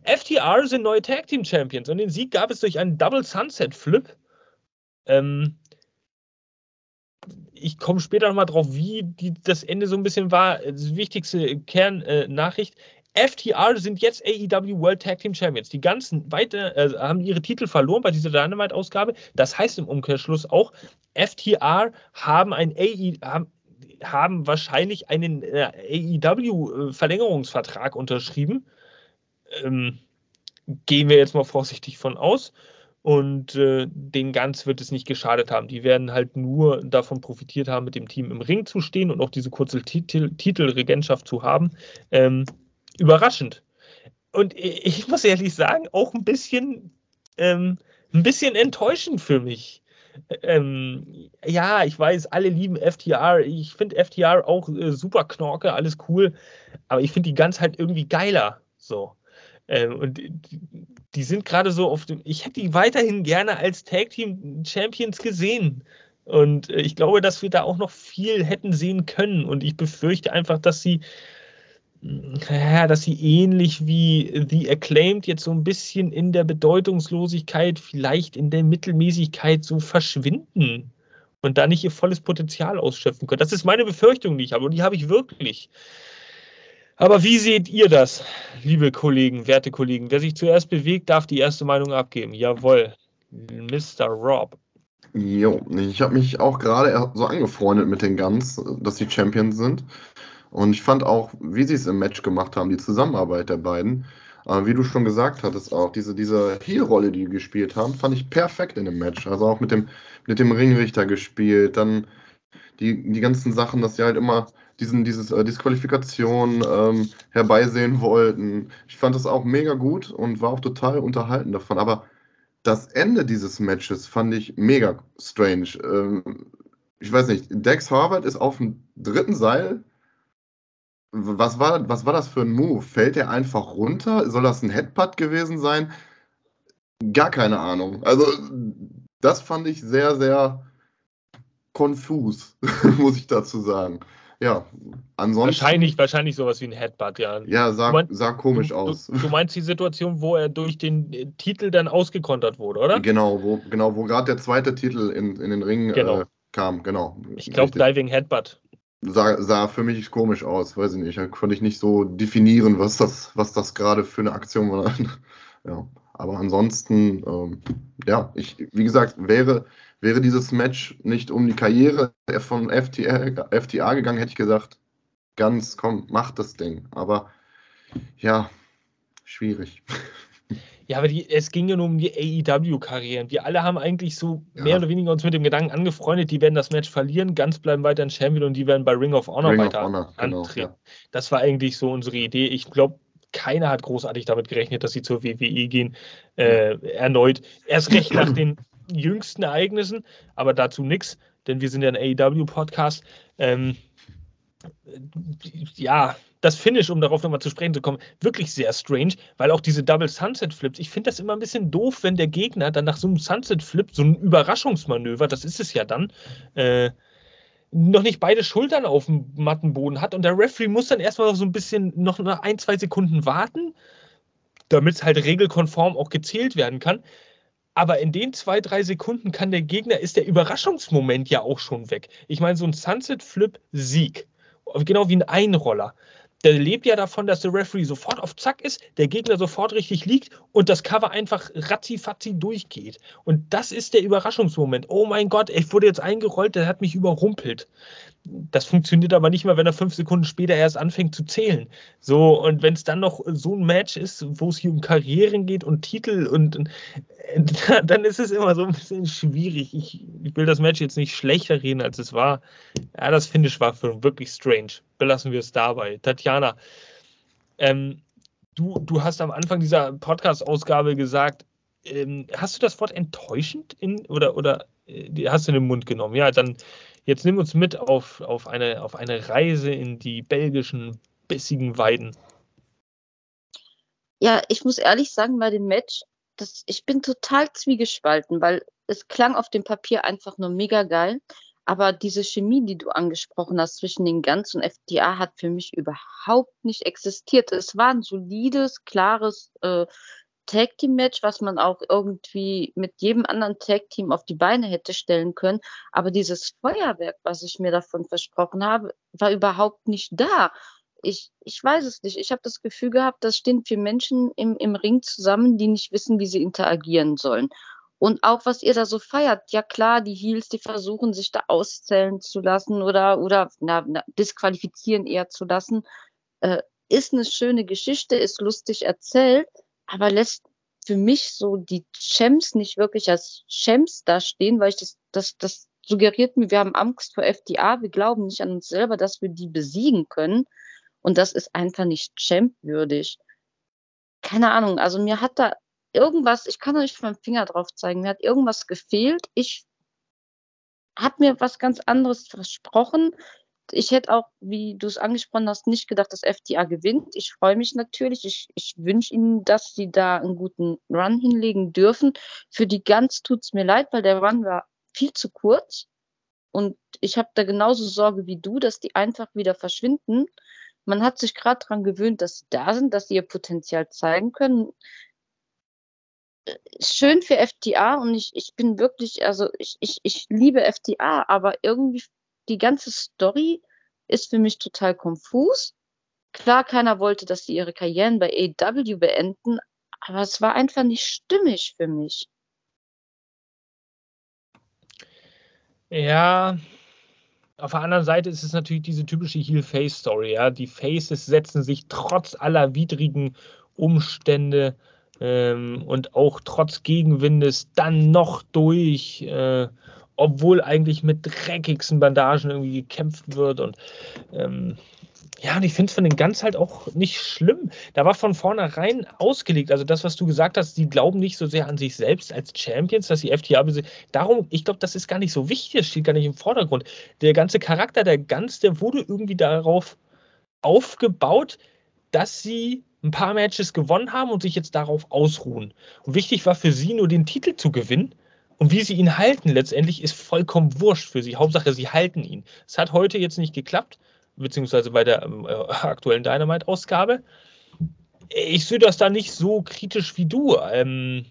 FTR sind neue Tag Team Champions und den Sieg gab es durch einen Double Sunset Flip. Ähm, ich komme später nochmal drauf, wie die, das Ende so ein bisschen war. Die wichtigste Kernnachricht. Äh, FTR sind jetzt AEW World Tag Team Champions. Die ganzen weiter äh, haben ihre Titel verloren bei dieser Dynamite-Ausgabe. Das heißt im Umkehrschluss auch, FTR haben ein AE, haben, haben wahrscheinlich einen äh, AEW-Verlängerungsvertrag unterschrieben. Ähm, gehen wir jetzt mal vorsichtig von aus. Und äh, den Ganz wird es nicht geschadet haben. Die werden halt nur davon profitiert haben, mit dem Team im Ring zu stehen und auch diese kurze Titel Titelregentschaft zu haben. Ähm, überraschend. Und ich muss ehrlich sagen, auch ein bisschen, ähm, ein bisschen enttäuschend für mich. Ähm, ja, ich weiß, alle lieben FTR. Ich finde FTR auch äh, super Knorke, alles cool. Aber ich finde die ganz halt irgendwie geiler. So. Ähm, und die, die sind gerade so auf dem. Ich hätte die weiterhin gerne als Tag Team Champions gesehen. Und äh, ich glaube, dass wir da auch noch viel hätten sehen können. Und ich befürchte einfach, dass sie ja, dass sie ähnlich wie The Acclaimed jetzt so ein bisschen in der Bedeutungslosigkeit, vielleicht in der Mittelmäßigkeit so verschwinden und da nicht ihr volles Potenzial ausschöpfen können. Das ist meine Befürchtung, die ich habe und die habe ich wirklich. Aber wie seht ihr das, liebe Kollegen, werte Kollegen? Wer sich zuerst bewegt, darf die erste Meinung abgeben. Jawohl, Mr. Rob. Jo, ich habe mich auch gerade so angefreundet mit den Guns, dass sie Champions sind. Und ich fand auch, wie sie es im Match gemacht haben, die Zusammenarbeit der beiden, äh, wie du schon gesagt hattest, auch diese, diese Heel-Rolle, die die gespielt haben, fand ich perfekt in dem Match. Also auch mit dem, mit dem Ringrichter gespielt, dann die, die ganzen Sachen, dass sie halt immer diesen, dieses äh, Disqualifikation ähm, herbeisehen wollten. Ich fand das auch mega gut und war auch total unterhalten davon. Aber das Ende dieses Matches fand ich mega strange. Ähm, ich weiß nicht, Dex Harvard ist auf dem dritten Seil was war, was war das für ein Move? Fällt er einfach runter? Soll das ein Headbutt gewesen sein? Gar keine Ahnung. Also, das fand ich sehr, sehr konfus, *laughs* muss ich dazu sagen. Ja, ansonsten. Wahrscheinlich, wahrscheinlich sowas wie ein Headbutt, ja. Ja, sah, meinst, sah komisch du, aus. Du, du, meinst die Situation, wo er durch den äh, Titel dann ausgekontert wurde, oder? Genau, wo, genau, wo gerade der zweite Titel in, in den Ring genau. äh, kam, genau. Ich glaube, Diving Headbutt sah, sah für mich komisch aus, weiß ich nicht. Da konnte ich nicht so definieren, was das, was das gerade für eine Aktion war. *laughs* ja. Aber ansonsten, ähm, ja, ich, wie gesagt, wäre, wäre dieses Match nicht um die Karriere von FTA, FTA gegangen, hätte ich gesagt, ganz, komm, mach das Ding. Aber ja, schwierig. *laughs* Ja, aber die, es ging ja nur um die AEW-Karrieren. Wir alle haben eigentlich so ja. mehr oder weniger uns mit dem Gedanken angefreundet, die werden das Match verlieren, ganz bleiben weiter ein Champion und die werden bei Ring of Honor Ring weiter of Honor, genau, antreten. Ja. Das war eigentlich so unsere Idee. Ich glaube, keiner hat großartig damit gerechnet, dass sie zur WWE gehen. Äh, erneut. Erst recht nach den jüngsten Ereignissen, aber dazu nichts, denn wir sind ja ein AEW-Podcast. Ähm, ja, das Finish, um darauf nochmal zu sprechen zu kommen, wirklich sehr strange, weil auch diese Double Sunset Flips, ich finde das immer ein bisschen doof, wenn der Gegner dann nach so einem Sunset Flip, so ein Überraschungsmanöver, das ist es ja dann, äh, noch nicht beide Schultern auf dem Mattenboden hat und der Referee muss dann erstmal noch so ein bisschen, noch ein, zwei Sekunden warten, damit es halt regelkonform auch gezählt werden kann. Aber in den zwei, drei Sekunden kann der Gegner, ist der Überraschungsmoment ja auch schon weg. Ich meine, so ein Sunset Flip Sieg, genau wie ein Einroller der lebt ja davon, dass der Referee sofort auf Zack ist, der Gegner sofort richtig liegt und das Cover einfach ratzifatzi durchgeht. Und das ist der Überraschungsmoment. Oh mein Gott, ich wurde jetzt eingerollt, der hat mich überrumpelt. Das funktioniert aber nicht mal, wenn er fünf Sekunden später erst anfängt zu zählen. So, und wenn es dann noch so ein Match ist, wo es hier um Karrieren geht und Titel und *laughs* dann ist es immer so ein bisschen schwierig. Ich, ich will das Match jetzt nicht schlechter reden, als es war. Ja, das Finish war für wirklich strange. Belassen wir es dabei. Tatjana, ähm, du, du hast am Anfang dieser Podcast-Ausgabe gesagt, ähm, hast du das Wort enttäuschend in, oder, oder die hast du in den Mund genommen. Ja, dann jetzt nimm uns mit auf, auf, eine, auf eine Reise in die belgischen bissigen Weiden. Ja, ich muss ehrlich sagen, bei dem Match, das, ich bin total zwiegespalten, weil es klang auf dem Papier einfach nur mega geil. Aber diese Chemie, die du angesprochen hast zwischen den Guns und FDA, hat für mich überhaupt nicht existiert. Es war ein solides, klares äh, Tag Team Match, was man auch irgendwie mit jedem anderen Tag Team auf die Beine hätte stellen können. Aber dieses Feuerwerk, was ich mir davon versprochen habe, war überhaupt nicht da. Ich, ich weiß es nicht. Ich habe das Gefühl gehabt, das stehen vier Menschen im, im Ring zusammen, die nicht wissen, wie sie interagieren sollen. Und auch was ihr da so feiert, ja klar, die Heels, die versuchen sich da auszählen zu lassen oder, oder na, na, disqualifizieren eher zu lassen, äh, ist eine schöne Geschichte, ist lustig erzählt, aber lässt für mich so die Champs nicht wirklich als Champs dastehen, weil ich das, das, das suggeriert mir, wir haben Angst vor FDA, wir glauben nicht an uns selber, dass wir die besiegen können. Und das ist einfach nicht champwürdig. Keine Ahnung, also mir hat da irgendwas, ich kann mit meinem Finger drauf zeigen, mir hat irgendwas gefehlt. Ich habe mir was ganz anderes versprochen. Ich hätte auch, wie du es angesprochen hast, nicht gedacht, dass FTA gewinnt. Ich freue mich natürlich. Ich, ich wünsche ihnen, dass sie da einen guten Run hinlegen dürfen. Für die Guns tut es mir leid, weil der Run war viel zu kurz. Und ich habe da genauso Sorge wie du, dass die einfach wieder verschwinden. Man hat sich gerade daran gewöhnt, dass sie da sind, dass sie ihr Potenzial zeigen können schön für FTA und ich, ich bin wirklich, also ich, ich, ich liebe FTA, aber irgendwie die ganze Story ist für mich total konfus. Klar, keiner wollte, dass sie ihre Karrieren bei AW beenden, aber es war einfach nicht stimmig für mich. Ja, auf der anderen Seite ist es natürlich diese typische Heel-Face-Story. Ja? Die Faces setzen sich trotz aller widrigen Umstände ähm, und auch trotz Gegenwindes dann noch durch, äh, obwohl eigentlich mit dreckigsten Bandagen irgendwie gekämpft wird und ähm, ja, und ich finde es von den Guns halt auch nicht schlimm. Da war von vornherein ausgelegt. Also das, was du gesagt hast, die glauben nicht so sehr an sich selbst als Champions, dass die FTA Darum, ich glaube, das ist gar nicht so wichtig, das steht gar nicht im Vordergrund. Der ganze Charakter der Guns, der wurde irgendwie darauf aufgebaut, dass sie ein paar Matches gewonnen haben und sich jetzt darauf ausruhen. Und wichtig war für sie nur den Titel zu gewinnen. Und wie sie ihn halten, letztendlich ist vollkommen wurscht für sie. Hauptsache, sie halten ihn. Es hat heute jetzt nicht geklappt, beziehungsweise bei der äh, aktuellen Dynamite-Ausgabe. Ich sehe das da nicht so kritisch wie du. Ähm,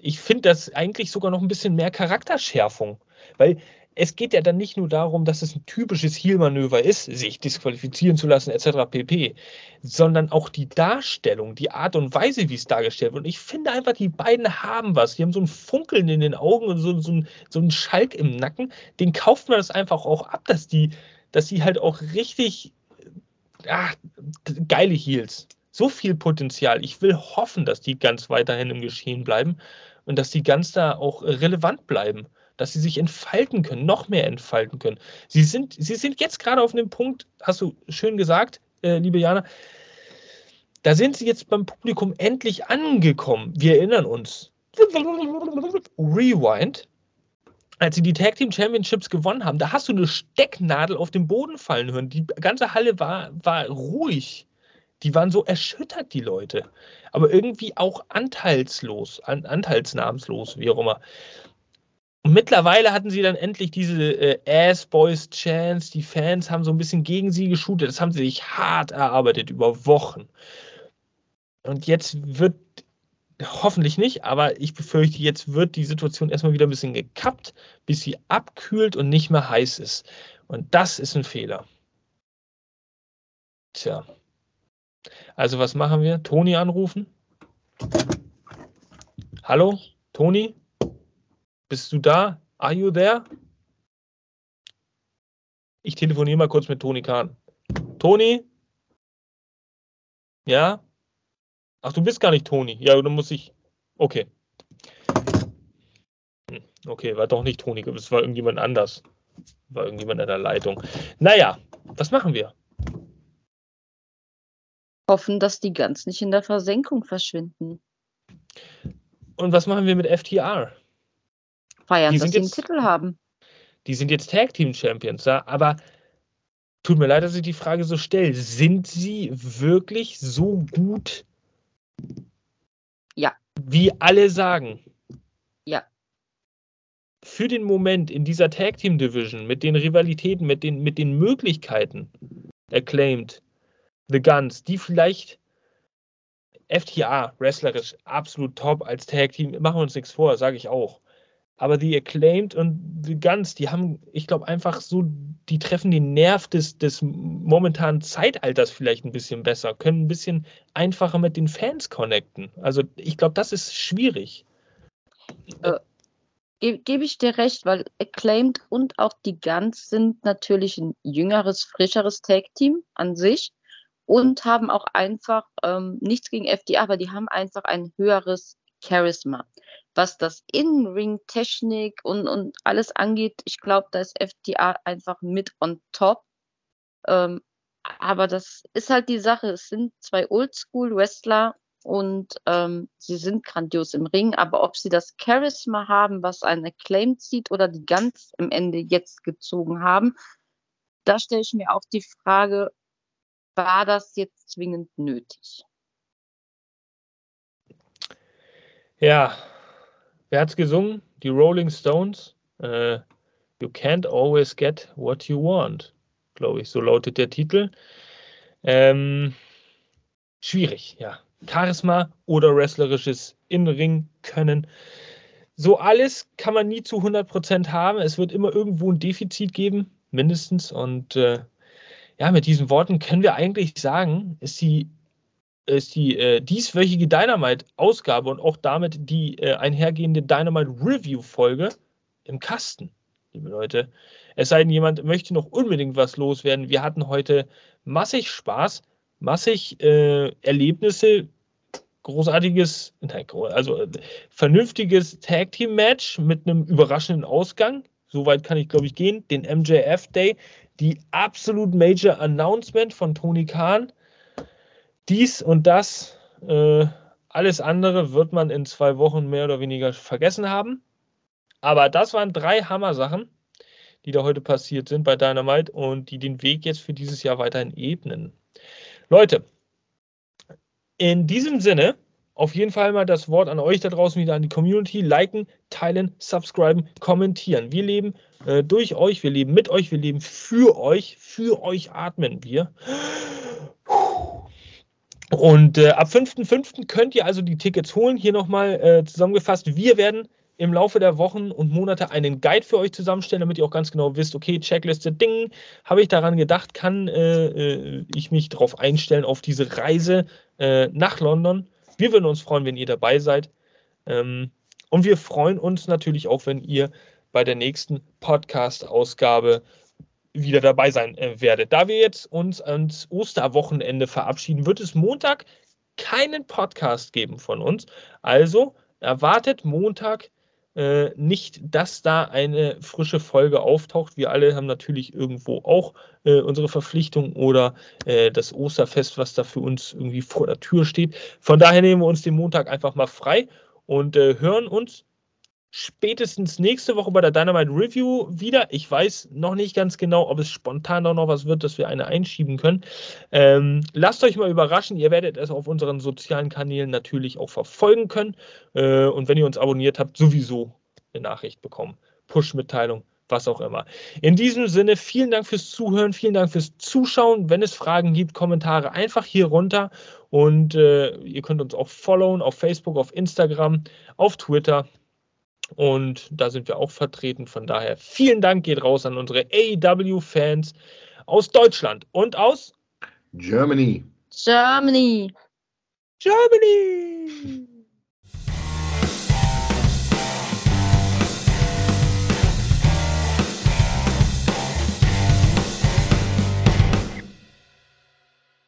ich finde das eigentlich sogar noch ein bisschen mehr Charakterschärfung. Weil es geht ja dann nicht nur darum, dass es ein typisches Heal-Manöver ist, sich disqualifizieren zu lassen, etc. pp., sondern auch die Darstellung, die Art und Weise, wie es dargestellt wird. Und ich finde einfach, die beiden haben was. Die haben so ein Funkeln in den Augen und so, so, ein, so einen Schalk im Nacken. Den kauft man das einfach auch ab, dass die, dass die halt auch richtig ach, geile Heals. So viel Potenzial. Ich will hoffen, dass die ganz weiterhin im Geschehen bleiben und dass die ganz da auch relevant bleiben dass sie sich entfalten können, noch mehr entfalten können. Sie sind, sie sind jetzt gerade auf einem Punkt, hast du schön gesagt, äh, liebe Jana, da sind sie jetzt beim Publikum endlich angekommen. Wir erinnern uns. Rewind. Als sie die Tag Team Championships gewonnen haben, da hast du eine Stecknadel auf den Boden fallen hören. Die ganze Halle war, war ruhig. Die waren so erschüttert, die Leute. Aber irgendwie auch anteilslos, an, anteilsnahmslos, wie auch immer. Und mittlerweile hatten sie dann endlich diese äh, Ass-Boys-Chance. Die Fans haben so ein bisschen gegen sie geshootet. Das haben sie sich hart erarbeitet über Wochen. Und jetzt wird, hoffentlich nicht, aber ich befürchte, jetzt wird die Situation erstmal wieder ein bisschen gekappt, bis sie abkühlt und nicht mehr heiß ist. Und das ist ein Fehler. Tja. Also was machen wir? Toni anrufen? Hallo? Toni? Bist du da? Are you there? Ich telefoniere mal kurz mit Toni Kahn. Toni? Ja? Ach, du bist gar nicht Toni. Ja, dann muss ich. Okay. Hm, okay, war doch nicht Toni, es war irgendjemand anders. War irgendjemand in der Leitung. Naja, was machen wir? Hoffen, dass die ganz nicht in der Versenkung verschwinden. Und was machen wir mit FTR? Feiern, Die dass sind sie einen jetzt- Titel haben. Die sind jetzt Tag Team Champions, ja, aber tut mir leid, dass ich die Frage so stelle. Sind sie wirklich so gut? Ja. Wie alle sagen. Ja. Für den Moment in dieser Tag Team Division mit den Rivalitäten, mit den, mit den Möglichkeiten, acclaimed, The Guns, die vielleicht FTA, wrestlerisch, absolut top als Tag Team, machen wir uns nichts vor, sage ich auch. Aber die Acclaimed und The Guns, die haben, ich glaube, einfach so, die treffen den Nerv des, des momentanen Zeitalters vielleicht ein bisschen besser, können ein bisschen einfacher mit den Fans connecten. Also ich glaube, das ist schwierig. Ge Gebe ich dir recht, weil Acclaimed und auch die Guns sind natürlich ein jüngeres, frischeres Tag-Team an sich und haben auch einfach ähm, nichts gegen FDA, aber die haben einfach ein höheres Charisma. Was das In-Ring-Technik und, und alles angeht, ich glaube, da ist FDA einfach mit on top. Ähm, aber das ist halt die Sache. Es sind zwei Oldschool-Wrestler und ähm, sie sind grandios im Ring, aber ob sie das Charisma haben, was ein Acclaimed zieht oder die ganz im Ende jetzt gezogen haben, da stelle ich mir auch die Frage, war das jetzt zwingend nötig? Ja, wer hat's gesungen? Die Rolling Stones. Äh, you can't always get what you want, glaube ich. So lautet der Titel. Ähm, schwierig, ja. Charisma oder wrestlerisches In-Ring können. So alles kann man nie zu 100% haben. Es wird immer irgendwo ein Defizit geben, mindestens. Und äh, ja, mit diesen Worten können wir eigentlich sagen, ist die ist die äh, dieswöchige Dynamite-Ausgabe und auch damit die äh, einhergehende Dynamite-Review-Folge im Kasten, liebe Leute. Es sei denn, jemand möchte noch unbedingt was loswerden. Wir hatten heute massig Spaß, massig äh, Erlebnisse, großartiges, also äh, vernünftiges Tag-Team-Match mit einem überraschenden Ausgang. Soweit kann ich, glaube ich, gehen. Den MJF Day, die absolut Major Announcement von Tony Khan dies und das, äh, alles andere wird man in zwei Wochen mehr oder weniger vergessen haben. Aber das waren drei Hammer-Sachen, die da heute passiert sind bei Dynamite und die den Weg jetzt für dieses Jahr weiterhin ebnen. Leute, in diesem Sinne, auf jeden Fall mal das Wort an euch da draußen wieder an die Community. Liken, teilen, subscriben, kommentieren. Wir leben äh, durch euch, wir leben mit euch, wir leben für euch. Für euch atmen wir. Und äh, ab 5.5. könnt ihr also die Tickets holen. Hier nochmal äh, zusammengefasst. Wir werden im Laufe der Wochen und Monate einen Guide für euch zusammenstellen, damit ihr auch ganz genau wisst, okay, Checkliste, Ding, habe ich daran gedacht, kann äh, äh, ich mich darauf einstellen, auf diese Reise äh, nach London. Wir würden uns freuen, wenn ihr dabei seid. Ähm, und wir freuen uns natürlich auch, wenn ihr bei der nächsten Podcast-Ausgabe wieder dabei sein äh, werdet. Da wir jetzt uns ans Osterwochenende verabschieden, wird es Montag keinen Podcast geben von uns. Also erwartet Montag äh, nicht, dass da eine frische Folge auftaucht. Wir alle haben natürlich irgendwo auch äh, unsere Verpflichtung oder äh, das Osterfest, was da für uns irgendwie vor der Tür steht. Von daher nehmen wir uns den Montag einfach mal frei und äh, hören uns spätestens nächste Woche bei der Dynamite Review wieder. Ich weiß noch nicht ganz genau, ob es spontan auch noch was wird, dass wir eine einschieben können. Ähm, lasst euch mal überraschen. Ihr werdet es auf unseren sozialen Kanälen natürlich auch verfolgen können. Äh, und wenn ihr uns abonniert habt, sowieso eine Nachricht bekommen. Push-Mitteilung, was auch immer. In diesem Sinne, vielen Dank fürs Zuhören, vielen Dank fürs Zuschauen. Wenn es Fragen gibt, Kommentare einfach hier runter. Und äh, ihr könnt uns auch followen auf Facebook, auf Instagram, auf Twitter. Und da sind wir auch vertreten. Von daher vielen Dank geht raus an unsere AEW-Fans aus Deutschland und aus Germany. Germany. Germany.